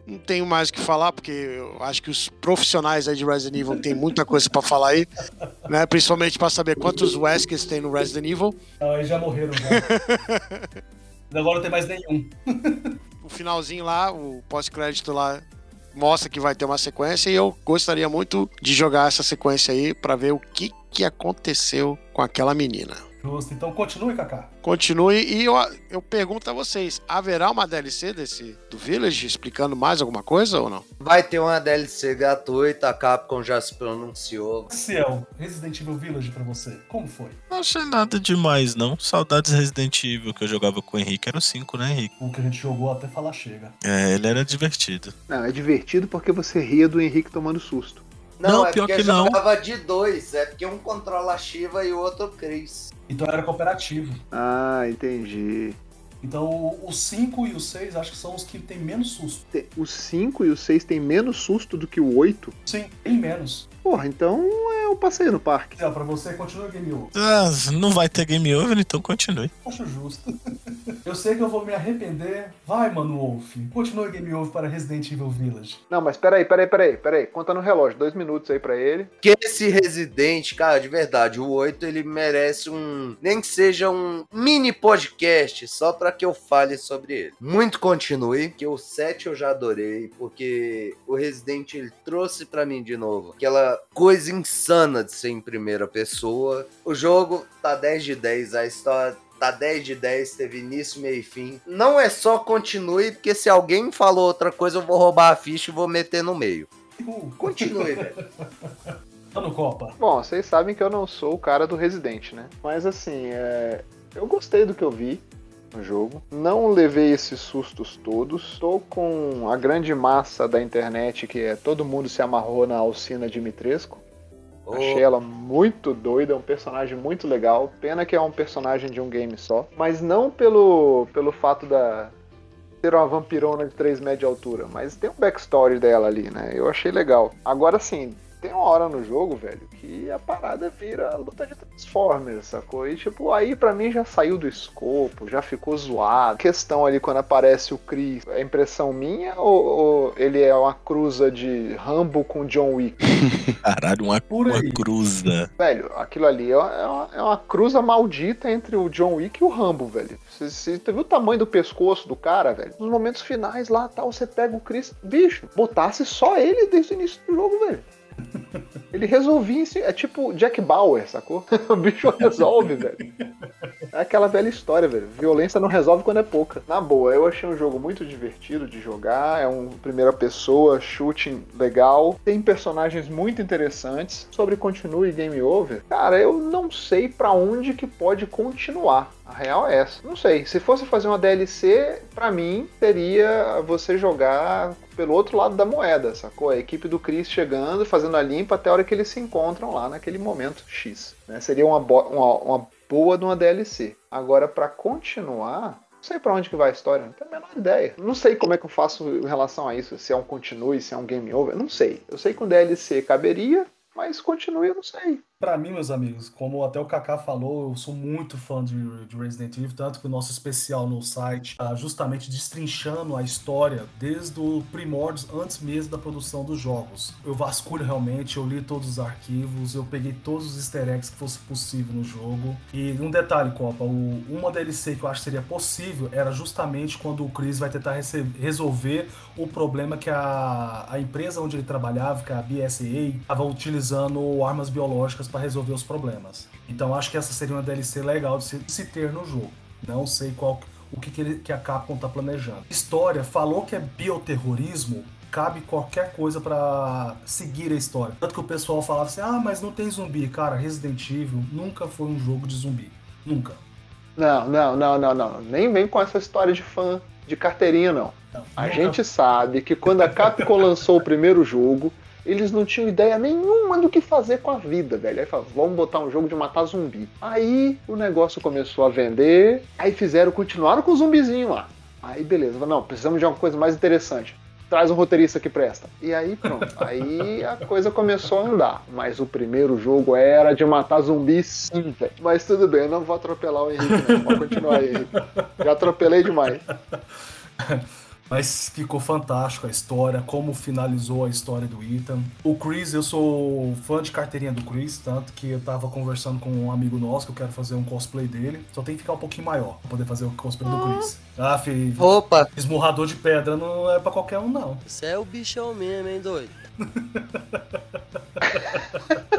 não tenho mais o que falar, porque eu acho que os profissionais aí de Resident Evil têm muita coisa pra falar aí, né? Principalmente pra saber quantos Weskers tem no Resident Evil. Ah, eles já morreram já. Agora não tem mais nenhum. O finalzinho lá, o pós-crédito lá mostra que vai ter uma sequência e eu gostaria muito de jogar essa sequência aí pra ver o que que aconteceu com aquela menina. Justo. Então continue, Kaká. Continue e eu, eu pergunto a vocês, haverá uma DLC desse do Village explicando mais alguma coisa ou não? Vai ter uma DLC gratuita, a Capcom já se pronunciou. Ciel, Resident Evil Village pra você. Como foi? Não achei nada demais, não. Saudades Resident Evil que eu jogava com o Henrique era o 5, né, Henrique? O que a gente jogou até falar chega. É, ele era divertido. Não, é divertido porque você ria do Henrique tomando susto. Não, Não, é pior porque que não. jogava de dois, é porque um controla a Shiva e o outro o Chris. Então era cooperativo. Ah, entendi. Então o 5 e o 6 acho que são os que tem menos susto. O 5 e o 6 tem menos susto do que o 8? Sim, bem menos. Porra, então é um passeio no parque. Ciel, pra você continua Game Over. Ah, não vai ter game over, então continue. Acho justo. Eu sei que eu vou me arrepender. Vai, mano, Wolf. Continua Game Over para Resident Evil Village. Não, mas peraí, peraí, peraí, peraí. Conta no relógio, dois minutos aí pra ele. Que esse Resident, cara, de verdade, o 8 ele merece um. Nem que seja um mini podcast só pra que eu fale sobre ele. Muito continue, que o 7 eu já adorei, porque o Resident ele trouxe pra mim de novo aquela coisa insana de ser em primeira pessoa. O jogo tá 10 de 10, a história. Tá 10 de 10, teve início, meio e fim. Não é só continue, porque se alguém falou outra coisa, eu vou roubar a ficha e vou meter no meio. Uh, Continue, velho. Tá no Copa. Bom, vocês sabem que eu não sou o cara do Resident, né? Mas assim, é... eu gostei do que eu vi no jogo. Não levei esses sustos todos. Estou com a grande massa da internet que é todo mundo se amarrou na Alcina Dimitrescu. Ô, Achei ela muito doida, é um personagem muito legal. Pena que é um personagem de um game só. Mas não pelo, pelo fato da ser uma vampirona de 3 metros de altura, mas tem um backstory dela ali, né? Eu achei legal. Agora sim, tem uma hora no jogo, velho, que a parada vira luta de Transformers, sacou? E tipo, aí pra mim já saiu do escopo, já ficou zoado. A questão ali quando aparece o Chris, é impressão minha ou, ou ele é uma cruza de Rambo com John Wick? Caralho, uma, uma cruza. Velho, aquilo ali é uma, é uma- é uma cruza maldita entre o John Wick e o Rambo, velho. Você, você viu o tamanho do pescoço do cara, velho? Nos momentos finais lá, tal, você pega o Chris, bicho, botasse só ele desde o início do jogo, velho. Ele resolvia. É tipo Jack Bauer, sacou? O bicho resolve, velho. É aquela velha história, velho. Violência não resolve quando é pouca. Na boa, eu achei um jogo muito divertido de jogar. É um primeira pessoa, shooting legal. Tem personagens muito interessantes. Sobre continue e game over, cara, eu não sei pra onde que pode continuar. A real é essa. Não sei. Se fosse fazer uma DLC, pra mim, seria você jogar pelo outro lado da moeda, sacou? A equipe do Chris chegando, fazendo a limpa até a hora que eles se encontram lá naquele momento X. né? Seria uma, uma, uma boa de uma DLC. Agora, pra continuar, não sei pra onde que vai a história, não tenho a menor ideia. Não sei como é que eu faço em relação a isso, se é um continue, se é um game over, não sei. Eu sei que um DLC caberia, mas continue eu não sei. Pra mim, meus amigos, como até o Kaká falou, eu sou muito fã de, de Resident Evil, tanto que o nosso especial no site tá justamente destrinchando a história desde o primórdios, antes mesmo da produção dos jogos. Eu vasculho realmente, eu li todos os arquivos, eu peguei todos os easter eggs que fosse possível no jogo. E um detalhe, Copa, o, uma DLC que eu acho que seria possível era justamente quando o Chris vai tentar resolver o problema que a, a empresa onde ele trabalhava, que é a BSA, estava utilizando armas biológicas para resolver os problemas. Então acho que essa seria uma DLC legal de se, de se ter no jogo. Não sei qual o que, que, ele- que a Capcom tá planejando. História falou que é bioterrorismo. Cabe qualquer coisa para seguir a história. Tanto que o pessoal falava assim: ah, mas não tem zumbi. Cara, Resident Evil nunca foi um jogo de zumbi. Nunca. Não, não, não, não, não. Nem vem com essa história de fã de carteirinha, não. Não, A nunca- gente sabe que quando a Capcom lançou o primeiro jogo, eles não tinham ideia nenhuma do que fazer com a vida, velho. Aí falaram, vamos botar um jogo de matar zumbi. Aí o negócio começou a vender, aí fizeram, continuaram com o zumbizinho lá. Aí beleza, não, precisamos de alguma coisa mais interessante. Traz um roteirista que presta. E aí pronto. Aí a coisa começou a andar. Mas o primeiro jogo era de matar zumbi sim, velho. Mas tudo bem, eu não vou atropelar o Henrique, não. Pode continuar aí. Já atropelei demais. Mas ficou fantástico a história, como finalizou a história do Ethan. O Chris, eu sou fã de carteirinha do Chris, tanto que eu tava conversando com um amigo nosso que eu quero fazer um cosplay dele. Só tem que ficar um pouquinho maior pra poder fazer o cosplay do Chris. Ah, filho, Opa! esmurrador de pedra não é pra qualquer um, não. Você é o bichão mesmo, hein, doido?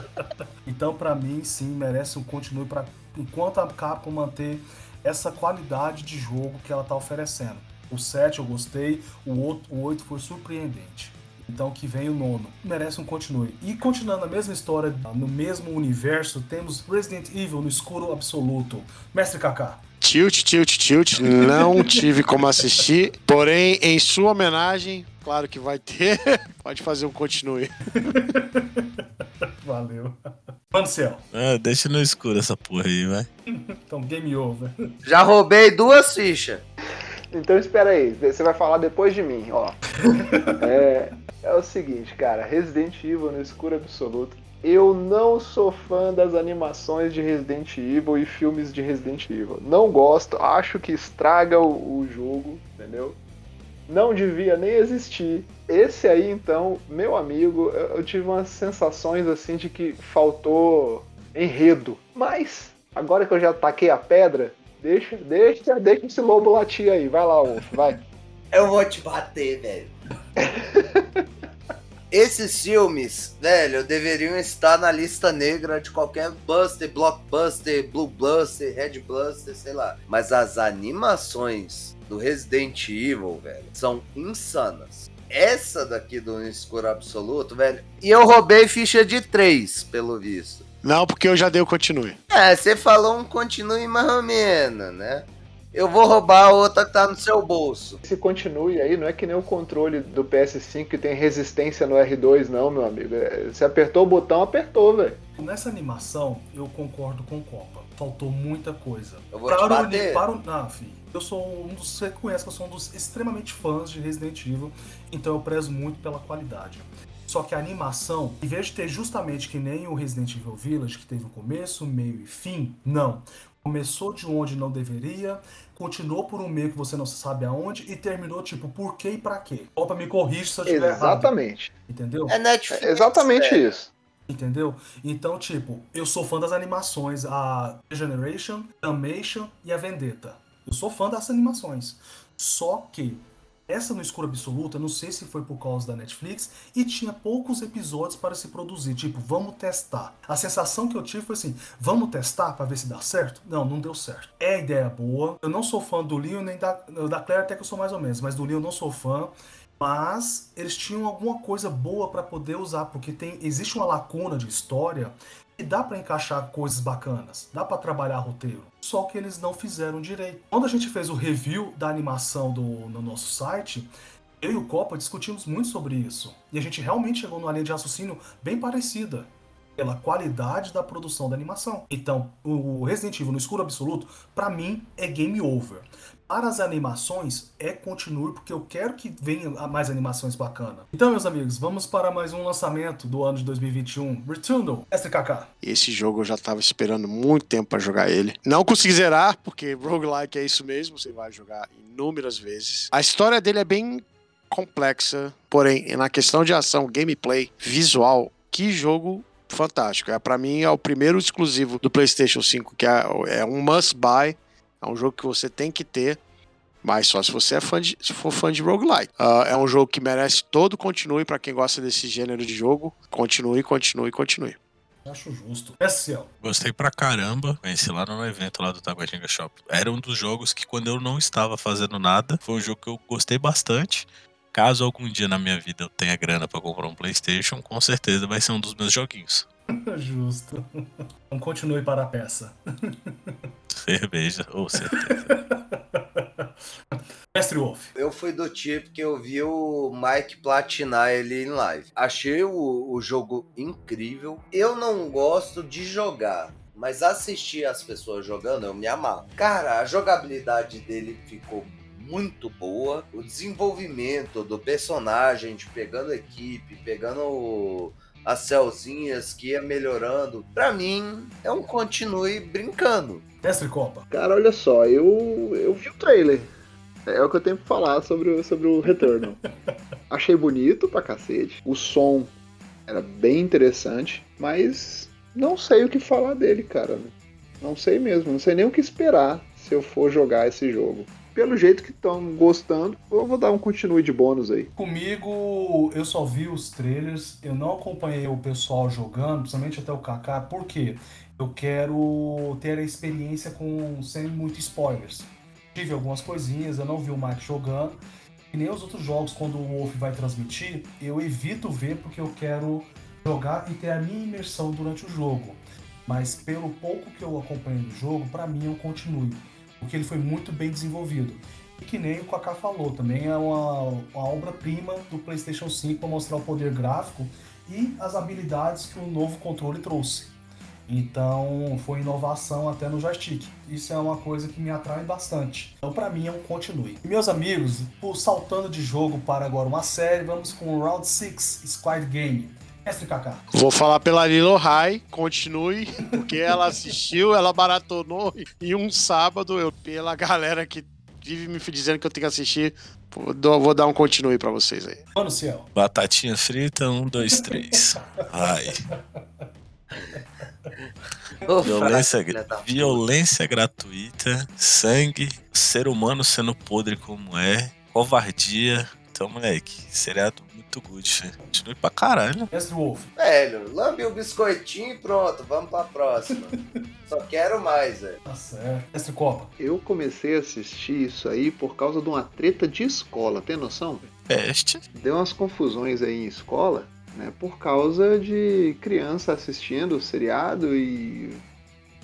Então, pra mim, sim, merece um continue para enquanto a Capcom manter essa qualidade de jogo que ela tá oferecendo. O 7 eu gostei, o 8, o 8 foi surpreendente. Então que vem o nono. Merece um continue. E continuando a mesma história, no mesmo universo, temos Resident Evil no escuro absoluto. Mestre Kaká. Tilt, tilt, tilt. Não tive como assistir. Porém, em sua homenagem, claro que vai ter. Pode fazer um continue. Valeu. Mano céu. Ah, deixa no escuro essa porra aí, vai. Então, game over. Já roubei duas fichas. Então espera aí, você vai falar depois de mim, ó. É, é o seguinte, cara, Resident Evil no escuro absoluto. Eu não sou fã das animações de Resident Evil e filmes de Resident Evil. Não gosto, acho que estraga o, o jogo, entendeu? Não devia nem existir. Esse aí, então, meu amigo, eu, eu tive umas sensações assim de que faltou enredo. Mas, agora que eu já taquei a pedra, deixa, deixa, deixa esse lobo latir aí. Vai lá, Wolf, vai. Eu vou te bater, velho. Esses filmes, velho, deveriam estar na lista negra de qualquer Buster, Blockbuster, Blue Buster, Red Buster, sei lá. Mas as animações do Resident Evil, velho, são insanas. essa daqui do escuro absoluto, velho. E eu roubei ficha de três, pelo visto. Não, porque eu já dei o continue. É, você falou um continue mais ou menos, né? Eu vou roubar a outra que tá no seu bolso. Se continue aí, não é que nem o controle do PS5 que tem resistência no R2, não, meu amigo. É, Você apertou o botão, apertou, velho. Nessa animação, eu concordo com o Copa. Faltou muita coisa. Eu vou te para o, bater. para o, ah, filho, eu sou um dos. Você conhece que eu sou um dos extremamente fãs de Resident Evil, então eu prezo muito pela qualidade. Só que a animação, em vez de ter justamente que nem o Resident Evil Village, que teve o começo, meio e fim, não. Começou de onde não deveria, continuou por um meio que você não sabe aonde e terminou tipo por quê e pra quê. Opa, me corrige se eu estiver errado. Exatamente. Entendeu? É Netflix. É exatamente velho. isso. Entendeu? Então, tipo, eu sou fã das animações, a Generation, Damnation e a Vendetta. Eu sou fã dessas animações. Só que essa no escuro absoluto, eu não sei se foi por causa da Netflix, e tinha poucos episódios para se produzir. Tipo, vamos testar. A sensação que eu tive foi assim: vamos testar para ver se dá certo? Não, não deu certo. É ideia boa. Eu não sou fã do Leon nem da, da Claire, até que eu sou mais ou menos, mas do Leon eu não sou fã. Mas eles tinham alguma coisa boa para poder usar, porque tem existe uma lacuna de história e dá para encaixar coisas bacanas, dá para trabalhar roteiro. Só que eles não fizeram direito. Quando a gente fez o review da animação do, no nosso site, eu e o Copa discutimos muito sobre isso. E a gente realmente chegou numa linha de raciocínio bem parecida. Pela qualidade da produção da animação. Então, o Resident Evil no escuro absoluto, pra mim, é game over. Para as animações, é continue, porque eu quero que venha mais animações bacanas. Então, meus amigos, vamos para mais um lançamento do ano de 2021. Returnal, SKK. Esse jogo eu já tava esperando muito tempo pra jogar ele. Não consegui zerar, porque roguelike é isso mesmo, você vai jogar inúmeras vezes. A história dele é bem complexa, porém, na questão de ação, gameplay, visual, que jogo fantástico. É para mim é o primeiro exclusivo do PlayStation 5 que é, é um must buy, é um jogo que você tem que ter. Mas só se você é fã de, se for fã de roguelike. Ah, é um jogo que merece todo continue para quem gosta desse gênero de jogo. Continue, continue, continue. Acho justo. SCL. Gostei pra caramba. Conheci lá no evento lá do Taguatinga Shop. Era um dos jogos que quando eu não estava fazendo nada, foi um jogo que eu gostei bastante. Caso algum dia na minha vida eu tenha grana pra comprar um PlayStation, com certeza vai ser um dos meus joguinhos. Justo. Então continue para a peça. Cerveja, ou certeza. Mestre Wolf. Eu fui do tipo que eu vi o Mike platinar ele em live. Achei o, o jogo incrível. Eu não gosto de jogar. Mas assistir as pessoas jogando, eu me amarro. Cara, a jogabilidade dele ficou muito boa. O desenvolvimento do personagem, de pegando equipe, pegando o- as celzinhas que ia melhorando. Pra mim, é um continue brincando. Mestre Copa. Cara, olha só, eu, eu vi o trailer. É o que eu tenho pra falar sobre o, sobre o Returnal. Achei bonito pra cacete. O som era bem interessante, mas não sei o que falar dele, cara. Não sei mesmo, não sei nem o que esperar se eu for jogar esse jogo. Pelo jeito que estão gostando, eu vou dar um continue de bônus aí. Comigo, eu só vi os trailers, eu não acompanhei o pessoal jogando, principalmente até o Kaká, porque eu quero ter a experiência com sem muito spoilers. Tive algumas coisinhas, eu não vi o Mike jogando, e nem os outros jogos, quando o Wolf vai transmitir, eu evito ver porque eu quero jogar e ter a minha imersão durante o jogo. Mas pelo pouco que eu acompanhei do jogo, pra mim um continue, porque ele foi muito bem desenvolvido. E que nem o Kaká falou, também é uma, uma obra-prima do PlayStation 5 para mostrar o poder gráfico e as habilidades que o novo controle trouxe. Então foi inovação até no joystick. Isso é uma coisa que me atrai bastante. Então para mim é um continue. E, meus amigos, por saltando de jogo para agora uma série, vamos com o Round 6 Squad Game. Mestre Kaká. Vou falar pela Lilo Rai, continue, porque ela assistiu, ela maratonou em um sábado. Eu, pela galera que vive me dizendo que eu tenho que assistir, vou dar- um continue pra vocês aí. Mano Ciel. Batatinha frita, um, dois, três. Ai. Violência, violência gratuita, sangue, ser humano sendo podre como é, covardia. Então, moleque, seriado muito good. filho. Continue pra caralho. Mestre Wolf. Velho, lambe o biscoitinho e pronto, vamos pra próxima. Só quero mais, velho. Tá certo. Mestre Copa. Eu comecei a assistir isso aí por causa de uma treta de escola, tem noção? peste. Deu umas confusões aí em escola, né? Por causa de criança assistindo o seriado e.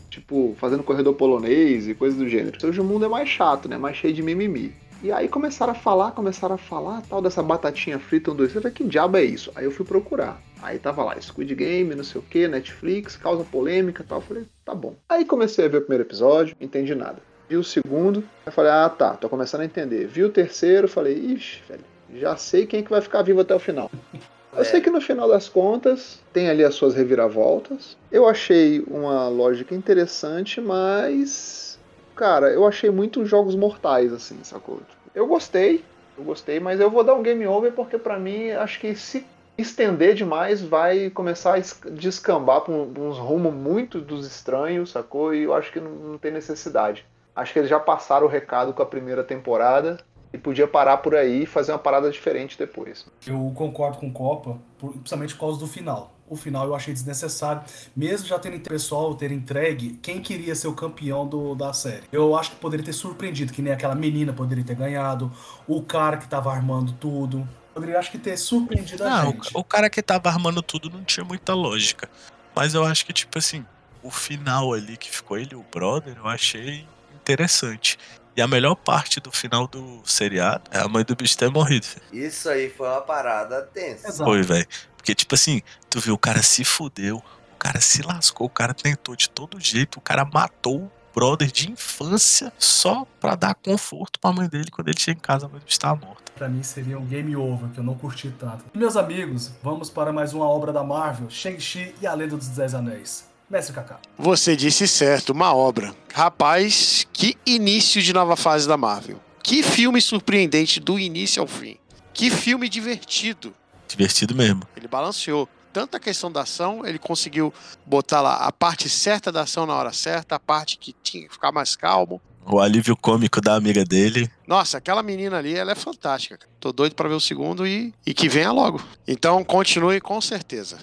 Tipo, fazendo corredor polonês e coisas do gênero. Hoje o mundo é mais chato, né? Mais cheio de mimimi. E aí começaram a falar, começaram a falar tal dessa batatinha frita um, dois, três. Que diabo é isso? Aí eu fui procurar. Aí tava lá, Squid Game, não sei o que, Netflix, causa polêmica e tal. Eu falei, tá bom. Aí comecei a ver o primeiro episódio, não entendi nada. Vi o segundo, eu falei, ah tá, tô começando a entender. Vi o terceiro, falei, ixi, velho, já sei quem é que vai ficar vivo até o final. Eu sei que no final das contas tem ali as suas reviravoltas. Eu achei uma lógica interessante, mas. Cara, eu achei muito jogos mortais, assim, sacou? Eu gostei, eu gostei, mas eu vou dar um game over porque para mim acho que se estender demais vai começar a descambar pra uns rumos muito dos estranhos, sacou? E eu acho que não, não tem necessidade. Acho que eles já passaram o recado com a primeira temporada e podia parar por aí e fazer uma parada diferente depois. Eu concordo com o Copa, principalmente por causa do final. O final eu achei desnecessário, mesmo já tendo pessoal ter entregue quem queria ser o campeão do, da série. Eu acho que poderia ter surpreendido, que nem aquela menina poderia ter ganhado, o cara que tava armando tudo. Poderia, acho que, ter surpreendido a Não, gente. o, o cara que tava armando tudo não tinha muita lógica. Mas eu acho que, tipo assim, o final ali que ficou ele e o brother, eu achei interessante. E a melhor parte do final do seriado é a mãe do bicho ter morrido. filho. Isso aí foi uma parada tensa. Exato. Foi, velho. Porque, tipo assim, tu viu, o cara se fudeu, o cara se lascou, o cara tentou de todo jeito, o cara matou o brother de infância só pra dar conforto pra mãe dele quando ele chega em casa, a mãe do bicho tava morta. Pra mim seria um game over, que eu não curti tanto. E, meus amigos, vamos para mais uma obra da Marvel, Shang-Chi e a Lenda dos Dez Anéis. Mestre Kaká. Você disse certo, uma obra. Rapaz, que início de nova fase da Marvel. Que filme surpreendente do início ao fim. Que filme divertido. Divertido mesmo. Ele balanceou. Tanto a questão da ação, ele conseguiu botar lá a parte certa da ação na hora certa, a parte que tinha que ficar mais calmo. O alívio cômico da amiga dele. Nossa, aquela menina ali, ela é fantástica. Tô doido pra ver o segundo e, e que venha logo. Então continue com certeza.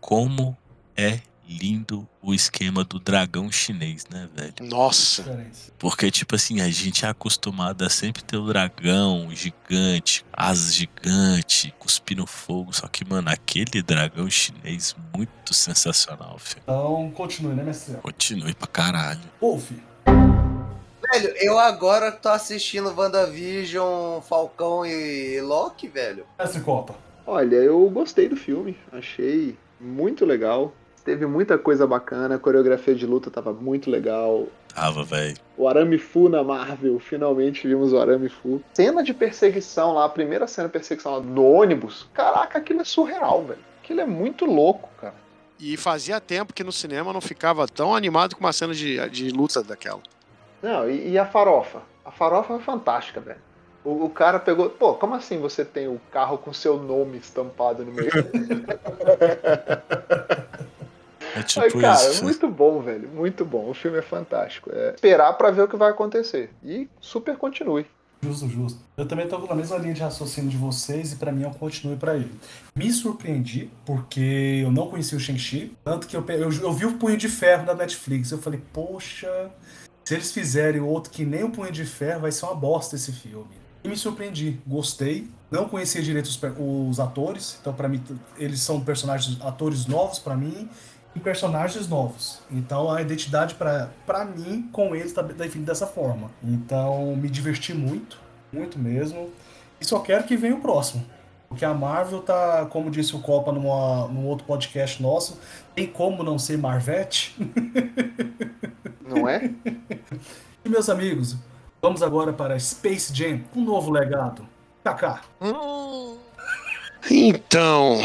Como é lindo o esquema do dragão chinês, né, velho? Nossa. Porque, tipo assim, a gente é acostumado a sempre ter o dragão gigante, asas gigante, cuspindo fogo. Só que, mano, aquele dragão chinês muito sensacional, filho. Então, continue, né, Mestre? Continue pra caralho. Wolf. Velho, eu agora tô assistindo WandaVision, Falcão e Loki, velho. Mestre Copa. Olha, eu gostei do filme, achei muito legal. Teve muita coisa bacana, a coreografia de luta tava muito legal. Tava, velho. O Arame Fu na Marvel, finalmente vimos o Arame Fu. Cena de perseguição lá, a primeira cena de perseguição lá no ônibus. Caraca, aquilo é surreal, velho. Aquilo é muito louco, cara. E fazia tempo que no cinema não ficava tão animado com uma cena de, de luta daquela. Não, e, e a farofa? A farofa é fantástica, velho. O, o cara pegou. Pô, como assim você tem o carro com seu nome estampado no meio? É tipo Ai, cara, isso. muito bom, velho. Muito bom. O filme é fantástico. É esperar pra ver o que vai acontecer. E super continue. Justo, justo. Eu também tô na mesma linha de raciocínio de vocês e pra mim eu continuo pra ele. Me surpreendi porque eu não conhecia o Shang-Chi, tanto que eu, eu, eu vi o Punho de Ferro da Netflix. Eu falei, poxa, se eles fizerem outro que nem o Punho de Ferro, vai ser uma bosta esse filme. E me surpreendi, gostei. Não conhecia direito os, os atores, então pra mim eles são personagens, atores novos pra mim e personagens novos. Então a identidade pra pra mim com eles tá definida dessa forma. Então me diverti muito, muito mesmo. E só quero que venha o próximo. Porque a Marvel tá, como disse o Copa numa, num outro podcast nosso, tem como não ser Marvete. Não é? E meus amigos, vamos agora para Space Jam, um novo legado. Kaká. Então.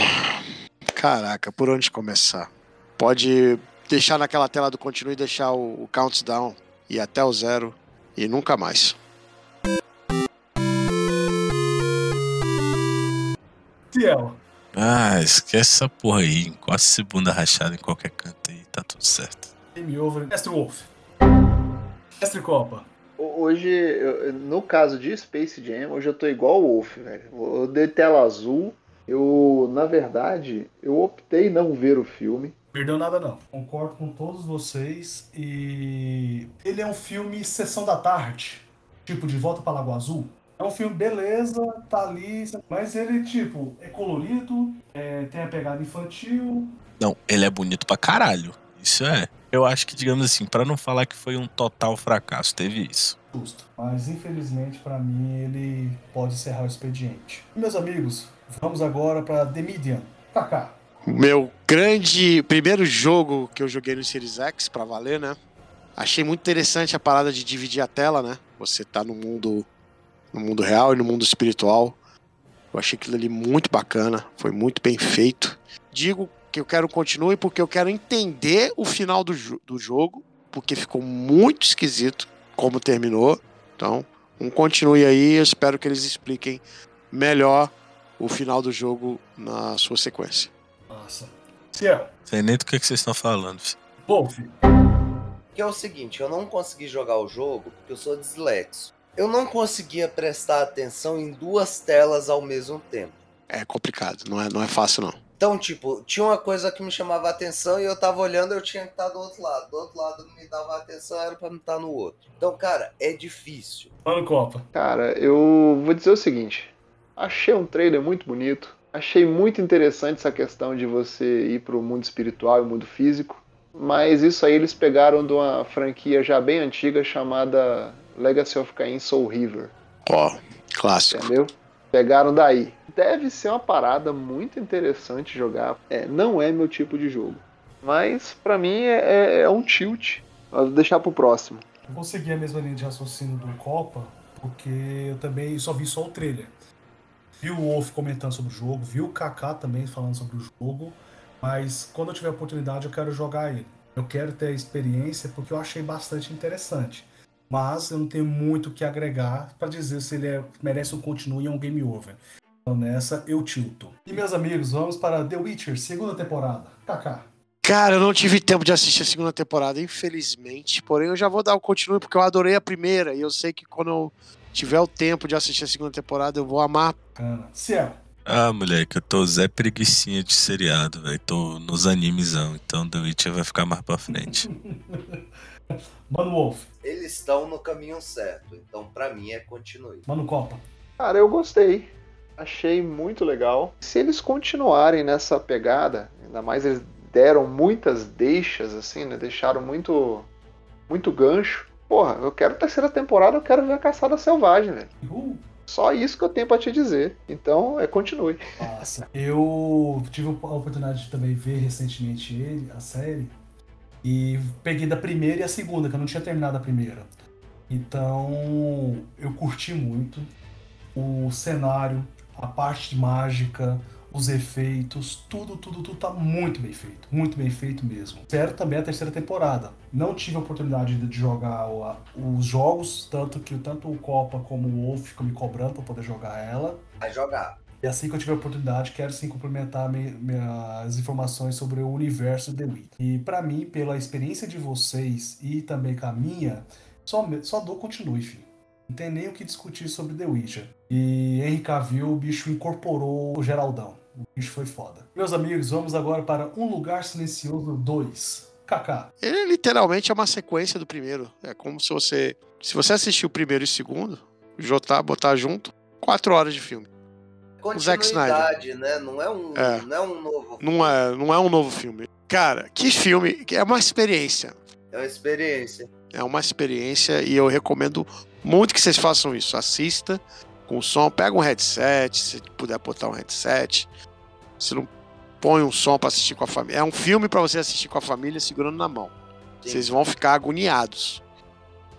Caraca, por onde começar? Pode deixar naquela tela do continue e deixar o, o countdown e até o zero e nunca mais. Ciel. Ah, esquece essa porra aí. Encosta esse bunda rachada em qualquer canto aí, tá tudo certo. Game over. Mestre Wolf. Mestre Copa. Ho- Hoje, eu- no caso de Space Jam, hoje eu tô igual o Wolf, velho. Eu dei tela azul. Eu, na verdade, eu optei não ver o filme. Perdeu nada não. Concordo com todos vocês e ele é um filme sessão da tarde, tipo de Volta para Lagoa Azul. É um filme, beleza, tá ali, mas ele, tipo, é colorido, é, tem a pegada infantil. Não, ele é bonito pra caralho. Isso é. Eu acho que, digamos assim, pra não falar que foi um total fracasso, teve isso. Justo. Mas infelizmente, pra mim, ele pode encerrar o expediente. Meus amigos, vamos agora pra The Medium. Kaká. Meu grande primeiro jogo que eu joguei no Series X pra valer, né? Achei muito interessante a parada de dividir a tela, né? Você tá no mundo no mundo real e no mundo espiritual. Eu achei aquilo ali muito bacana, foi muito bem feito. Digo que eu quero continue porque eu quero entender o final do, do jogo, porque ficou muito esquisito como terminou. Então, um continue aí, eu espero que eles expliquem melhor o final do jogo na sua sequência. Nossa. Ciel. Sei nem do que, que vocês estão falando. Wolf. Que é o seguinte, eu não consegui jogar o jogo porque eu sou dislexo. Eu não conseguia prestar atenção em duas telas ao mesmo tempo. É complicado, não é, não é fácil não. Então, tipo, tinha uma coisa que me chamava a atenção e eu tava olhando, eu tinha que estar do outro lado. Do outro lado não me dava atenção, era pra me estar no outro. Então, cara, é difícil. Mano Copa. Cara, eu vou dizer o seguinte. Achei um trailer muito bonito. Achei muito interessante essa questão de você ir pro mundo espiritual e mundo físico. Mas isso aí eles pegaram de uma franquia já bem antiga chamada Legacy of Kain Soul River. Ó, oh, clássico. Entendeu? Pegaram daí. Deve ser uma parada muito interessante jogar. É, não é meu tipo de jogo. Mas para mim é, é, é, um tilt. Vou deixar pro próximo. Eu vou seguir a mesma linha de raciocínio do Copa, porque eu também só vi só o trailer. Vi o Wolf comentando sobre o jogo, vi o Kaká também falando sobre o jogo, mas quando eu tiver oportunidade eu quero jogar ele. Eu quero ter a experiência porque eu achei bastante interessante mas eu não tenho muito o que agregar para dizer se ele é, merece um continue ou um game over. Então nessa eu tilto. E meus amigos, vamos para The Witcher, segunda temporada. Kaká. Cara, eu não tive tempo de assistir a segunda temporada, infelizmente. Porém, eu já vou dar o continue porque eu adorei a primeira e eu sei que quando eu tiver o tempo de assistir a segunda temporada, eu vou amar. Cara, Ciel. Ah, moleque, eu tô Zé Preguiçinha de seriado, velho. Tô nos animezão, então The Witcher vai ficar mais pra frente. Mano Wolf. Eles estão no caminho certo, então para mim é continue. Mano Copa. Cara, eu gostei. Achei muito legal. Se eles continuarem nessa pegada, ainda mais eles deram muitas deixas, assim, né? Deixaram muito, muito gancho. Porra, eu quero terceira temporada, eu quero ver a caçada selvagem, velho. Uhul. Só isso que eu tenho para te dizer. Então, é continue. Nossa, eu tive a oportunidade de também ver recentemente ele, a série. E peguei da primeira e a segunda, que eu não tinha terminado a primeira. Então eu curti muito o cenário, a parte mágica, os efeitos, tudo, tudo, tudo tá muito bem feito. Muito bem feito mesmo. Espero também a terceira temporada. Não tive a oportunidade de jogar os jogos, tanto que tanto o Copa como o Wolf ficam me cobrando para poder jogar ela. Vai jogar. E assim que eu tiver oportunidade, quero sim complementar minhas informações sobre o universo The Witcher. E para mim, pela experiência de vocês e também com a minha, só, só dou continue, filho. Não tem nem o que discutir sobre The Witcher. E Henry Cavill, o bicho incorporou o Geraldão. O bicho foi foda. Meus amigos, vamos agora para Um Lugar Silencioso 2. Kaká. Ele literalmente é uma sequência do primeiro. É como se você. Se você assistir o primeiro e o segundo, jotar, botar junto, quatro horas de filme o Zack Snyder. né? Não é um, é. Não é um novo filme. Não é, não é um novo filme. Cara, que filme. É uma experiência. É uma experiência. É uma experiência e eu recomendo muito que vocês façam isso. Assista com som, pega um headset, se puder botar um headset. Se não põe um som para assistir com a família. É um filme para você assistir com a família segurando na mão. Sim. Vocês vão ficar agoniados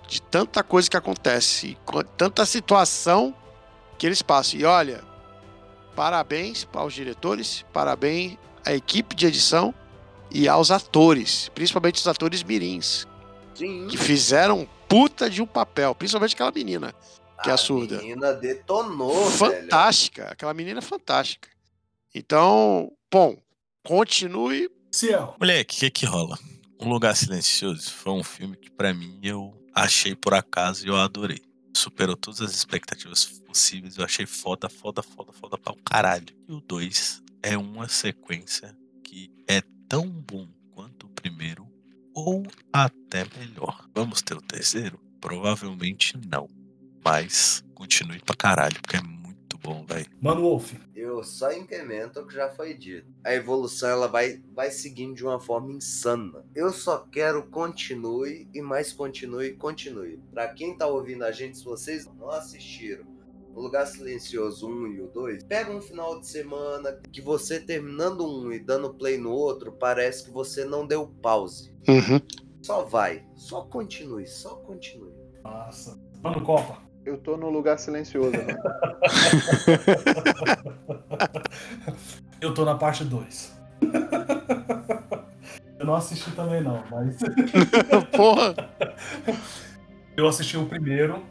de tanta coisa que acontece, tanta situação que eles passam. E olha, parabéns aos diretores, parabéns à equipe de edição e aos atores, principalmente os atores mirins, Sim. que fizeram puta de um papel, principalmente aquela menina que é a é surda. A menina detonou, Fantástica, velho. aquela menina é fantástica. Então, bom, continue. Ciel. Moleque, o que que rola? Um Lugar Silencioso foi um filme que para mim eu achei por acaso e eu adorei superou todas as expectativas possíveis. Eu achei foda, foda, foda, foda pra um caralho. E o 2 é uma sequência que é tão bom quanto o primeiro, ou até melhor. Vamos ter o terceiro? Provavelmente não. Mas continue pra caralho, porque é muito bom, velho. Mano Wolf. Eu só incremento o que já foi dito. A evolução ela vai, vai seguindo de uma forma insana. Eu só quero continue e mais continue e continue. Pra quem tá ouvindo a gente, se vocês não assistiram o Lugar Silencioso 1 e o 2, pega um final de semana que você terminando um e dando play no outro, parece que você não deu pause. Uhum. Só vai, só continue, só continue. Nossa. Mano Copa. Eu tô no lugar silencioso. Né? Eu tô na parte 2. Eu não assisti também não, mas. Porra! Eu assisti o primeiro.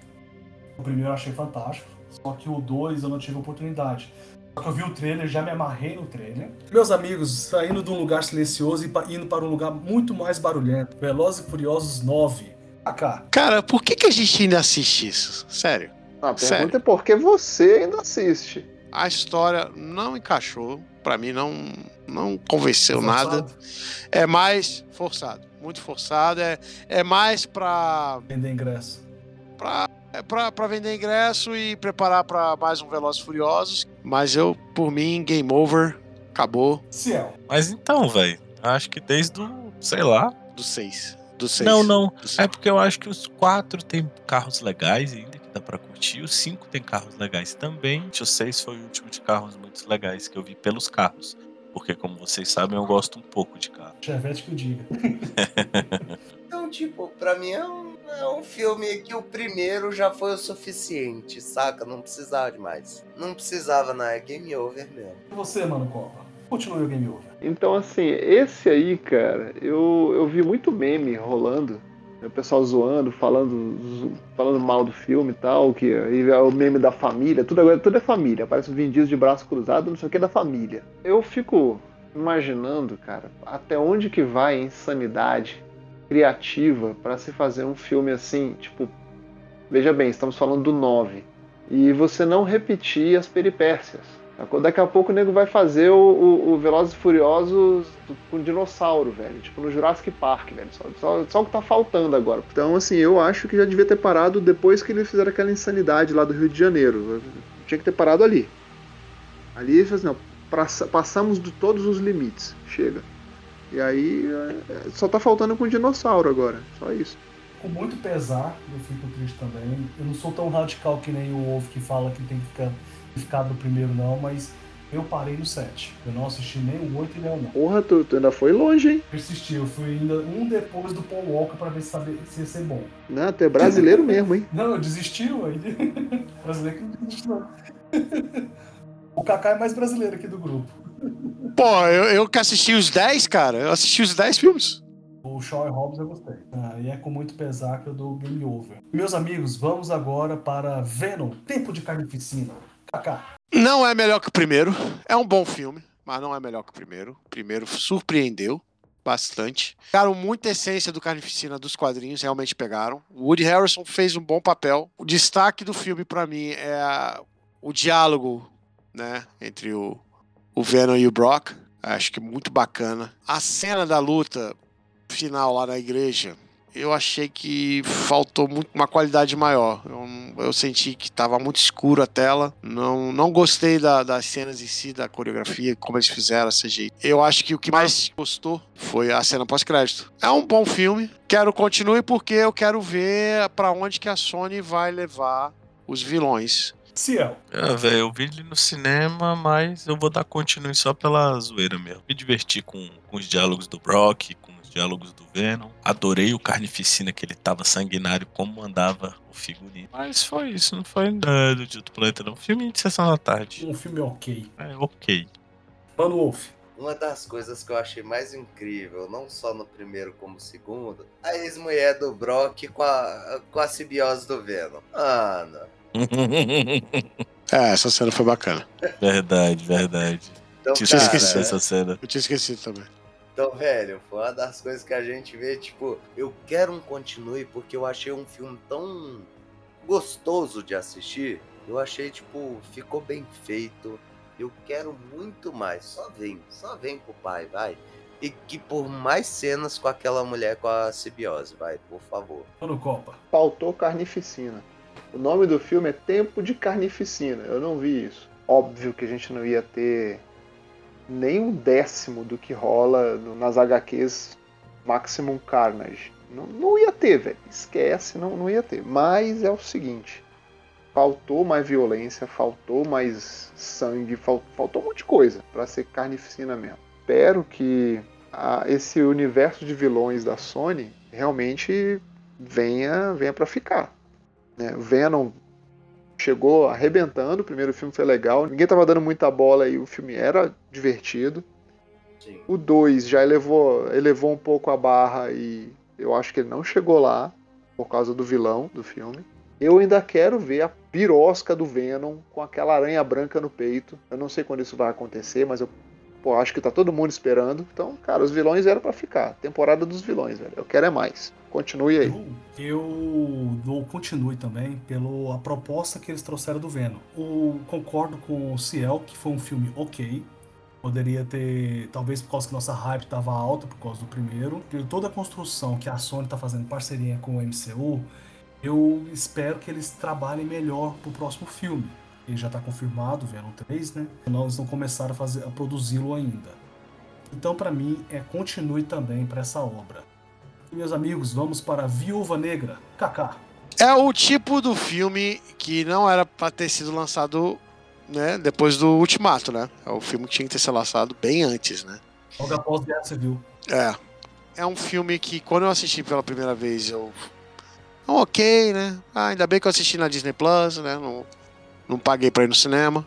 O primeiro eu achei fantástico. Só que o 2 eu não tive oportunidade. Só que eu vi o trailer, já me amarrei no trailer. Meus amigos, saindo de um lugar silencioso e indo para um lugar muito mais barulhento. Velozes e Furiosos 9. AK. Cara, por que, que a gente ainda assiste isso? Sério. A Sério. pergunta é por que você ainda assiste? A história não encaixou. Pra mim, não, não convenceu nada. Forçado. É mais forçado. Muito forçado. É, é mais pra, Vender ingresso. pra, é pra, pra vender ingresso e preparar pra mais um Velozes e Furiosos. Mas eu, por mim, game over. Acabou. Ciel. Mas então, velho, acho que desde o, sei lá. Do 6. Do 6. Não, não. É porque eu acho que os quatro tem carros legais ainda que dá pra curtir. Os cinco tem carros legais também. O seis foi o último de carros muito legais que eu vi pelos carros. Porque, como vocês sabem, eu gosto um pouco de carro. Chevette que o diga. Então, tipo, pra mim é um, é um filme que o primeiro já foi o suficiente, saca? Não precisava de mais. Não precisava, não. É game over mesmo. E você, Mano Copa? Continue o Game Over. Então, assim, esse aí, cara, eu, eu vi muito meme rolando. né, O pessoal zoando, falando, falando mal do filme e tal, que aí é o meme da família, tudo agora tudo é família, parece um Vin Diesel de braço cruzado, não sei o que da família. Eu fico imaginando, cara, até onde que vai a insanidade criativa pra se fazer um filme assim, tipo, veja bem, estamos falando do 9, e você não repetir as peripécias. Daqui a pouco o nego vai fazer o, o, o Velozes e Furiosos com dinossauro, velho. Tipo no Jurassic Park, velho. Só, só, só o que tá faltando agora. Então, assim, eu acho que já devia ter parado depois que eles fizeram aquela insanidade lá do Rio de Janeiro. Tinha que ter parado ali. Ali, assim, não, passa- passamos de todos os limites. Chega. E aí, é, só tá faltando com dinossauro agora. Só isso. Com muito pesar, eu fico triste também. Eu não sou tão radical que nem o Wolf que fala que tem que ficar, ficar no primeiro, não, mas eu parei no 7. Eu não assisti nem o 8 e nem o 9. Porra, tu, tu ainda foi longe, hein? Persisti, eu fui ainda um depois do Paul Walker pra ver se, saber, se ia ser bom. Não, tu é brasileiro mesmo, hein? Não, eu desisti, ué. Brasileiro que não desiste, não. O Kaká é mais brasileiro aqui do grupo. Pô, eu, eu que assisti os 10, cara. Eu assisti os 10 filmes. O Shaw e Hobbs eu gostei. Ah, e é com muito pesar que eu dou game over. Meus amigos, vamos agora para Venom, Tempo de Carnificina. Kaká. Não é melhor que o primeiro. É um bom filme, mas não é melhor que o primeiro. O primeiro surpreendeu bastante. Pegaram muita essência do Carnificina dos quadrinhos, realmente pegaram. O Woody Harrison fez um bom papel. O destaque do filme, pra mim, é a- o diálogo né, entre o, o Venom e o Brock. Acho que muito bacana. A cena da luta final lá na igreja, eu achei que faltou muito uma qualidade maior. Eu, eu senti que estava muito escuro a tela. Não, não gostei da- das cenas em si, da coreografia, como eles fizeram a CGI. Eu acho que o que mais gostou foi a cena pós-crédito. É um bom filme. Quero continue porque eu quero ver para onde que a Sony vai levar os vilões. Ciel. É, velho, eu vi ele no cinema, mas eu vou dar continue só pela zoeira mesmo. Me diverti com, com os diálogos do Brock, com os diálogos do Venom. Adorei o Carnificina, que ele tava sanguinário como mandava o figurino. Mas foi isso, não foi nada de outro planeta, não. Filme de sessão da tarde. Um filme ok. É, ok. Mano Wolf. Uma das coisas que eu achei mais incrível, não só no primeiro como no segundo, a ex-mulher do Brock com a, com a simbiose do Venom. Mano. É, essa cena foi bacana. verdade, verdade. Então, Tinha cara, esquecido essa cena. Eu tinha esquecido também. Então, velho, foi uma das coisas que a gente vê, tipo, eu quero um continue porque eu achei um filme tão gostoso de assistir. Eu achei, tipo, ficou bem feito. Eu quero muito mais. Só vem, só vem com o pai, vai. E que por mais cenas com aquela mulher com a simbiose, vai, por favor. Mano Copa. Faltou carnificina. O nome do filme é Tempo de Carnificina. Eu não vi isso. Óbvio que a gente não ia ter nem um décimo do que rola nas HQs Maximum Carnage. Não, não ia ter, velho. Esquece, não, não ia ter. Mas é o seguinte: faltou mais violência, faltou mais sangue, fal- faltou um monte de coisa pra ser carnificina mesmo. Espero que a- esse universo de vilões da Sony realmente venha, venha para ficar. Né? O Venom chegou arrebentando, o primeiro filme foi legal, ninguém tava dando muita bola e o filme era divertido. Sim. O 2 já elevou, elevou um pouco a barra e eu acho que ele não chegou lá por causa do vilão do filme. Eu ainda quero ver a pirosca do Venom com aquela aranha branca no peito. Eu não sei quando isso vai acontecer, mas eu pô, acho que tá todo mundo esperando. Então, cara, os vilões eram pra ficar. Temporada dos vilões, velho. Eu quero é mais. Continue aí. Eu, eu dou continue também pela proposta que eles trouxeram do Venom. O, concordo com o Ciel que foi um filme ok. Poderia ter, talvez por causa que nossa hype estava alta por causa do primeiro. Por toda a construção que a Sony está fazendo parceria com o MCU, eu espero que eles trabalhem melhor pro próximo filme. Ele já está confirmado, Venom 3, né? Não, eles não começaram a, fazer- a produzi-lo ainda. Então, para mim, é continue também para essa obra. E, meus amigos, vamos para Viúva Negra. Kaká. É o tipo do filme que não era pra ter sido lançado né, depois do Ultimato, né? É o filme que tinha que ter sido lançado bem antes, né? Logo após Guerra Civil. É. É um filme que, quando eu assisti pela primeira vez, eu. "Ah, Ok, né? Ah, ainda bem que eu assisti na Disney Plus, né? Não, não paguei pra ir no cinema.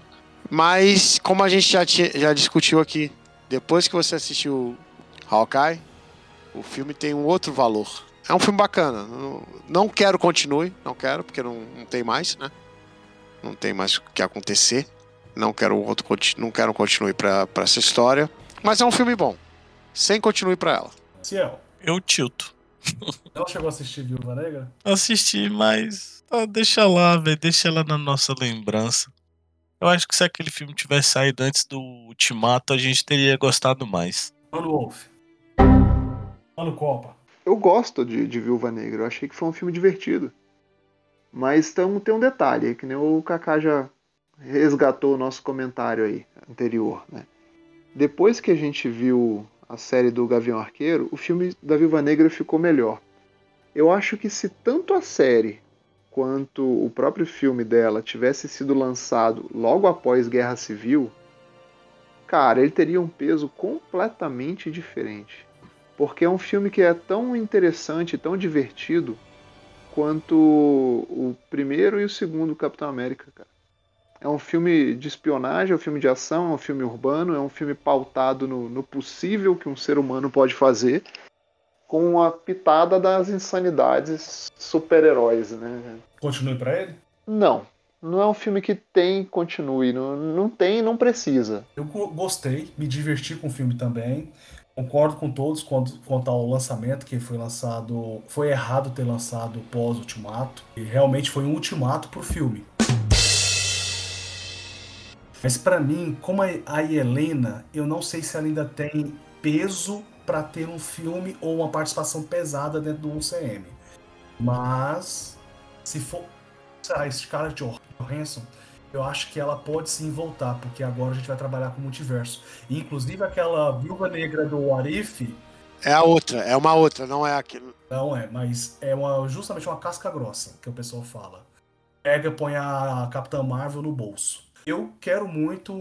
Mas, como a gente já, tinha, já discutiu aqui, depois que você assistiu Hawkeye, o filme tem um outro valor. É um filme bacana. Não, não quero continue, não quero, porque não, não tem mais, né? Não tem mais o que acontecer. Não quero outro não quero continue pra, pra essa história. Mas é um filme bom. Sem continue pra ela. Ciel, Eu tilto. não chegou a assistir Viúva Negra? Assisti, mas ah, deixa lá, velho. Deixa ela na nossa lembrança. Eu acho que se aquele filme tivesse saído antes do Ultimato, a gente teria gostado mais. Mano Wolf. Mano Copa. Eu gosto de, de Viúva Negra. Eu achei que foi um filme divertido. Mas tamo, tem um detalhe, que nem o Kaká já resgatou o nosso comentário aí anterior, né? Depois que a gente viu a série do Gavião Arqueiro, o filme da Viúva Negra ficou melhor. Eu acho que se tanto a série quanto o próprio filme dela tivesse sido lançado logo após Guerra Civil, cara, ele teria um peso completamente diferente. Porque é um filme que é tão interessante, tão divertido, quanto o primeiro e o segundo Capitão América, cara. É um filme de espionagem, é um filme de ação, é um filme urbano, é um filme pautado no, no possível que um ser humano pode fazer, com a pitada das insanidades super-heróis, né? Continue pra ele? Não, não é um filme que tem continue, não, não tem, não precisa. Eu go- gostei, me diverti com o filme também. Concordo com todos quanto, quanto ao lançamento, que foi lançado. Foi errado ter lançado pós-ultimato. E realmente foi um ultimato pro filme. Mas pra mim, como a, a Helena, eu não sei se ela ainda tem peso pra ter um filme ou uma participação pesada dentro do UCM. Mas se for a Scarlett Johansson, eu acho que ela pode sim voltar, porque agora a gente vai trabalhar com o multiverso. E, inclusive aquela viúva negra do Arif, É a outra, é uma outra, não é aquilo. não é, mas é uma, justamente uma casca grossa, que o pessoal fala. Pega e põe a Capitã Marvel no bolso. Eu quero muito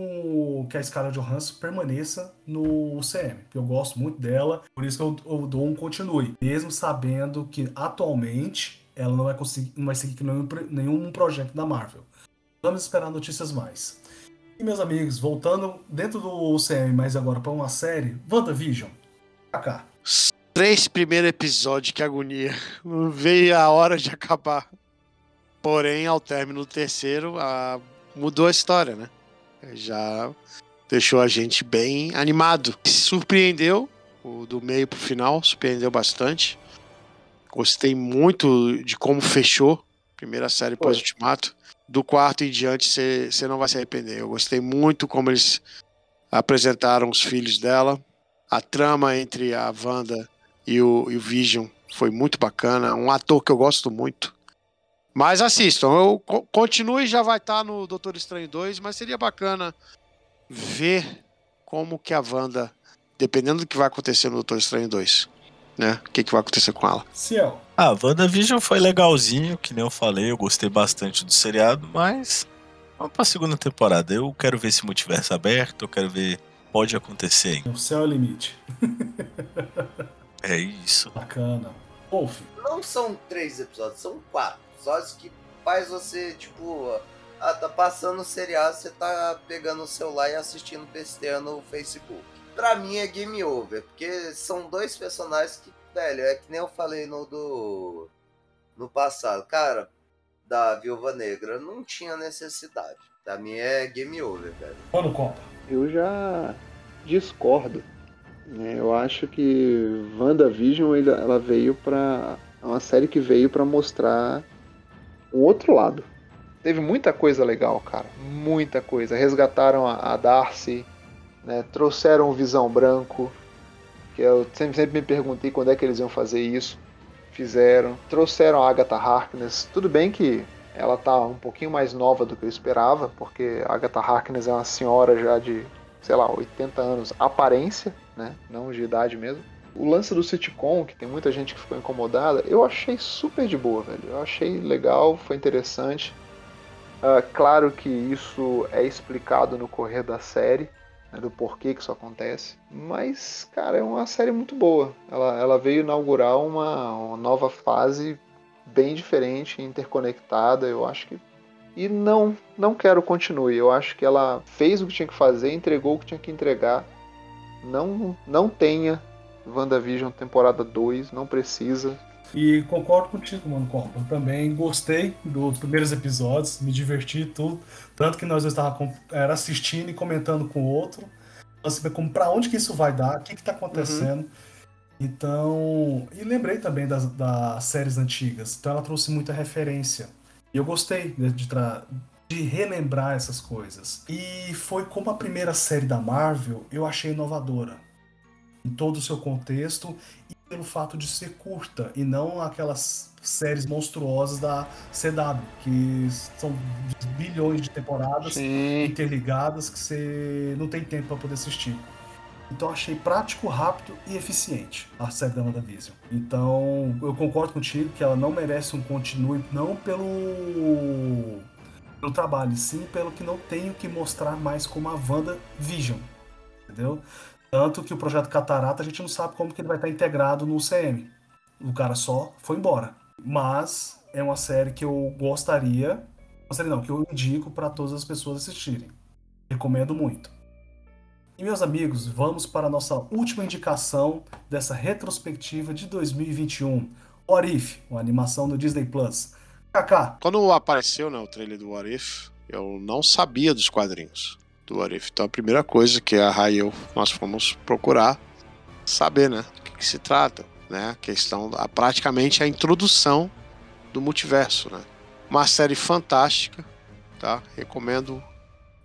que a Scarlett Johansson permaneça no UCM, eu gosto muito dela, por isso que eu, eu dou um continue. Mesmo sabendo que atualmente ela não vai conseguir, não vai seguir nenhum, nenhum projeto da Marvel. Vamos esperar notícias mais. E meus amigos, voltando dentro do UCM, mas agora para uma série, WandaVision. Kaká. Três primeiros episódios, que agonia. Veio a hora de acabar. Porém, ao término do terceiro, a- mudou a história, né? Já deixou a gente bem animado. Surpreendeu, o do meio pro final, surpreendeu bastante. Gostei muito de como fechou. Primeira série pós-ultimato. Do quarto em diante, você não vai se arrepender. Eu gostei muito como eles apresentaram os filhos dela. A trama entre a Wanda e o, e o Vision foi muito bacana. Um ator que eu gosto muito. Mas assistam, eu co- continue já vai estar no Doutor Estranho 2, mas seria bacana ver como que a Wanda, dependendo do que vai acontecer no Doutor Estranho 2, né? O que, que vai acontecer com ela. Ciel. Ah, WandaVision foi legalzinho, que nem eu falei, eu gostei bastante do seriado, mas vamos pra segunda temporada. Eu quero ver esse multiverso aberto, eu quero ver. Pode acontecer, hein? O céu é o limite. É isso. Bacana. Wolf. Não são três episódios, são quatro. Só isso que faz você, tipo, ah, tá passando o seriado, você tá pegando o celular e assistindo besteira no Facebook. Pra mim é game over, porque são dois personagens que, velho, é que nem eu falei no do. no passado. Cara, da Viúva Negra, não tinha necessidade. Pra mim é game over, velho. Mano Copa. Eu já discordo. né? Eu acho que WandaVision ela veio pra. É uma série que veio pra mostrar um outro lado. Teve muita coisa legal, cara. Muita coisa. Resgataram a, a Darcy, né? trouxeram o Visão Branco, que eu sempre, sempre me perguntei quando é que eles iam fazer isso. Fizeram. Trouxeram a Agatha Harkness. Tudo bem que ela tá um pouquinho mais nova do que eu esperava, porque a Agatha Harkness é uma senhora já de, sei lá, 80 anos, aparência, né? Não de idade mesmo. O lance do sitcom, que tem muita gente que ficou incomodada, eu achei super de boa, velho. Eu achei legal, foi interessante. Ah, claro que isso é explicado no correr da série, né, do porquê que isso acontece. Mas, cara, é uma série muito boa. Ela, ela veio inaugurar uma, uma nova fase bem diferente, interconectada. Eu acho que. E não, não quero continue. Eu acho que ela fez o que tinha que fazer, entregou o que tinha que entregar. Não, não tenha WandaVision temporada 2, não precisa. E concordo contigo, mano. Eu também gostei dos primeiros episódios, me diverti tudo. Tanto que nós estávamos era assistindo e comentando com o outro. Pra saber como, pra onde que isso vai dar, o que que tá acontecendo. Então. E lembrei também das, das séries antigas. Então ela trouxe muita referência. E eu gostei de, de, tra- de relembrar essas coisas. E foi como a primeira série da Marvel, eu achei inovadora. Em todo o seu contexto e pelo fato de ser curta e não aquelas séries monstruosas da CW, que são bilhões de temporadas Sim. interligadas que você não tem tempo para poder assistir. Então achei prático, rápido e eficiente a série da WandaVision. Então eu concordo contigo que ela não merece um continue, não pelo, pelo trabalho, sim pelo que não tenho que mostrar mais como a WandaVision. Entendeu? Tanto que o projeto Catarata a gente não sabe como que ele vai estar integrado no CM. O cara só foi embora. Mas é uma série que eu gostaria. Série não, que eu indico para todas as pessoas assistirem. Recomendo muito. E meus amigos, vamos para a nossa última indicação dessa retrospectiva de 2021. What If, uma animação do Disney Plus. Kaká, Quando apareceu né, o trailer do What If, eu não sabia dos quadrinhos do What If. Então a primeira coisa que a Rai e eu nós fomos procurar saber, né, do que, que se trata, né? A questão, a, praticamente a introdução do multiverso, né? Uma série fantástica, tá? Recomendo,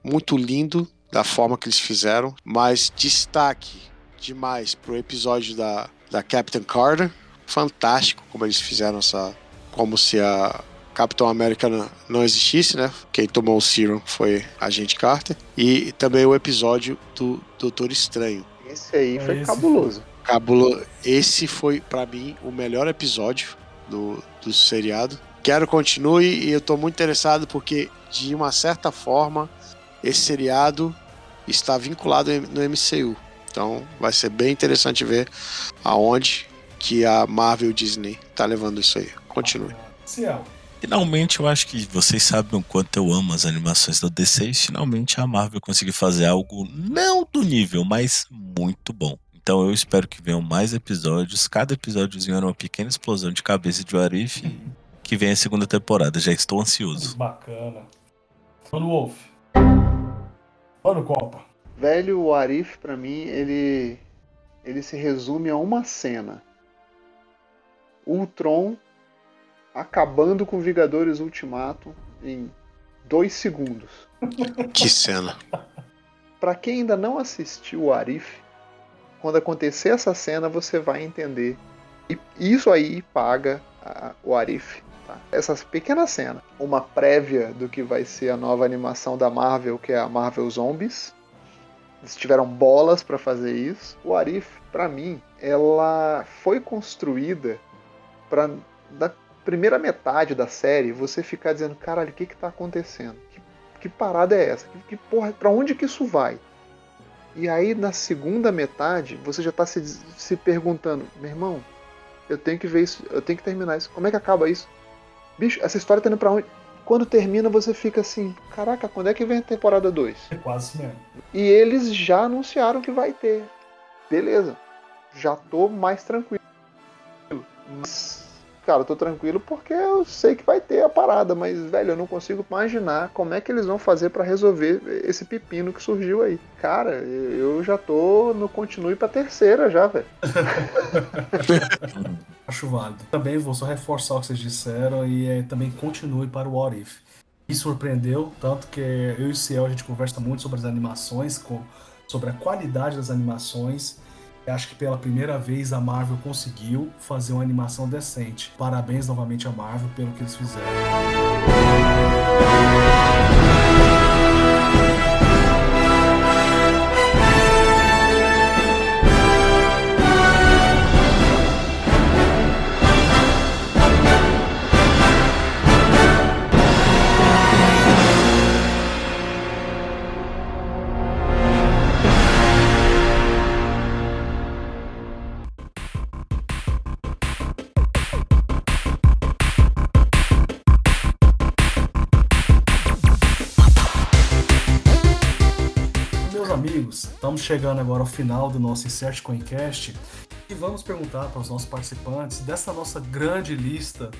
muito lindo da forma que eles fizeram, mas destaque demais pro episódio da, da Captain Carter, fantástico como eles fizeram essa, como se a Capitão América não- existisse, né? Quem tomou o Serum foi a Agente Carter. E também o episódio do Doutor Estranho. Esse aí foi Esse cabuloso. Cabulo... Esse foi, pra mim, o melhor episódio do, do seriado. Quero continue e eu tô muito interessado porque, de uma certa forma, esse seriado está vinculado no MCU. Então vai ser bem interessante ver aonde que a Marvel Disney tá levando isso aí. Continue. Ciel. Finalmente, eu acho que vocês sabem o quanto eu amo as animações da DC e finalmente a Marvel conseguiu fazer algo não do nível, mas muito bom. Então eu espero que venham mais episódios. Cada episódiozinho era uma pequena explosão de cabeça de Warif que venha a segunda temporada. Já estou ansioso. Bacana. Mano Wolf. Mano Copa. Velho, o Arif, pra mim, ele, ele se resume a uma cena. Ultron acabando com Vingadores Ultimato em dois segundos. Que cena. Pra quem ainda não assistiu o Arif, quando acontecer essa cena você vai entender. E isso aí paga a- o Arif. tá? essa pequena cena, uma prévia do que vai ser a nova animação da Marvel, que é a Marvel Zombies. Eles tiveram bolas para fazer isso. O Arif, para mim, ela foi construída para primeira metade da série você ficar dizendo, caralho, o que que tá acontecendo? Que, que parada é essa? Que, que porra, para onde que isso vai? E aí na segunda metade você já tá se, se perguntando, meu irmão, eu tenho que ver isso, eu tenho que terminar isso. Como é que acaba isso? Bicho, essa história tá indo pra onde? Quando termina, você fica assim: caraca, quando é que vem a temporada 2? É quase mesmo. E eles já anunciaram que vai ter. Beleza, já tô mais tranquilo. Mas, cara, eu tô tranquilo porque eu sei que vai ter a parada, mas, velho, eu não consigo imaginar como é que eles vão fazer para resolver esse pepino que surgiu aí. Cara, eu já tô no continue pra terceira já, velho. Acho válido. Também vou só reforçar o que vocês disseram e é, também continue para o What If. Me surpreendeu, tanto que eu e o Ciel a gente conversa muito sobre as animações, com, sobre a qualidade das animações. Acho que pela primeira vez a Marvel conseguiu fazer uma animação decente. Parabéns novamente à Marvel pelo que eles fizeram. Estamos chegando agora ao final do nosso Insert Coincast e vamos perguntar para os nossos participantes dessa nossa grande lista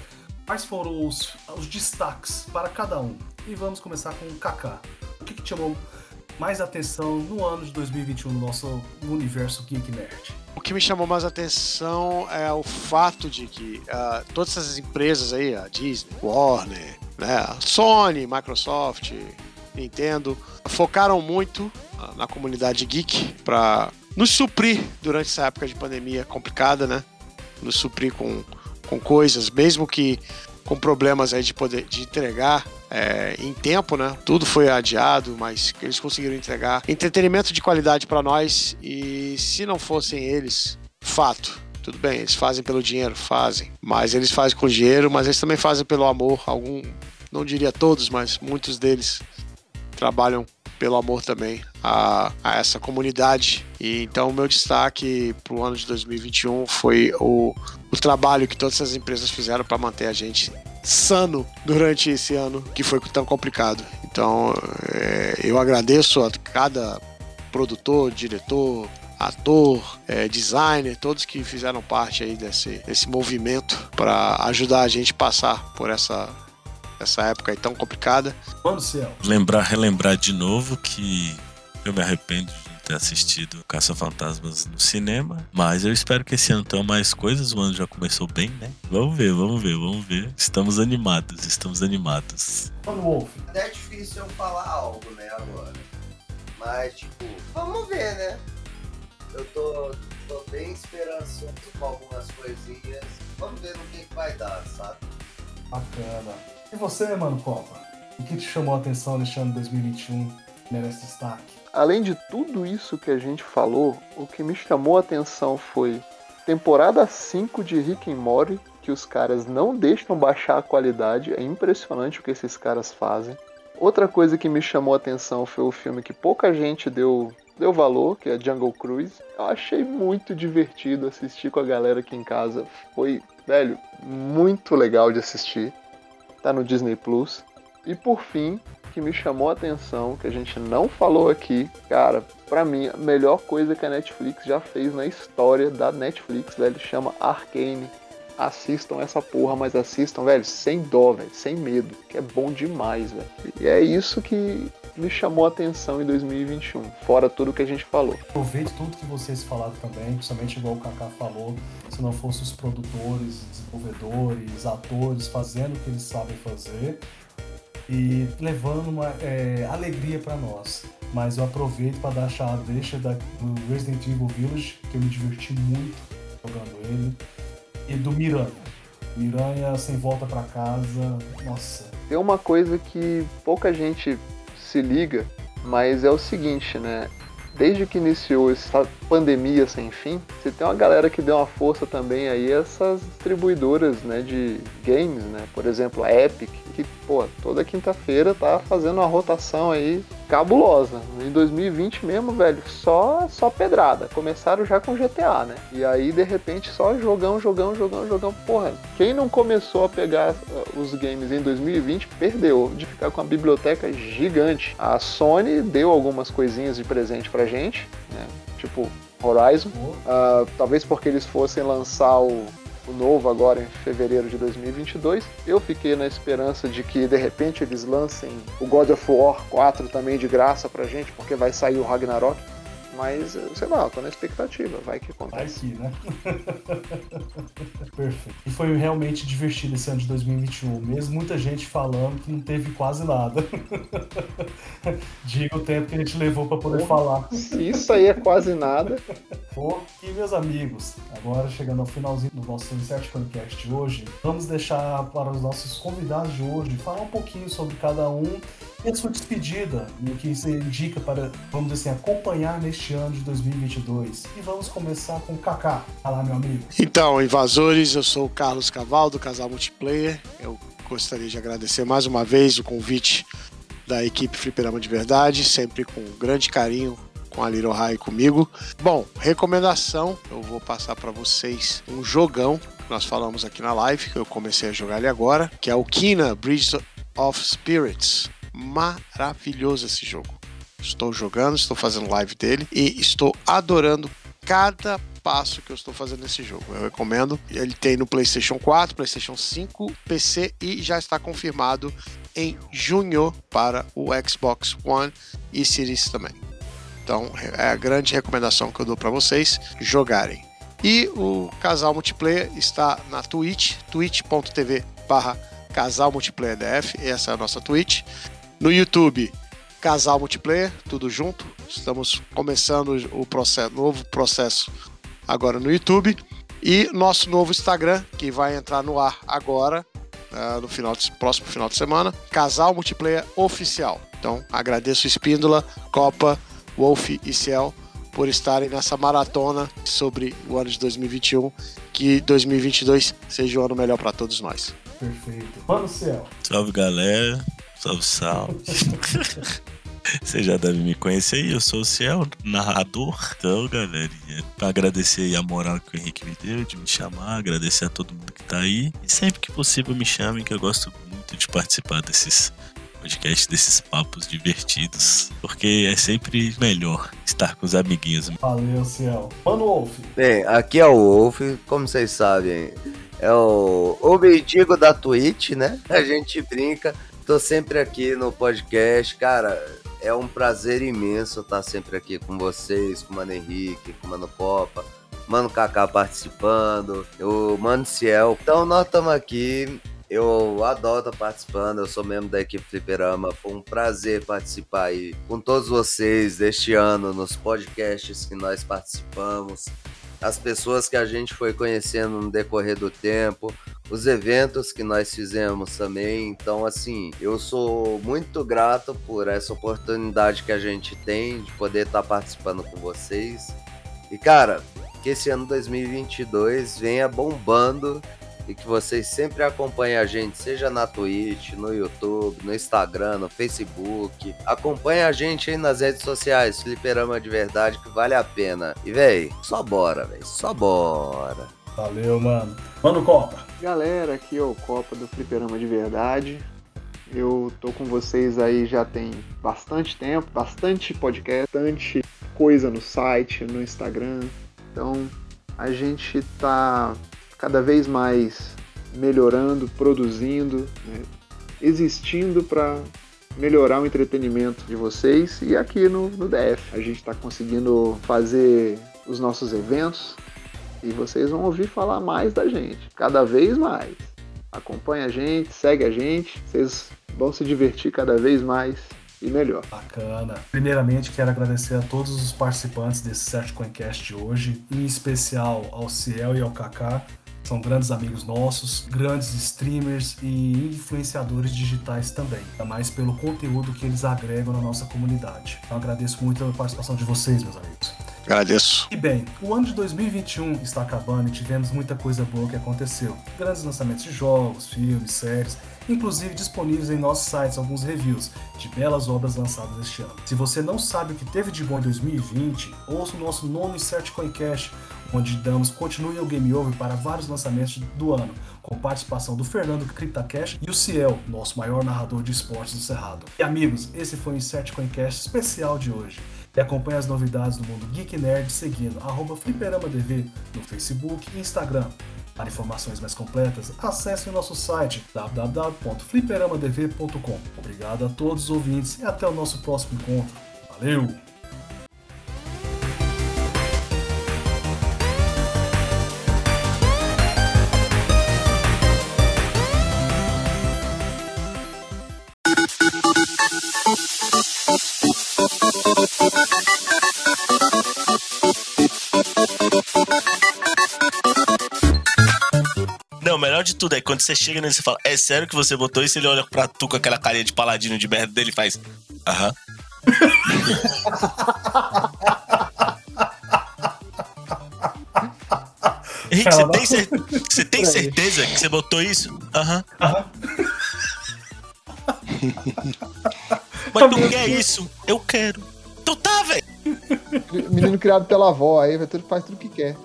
quais foram os, os destaques para cada um. E vamos começar com o Kaká. O que, que chamou mais atenção no ano de 2021 no nosso universo Geek Nerd? O que me chamou mais atenção é o fato de que uh, todas essas empresas aí, a Disney, Warner, né, Sony, Microsoft, Nintendo, focaram muito na comunidade geek para nos suprir durante essa época de pandemia complicada, né? Nos suprir com, com coisas, mesmo que com problemas aí de poder de entregar é, em tempo, né? Tudo foi adiado, mas eles conseguiram entregar entretenimento de qualidade para nós e se não fossem eles, fato. Tudo bem, eles fazem pelo dinheiro, fazem, mas eles fazem com dinheiro, mas eles também fazem pelo amor. Algum, não diria todos, mas muitos deles trabalham pelo amor também a, a essa comunidade. E então o meu destaque para o ano de 2021 foi o, o trabalho que todas essas empresas fizeram para manter a gente sano durante esse ano que foi tão complicado. Então é, eu agradeço a cada produtor, diretor, ator, é, designer, todos que fizeram parte aí desse, desse movimento para ajudar a gente passar por essa essa época aí tão complicada. Vamos, Ciel. Lembrar, relembrar de novo que eu me arrependo de não ter assistido Caça Fantasmas no cinema, mas eu espero que esse ano tenha mais coisas. O ano já começou bem, né? Vamos ver, vamos ver, vamos ver. Estamos animados, estamos animados. Vamos, Wolf. É difícil eu falar algo, né, agora. Mas, tipo, vamos ver, né? Eu tô, tô bem esperançoso com algumas coisinhas. Vamos ver no que, que vai dar, sabe? Bacana. E você, mano, Copa? O que te chamou a atenção neste ano de 2021? Merece destaque. Além de tudo isso que a gente falou, o que me chamou a atenção foi temporada 5 de Rick and Morty, que os caras não deixam baixar a qualidade, é impressionante o que esses caras fazem. Outra coisa que me chamou a atenção foi o filme que pouca gente deu, deu valor, que é Jungle Cruise. Eu achei muito divertido assistir com a galera aqui em casa. Foi, velho, muito legal de assistir. Tá no Disney Plus. E por fim, que me chamou a atenção, que a gente não falou aqui, cara, pra mim, a melhor coisa que a Netflix já fez na história da Netflix, velho, chama Arcane. Assistam essa porra, mas assistam, velho, sem dó, velho, sem medo, que é bom demais, velho. E é isso que me chamou a atenção em 2021, fora tudo que a gente falou. Aproveito tudo que vocês falaram também, principalmente igual o Kaká falou, se não fossem os produtores, desenvolvedores, atores fazendo o que eles sabem fazer e levando uma é, alegria para nós. Mas eu aproveito para dar a deixa da, do Resident Evil Village, que eu me diverti muito jogando ele, e do Miranda. Miranha sem volta para casa. Nossa. Tem uma coisa que pouca gente se liga, mas é o seguinte, né? Desde que iniciou essa pandemia sem fim, você tem uma galera que deu uma força também aí essas distribuidoras, né, de games, né? Por exemplo, a Epic, que, pô, toda quinta-feira tá fazendo uma rotação aí cabulosa. Em 2020 mesmo, velho, só só pedrada. Começaram já com GTA, né? E aí, de repente, só jogão, jogão, jogão, jogão. Porra, quem não começou a pegar uh, os games em 2020 perdeu de ficar com a biblioteca gigante. A Sony deu algumas coisinhas de presente pra gente, né? Tipo Horizon. Uh, talvez porque eles fossem lançar o o novo agora em fevereiro de 2022. Eu fiquei na esperança de que de repente eles lancem o God of War 4 também de graça pra gente, porque vai sair o Ragnarok. Mas, sei lá, eu tô na expectativa, vai que acontece. Vai que, né? Perfeito. E foi realmente divertido esse ano de 2021, mesmo muita gente falando que não teve quase nada. Diga o tempo que a gente levou para poder falar. Isso aí é quase nada. Pô, e meus amigos, agora chegando ao finalzinho do nosso Insert Podcast de hoje, vamos deixar para os nossos convidados de hoje falar um pouquinho sobre cada um e a sua despedida e o que você indica para, vamos dizer assim, acompanhar neste ano de 2022. E vamos começar com o Kaká. Fala, meu amigo. Então, invasores, eu sou o Carlos Caval do Casal Multiplayer. Eu gostaria de agradecer mais uma vez o convite da equipe Fliperama de Verdade, sempre com grande carinho com a Little High comigo. Bom, recomendação, eu vou passar para vocês um jogão que nós falamos aqui na live, que eu comecei a jogar ele agora, que é o Kina Bridge of Spirits maravilhoso esse jogo. Estou jogando, estou fazendo live dele e estou adorando cada passo que eu estou fazendo nesse jogo. Eu recomendo. Ele tem no PlayStation 4, PlayStation 5, PC e já está confirmado em junho para o Xbox One e Series também. Então é a grande recomendação que eu dou para vocês jogarem. E o casal multiplayer está na Twitch, twitch.tv barra casal multiplayer DF, essa é a nossa Twitch. No YouTube, Casal Multiplayer, tudo junto. Estamos começando o processo, novo processo agora no YouTube. E nosso novo Instagram, que vai entrar no ar agora, uh, no final de, próximo final de semana, Casal Multiplayer Oficial. Então, agradeço Espíndola, Copa, Wolf e Ciel por estarem nessa maratona sobre o ano de 2021. Que 2022 seja o ano melhor para todos nós. Perfeito. Mano Ciel. Salve galera. Salve, salve. Você já deve me conhecer aí, eu sou o Ciel, narrador. Então, galerinha, pra agradecer a moral que o Henrique me deu de me chamar, agradecer a todo mundo que tá aí. E sempre que possível me chamem, que eu gosto muito de participar desses podcasts, desses papos divertidos. Porque é sempre melhor estar com os amiguinhos. Valeu, Ciel. Mano Wolf. Bem, aqui é o Wolf, como vocês sabem, é o, o mendigo da Twitch, né? A gente brinca. Tô sempre aqui no podcast, cara. É um prazer imenso estar sempre aqui com vocês, com o Mano Henrique, com o Mano Popa, Mano Kaká participando, o Mano Ciel. Então nós estamos aqui. Eu adoro estar participando, eu sou membro da equipe Fliperama. Foi um prazer participar aí com todos vocês deste ano nos podcasts que nós participamos as pessoas que a gente foi conhecendo no decorrer do tempo, os eventos que nós fizemos também. Então, assim, eu sou muito grato por essa oportunidade que a gente tem de poder estar participando com vocês. E, cara, que esse ano 2022 venha bombando e que vocês sempre acompanhem a gente, seja na Twitch, no YouTube, no Instagram, no Facebook. Acompanhe a gente aí nas redes sociais, Fliperama de Verdade, que vale a pena. E, véi, só bora, véi, só bora. Valeu, mano. Mano Copa. Galera, aqui é o Copa do Fliperama de Verdade. Eu tô com vocês aí já tem bastante tempo, bastante podcast, bastante coisa no site, no Instagram. Então, a gente tá cada vez mais melhorando, produzindo, né, existindo para melhorar o entretenimento de vocês e aqui no, no DF. A gente está conseguindo fazer os nossos eventos e vocês vão ouvir falar mais da gente, cada vez mais. Acompanhe a gente, segue a gente, vocês vão se divertir cada vez mais e melhor. Bacana. Primeiramente, quero agradecer a todos os participantes desse Search Coincast de hoje, em especial ao Ciel e ao Kaká São grandes amigos nossos, grandes streamers e influenciadores digitais também, ainda mais pelo conteúdo que eles agregam na nossa comunidade. Então agradeço muito a participação de vocês, meus amigos. Agradeço. E bem, o ano de 2021 está acabando e tivemos muita coisa boa que aconteceu. Grandes lançamentos de jogos, filmes, séries, inclusive disponíveis em nossos sites alguns reviews de belas obras lançadas este ano. Se você não sabe o que teve de bom em 2020, ouça o nosso nono Insert Coincast, onde damos continue ao Game Over para vários lançamentos do ano, com participação do Fernando CryptaCash e o Ciel, nosso maior narrador de esportes do Cerrado. E amigos, esse foi o Insert Coincast especial de hoje. E acompanhe as novidades do mundo Geek Nerd seguindo arroba FliperaMaDV no Facebook e Instagram. Para informações mais completas, acesse o nosso site www.fliperamadv.com. Obrigado a todos os ouvintes e até o nosso próximo encontro. Valeu! De tudo é quando você chega nele e fala, é sério que você botou isso? Ele olha pra tu com aquela carinha de paladino de merda dele e faz, aham. Henrique, você tem, cer- você tem certeza que você botou isso? Aham. Mas tu quer isso? Eu quero. Tu tá, velho. Menino criado pela avó, aí vai tudo, faz tudo que quer.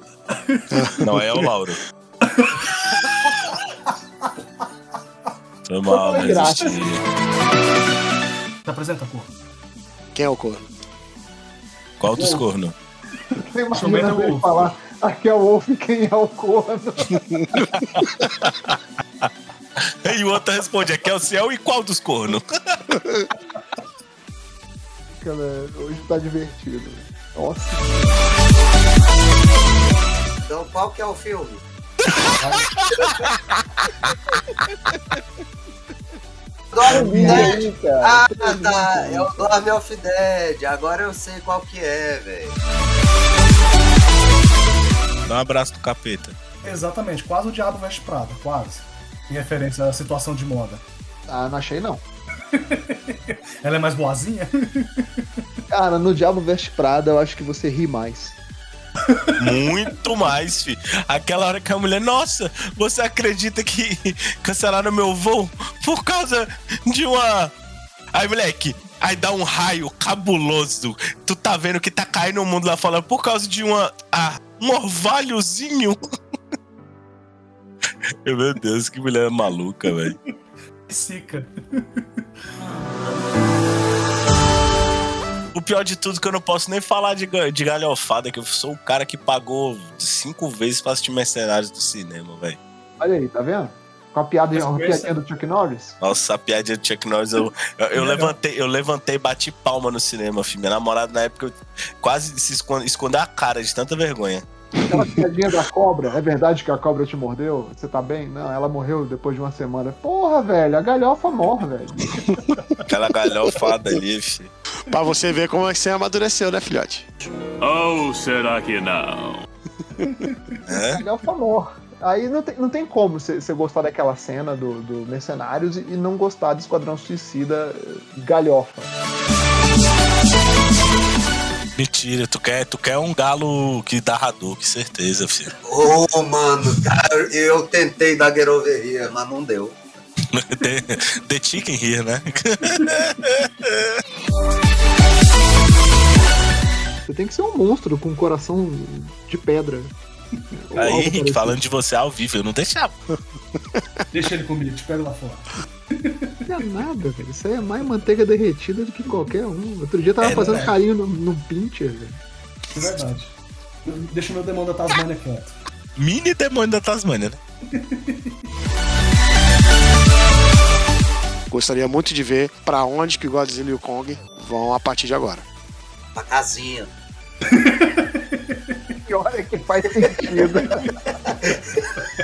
Não, é o Lauro. Foi mal, Foi não graça. existia. Se apresenta, porra. Quem é o corno? Qual dos cornos? Você imagina ele falar, aqui é o Wolf, quem é o corno? E o outro responde, aqui é o céu e qual dos cornos? Cara, hoje tá divertido. Nossa. Então qual que é o filme? Dorme aí, cara. Ah, tá. É o Dorme of Dead. Agora eu sei qual que é, velho. Dá um abraço do capeta. Exatamente, quase o Diabo Veste Prada, quase. Em referência à situação de moda. Ah, não achei não. Ela é mais boazinha? Cara, no Diabo Veste Prada eu acho que você ri mais. Muito mais, fi. Aquela hora que a mulher, nossa, você acredita que cancelaram meu voo por causa de uma. Aí, moleque, aí dá um raio cabuloso. Tu tá vendo que tá caindo o mundo lá fora por causa de uma. Ah, um orvalhozinho. Meu Deus, que mulher maluca, velho. Sica. O pior de tudo é que eu não posso nem falar de, de galhofada, que eu sou o cara que pagou cinco vezes pra assistir Mercenários do cinema, velho. Olha aí, tá vendo? Com a piada, Mas a conversa- piadinha do Chuck Norris. Nossa, a piadinha do Chuck Norris, eu, eu, eu levantei, eu levantei e bati palma no cinema, filho. Minha namorada na época eu quase se esconde, escondeu a cara de tanta vergonha. Aquela piadinha da cobra. É verdade que a cobra te mordeu? Você tá bem? Não, ela morreu depois de uma semana. Porra, velho, a galhofa morre, velho. Aquela galhofada ali, filho. Pra você ver como é que você amadureceu, né, filhote? Ou será que não? É? Galhofa morre. Aí não tem, não tem como você você gostar daquela cena do, do Mercenários e, e não gostar do Esquadrão Suicida eh, galhofa. Mentira, tu quer, tu quer um galo que dá Hadouken, certeza, filho. Ô, mano, cara, eu tentei dar gueroveria, mas não deu. The, the chicken here, né? Você tem que ser um monstro com um coração de pedra. Aí, Henrique, falando de você ao vivo, eu não deixava. Deixa ele comigo, te pego lá fora. Não é nada, velho. Isso aí é mais manteiga derretida do que qualquer um. Outro dia eu tava É, fazendo né? carinho no, no pincher, velho. É verdade. Deixa o meu demônio da Tasmania quieto. Mini demônio da Tasmania, né? Gostaria muito de ver pra onde que o Godzilla e o Kong vão a partir de agora. Pra casinha. E olha que faz sentido.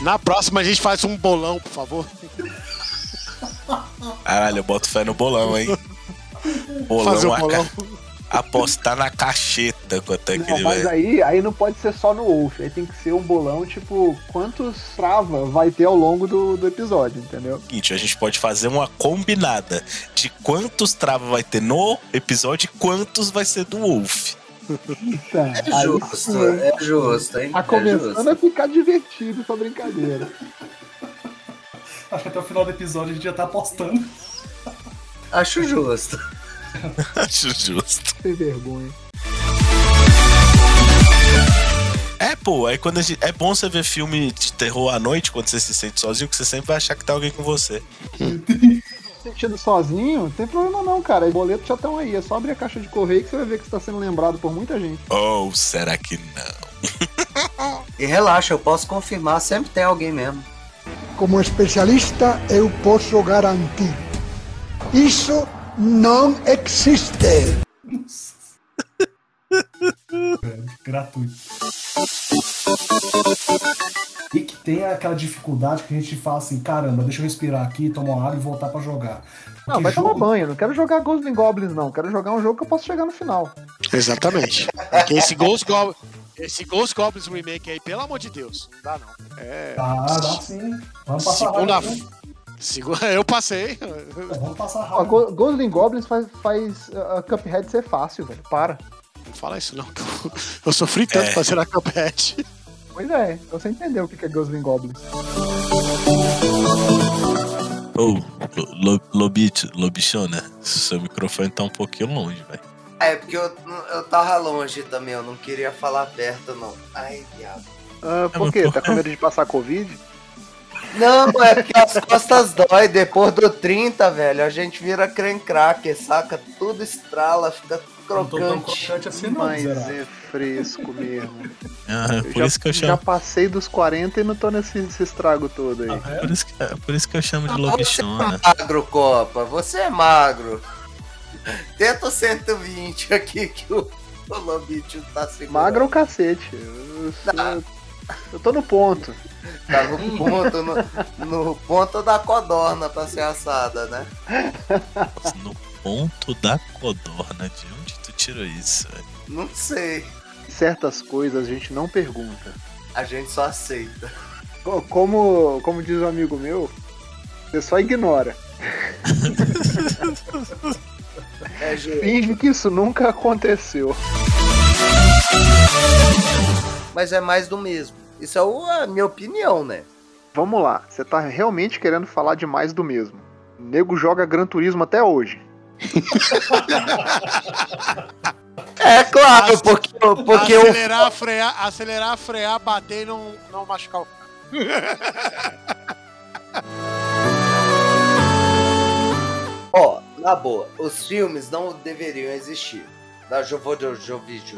Na próxima a gente faz um bolão, por favor. Caralho, eu boto fé no bolão, hein? Bolão, Fazer a bolão. ca- apostar na cacheta quanto é que Não, ele mas vai. aí, aí não pode ser só no Wolf, aí tem que ser um bolão, tipo, quantos trava vai ter ao longo do, do episódio, entendeu? Seguinte, a gente pode fazer uma combinada de quantos trava vai ter no episódio e quantos vai ser do Wolf. Tá, É justo, é justo, hein? Tá É começando justo. a ficar divertido essa brincadeira. Acho que até o final do episódio a gente já tá apostando. Acho justo. Acho justo. Sem vergonha. É, pô, aí quando a gente... é bom você ver filme de terror à noite, quando você se sente sozinho, que você sempre vai achar que tá alguém com você. Sozinho, não tem problema não, cara. Os boletos já estão aí. É só abrir a caixa de correio que você vai ver que você tá sendo lembrado por muita gente. Ou será que não? E relaxa, eu posso confirmar, sempre tem alguém mesmo. Como especialista, eu posso garantir. Isso não existe. Gratuito. E que tem aquela dificuldade que a gente fala assim, caramba, deixa eu respirar aqui, tomar uma água e voltar pra jogar. Não, vai tomar jogo- banho. Não quero jogar Ghosts and Goblins, não. Quero jogar um jogo que eu posso chegar no final. Exatamente. Porque esse Ghost Goblins, esse Ghost Goblins Remake aí, pelo amor de Deus, não dá não. É. Tá, dá sim. Vamos passar Segunda. rápido. né? Eu passei. Vamos passar rápido. Ghosts and Goblins faz, faz uh, Cuphead ser fácil, velho. Para. Não fala isso não. que eu- Eu sofri tanto É. pra ser a Cuphead. Pois é, você entendeu o que que é Ghosts and Goblins. Ô, lo, lo, Lobit, Lobichona, seu microfone tá um pouquinho longe, velho. É, porque eu, eu tava longe também, eu não queria falar perto, não. Ai, diabo. Ah, por quê? por Tá com medo de passar Covid? Não, é porque as costas dói. Depois do 30, velho, a gente vira creme cracker, saca? Tudo estrala, fica Não tô tão crocante. crocante assim não, Mas miserável. é fresco mesmo. Ah, por já, isso que eu já chamo. passei dos 40 e não tô nesse, nesse estrago todo aí. Tá Por vendo? isso que, por isso que eu chamo de Você Lobichona. é magro, Copa. Você é magro. Tenta o 120 aqui que o, o tá segurando. Magro é o cacete. Eu, eu, eu tô no ponto. Tá no ponto, no, no ponto da codorna pra ser assada, né? No ponto da codorna. Tu tirou isso, velho? Não sei. Certas coisas a gente não pergunta. A gente só aceita. Co- Como, como diz um amigo meu, você só ignora. É. Finge que isso nunca aconteceu. Mas é mais do mesmo. Isso é a minha opinião, né? Vamos lá, você tá realmente querendo falar de mais do mesmo. O nego joga Gran Turismo até hoje. É claro, porque, porque acelerar, frear, acelerar, frear, bater e não, não machucar o Ó, na boa, os filmes não deveriam existir. Da Jovojovic.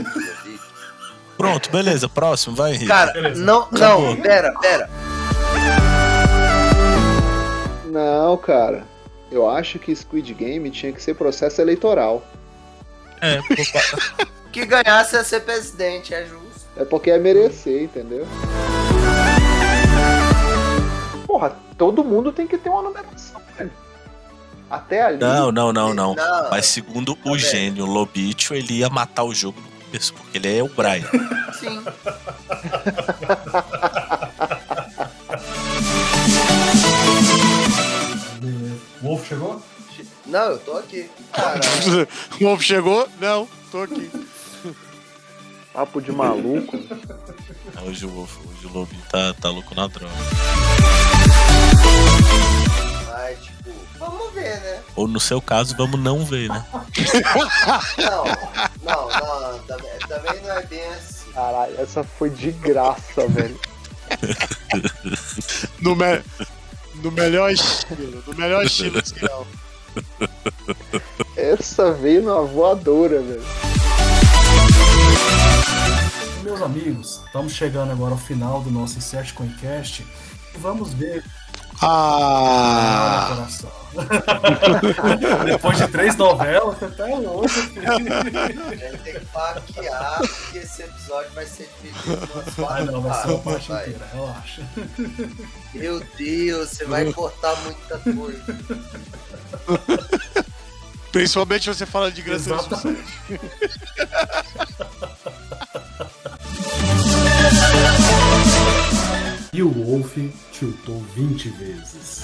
Pronto, beleza. Próximo, vai, Henrique. Cara, Beleza. não, Acabou. não, pera, pera. Não, cara. Eu acho que Squid Game tinha que ser processo eleitoral. É, pô, Que ganhasse ia ser presidente, é justo. É porque é merecer, entendeu? Porra, todo mundo tem que ter uma numeração, velho. Até ali. Não, não, não, não. Não. Mas segundo o velho. gênio Lobitio, ele ia matar o jogo no começo, porque ele é o Brian. Sim. O Wolf chegou? Não, eu tô aqui. Cara, O Wolf chegou? Não, tô aqui. Papo de maluco. Hoje o, hoje o Lobinho tá, tá louco na droga. mas tipo, vamos ver, né? Ou no seu caso, vamos não ver, né? Não, não, não, também, também não é bem assim. Caralho, essa foi de graça, velho. No, me... no melhor estilo, no melhor estilo. Essa veio numa voadora, velho. Meus amigos, estamos chegando agora ao final do nosso Insert Coincast. E vamos ver. Ah. Depois de três novelas, você tá louco, filho. A gente tem que faquear, porque esse episódio vai ser dividido em duas Ah, não, vai ser uma parte inteira, relaxa. Meu Deus, você vai cortar muita coisa. Principalmente você fala de Gran Turismo E o Wolf tiltou 20 vezes.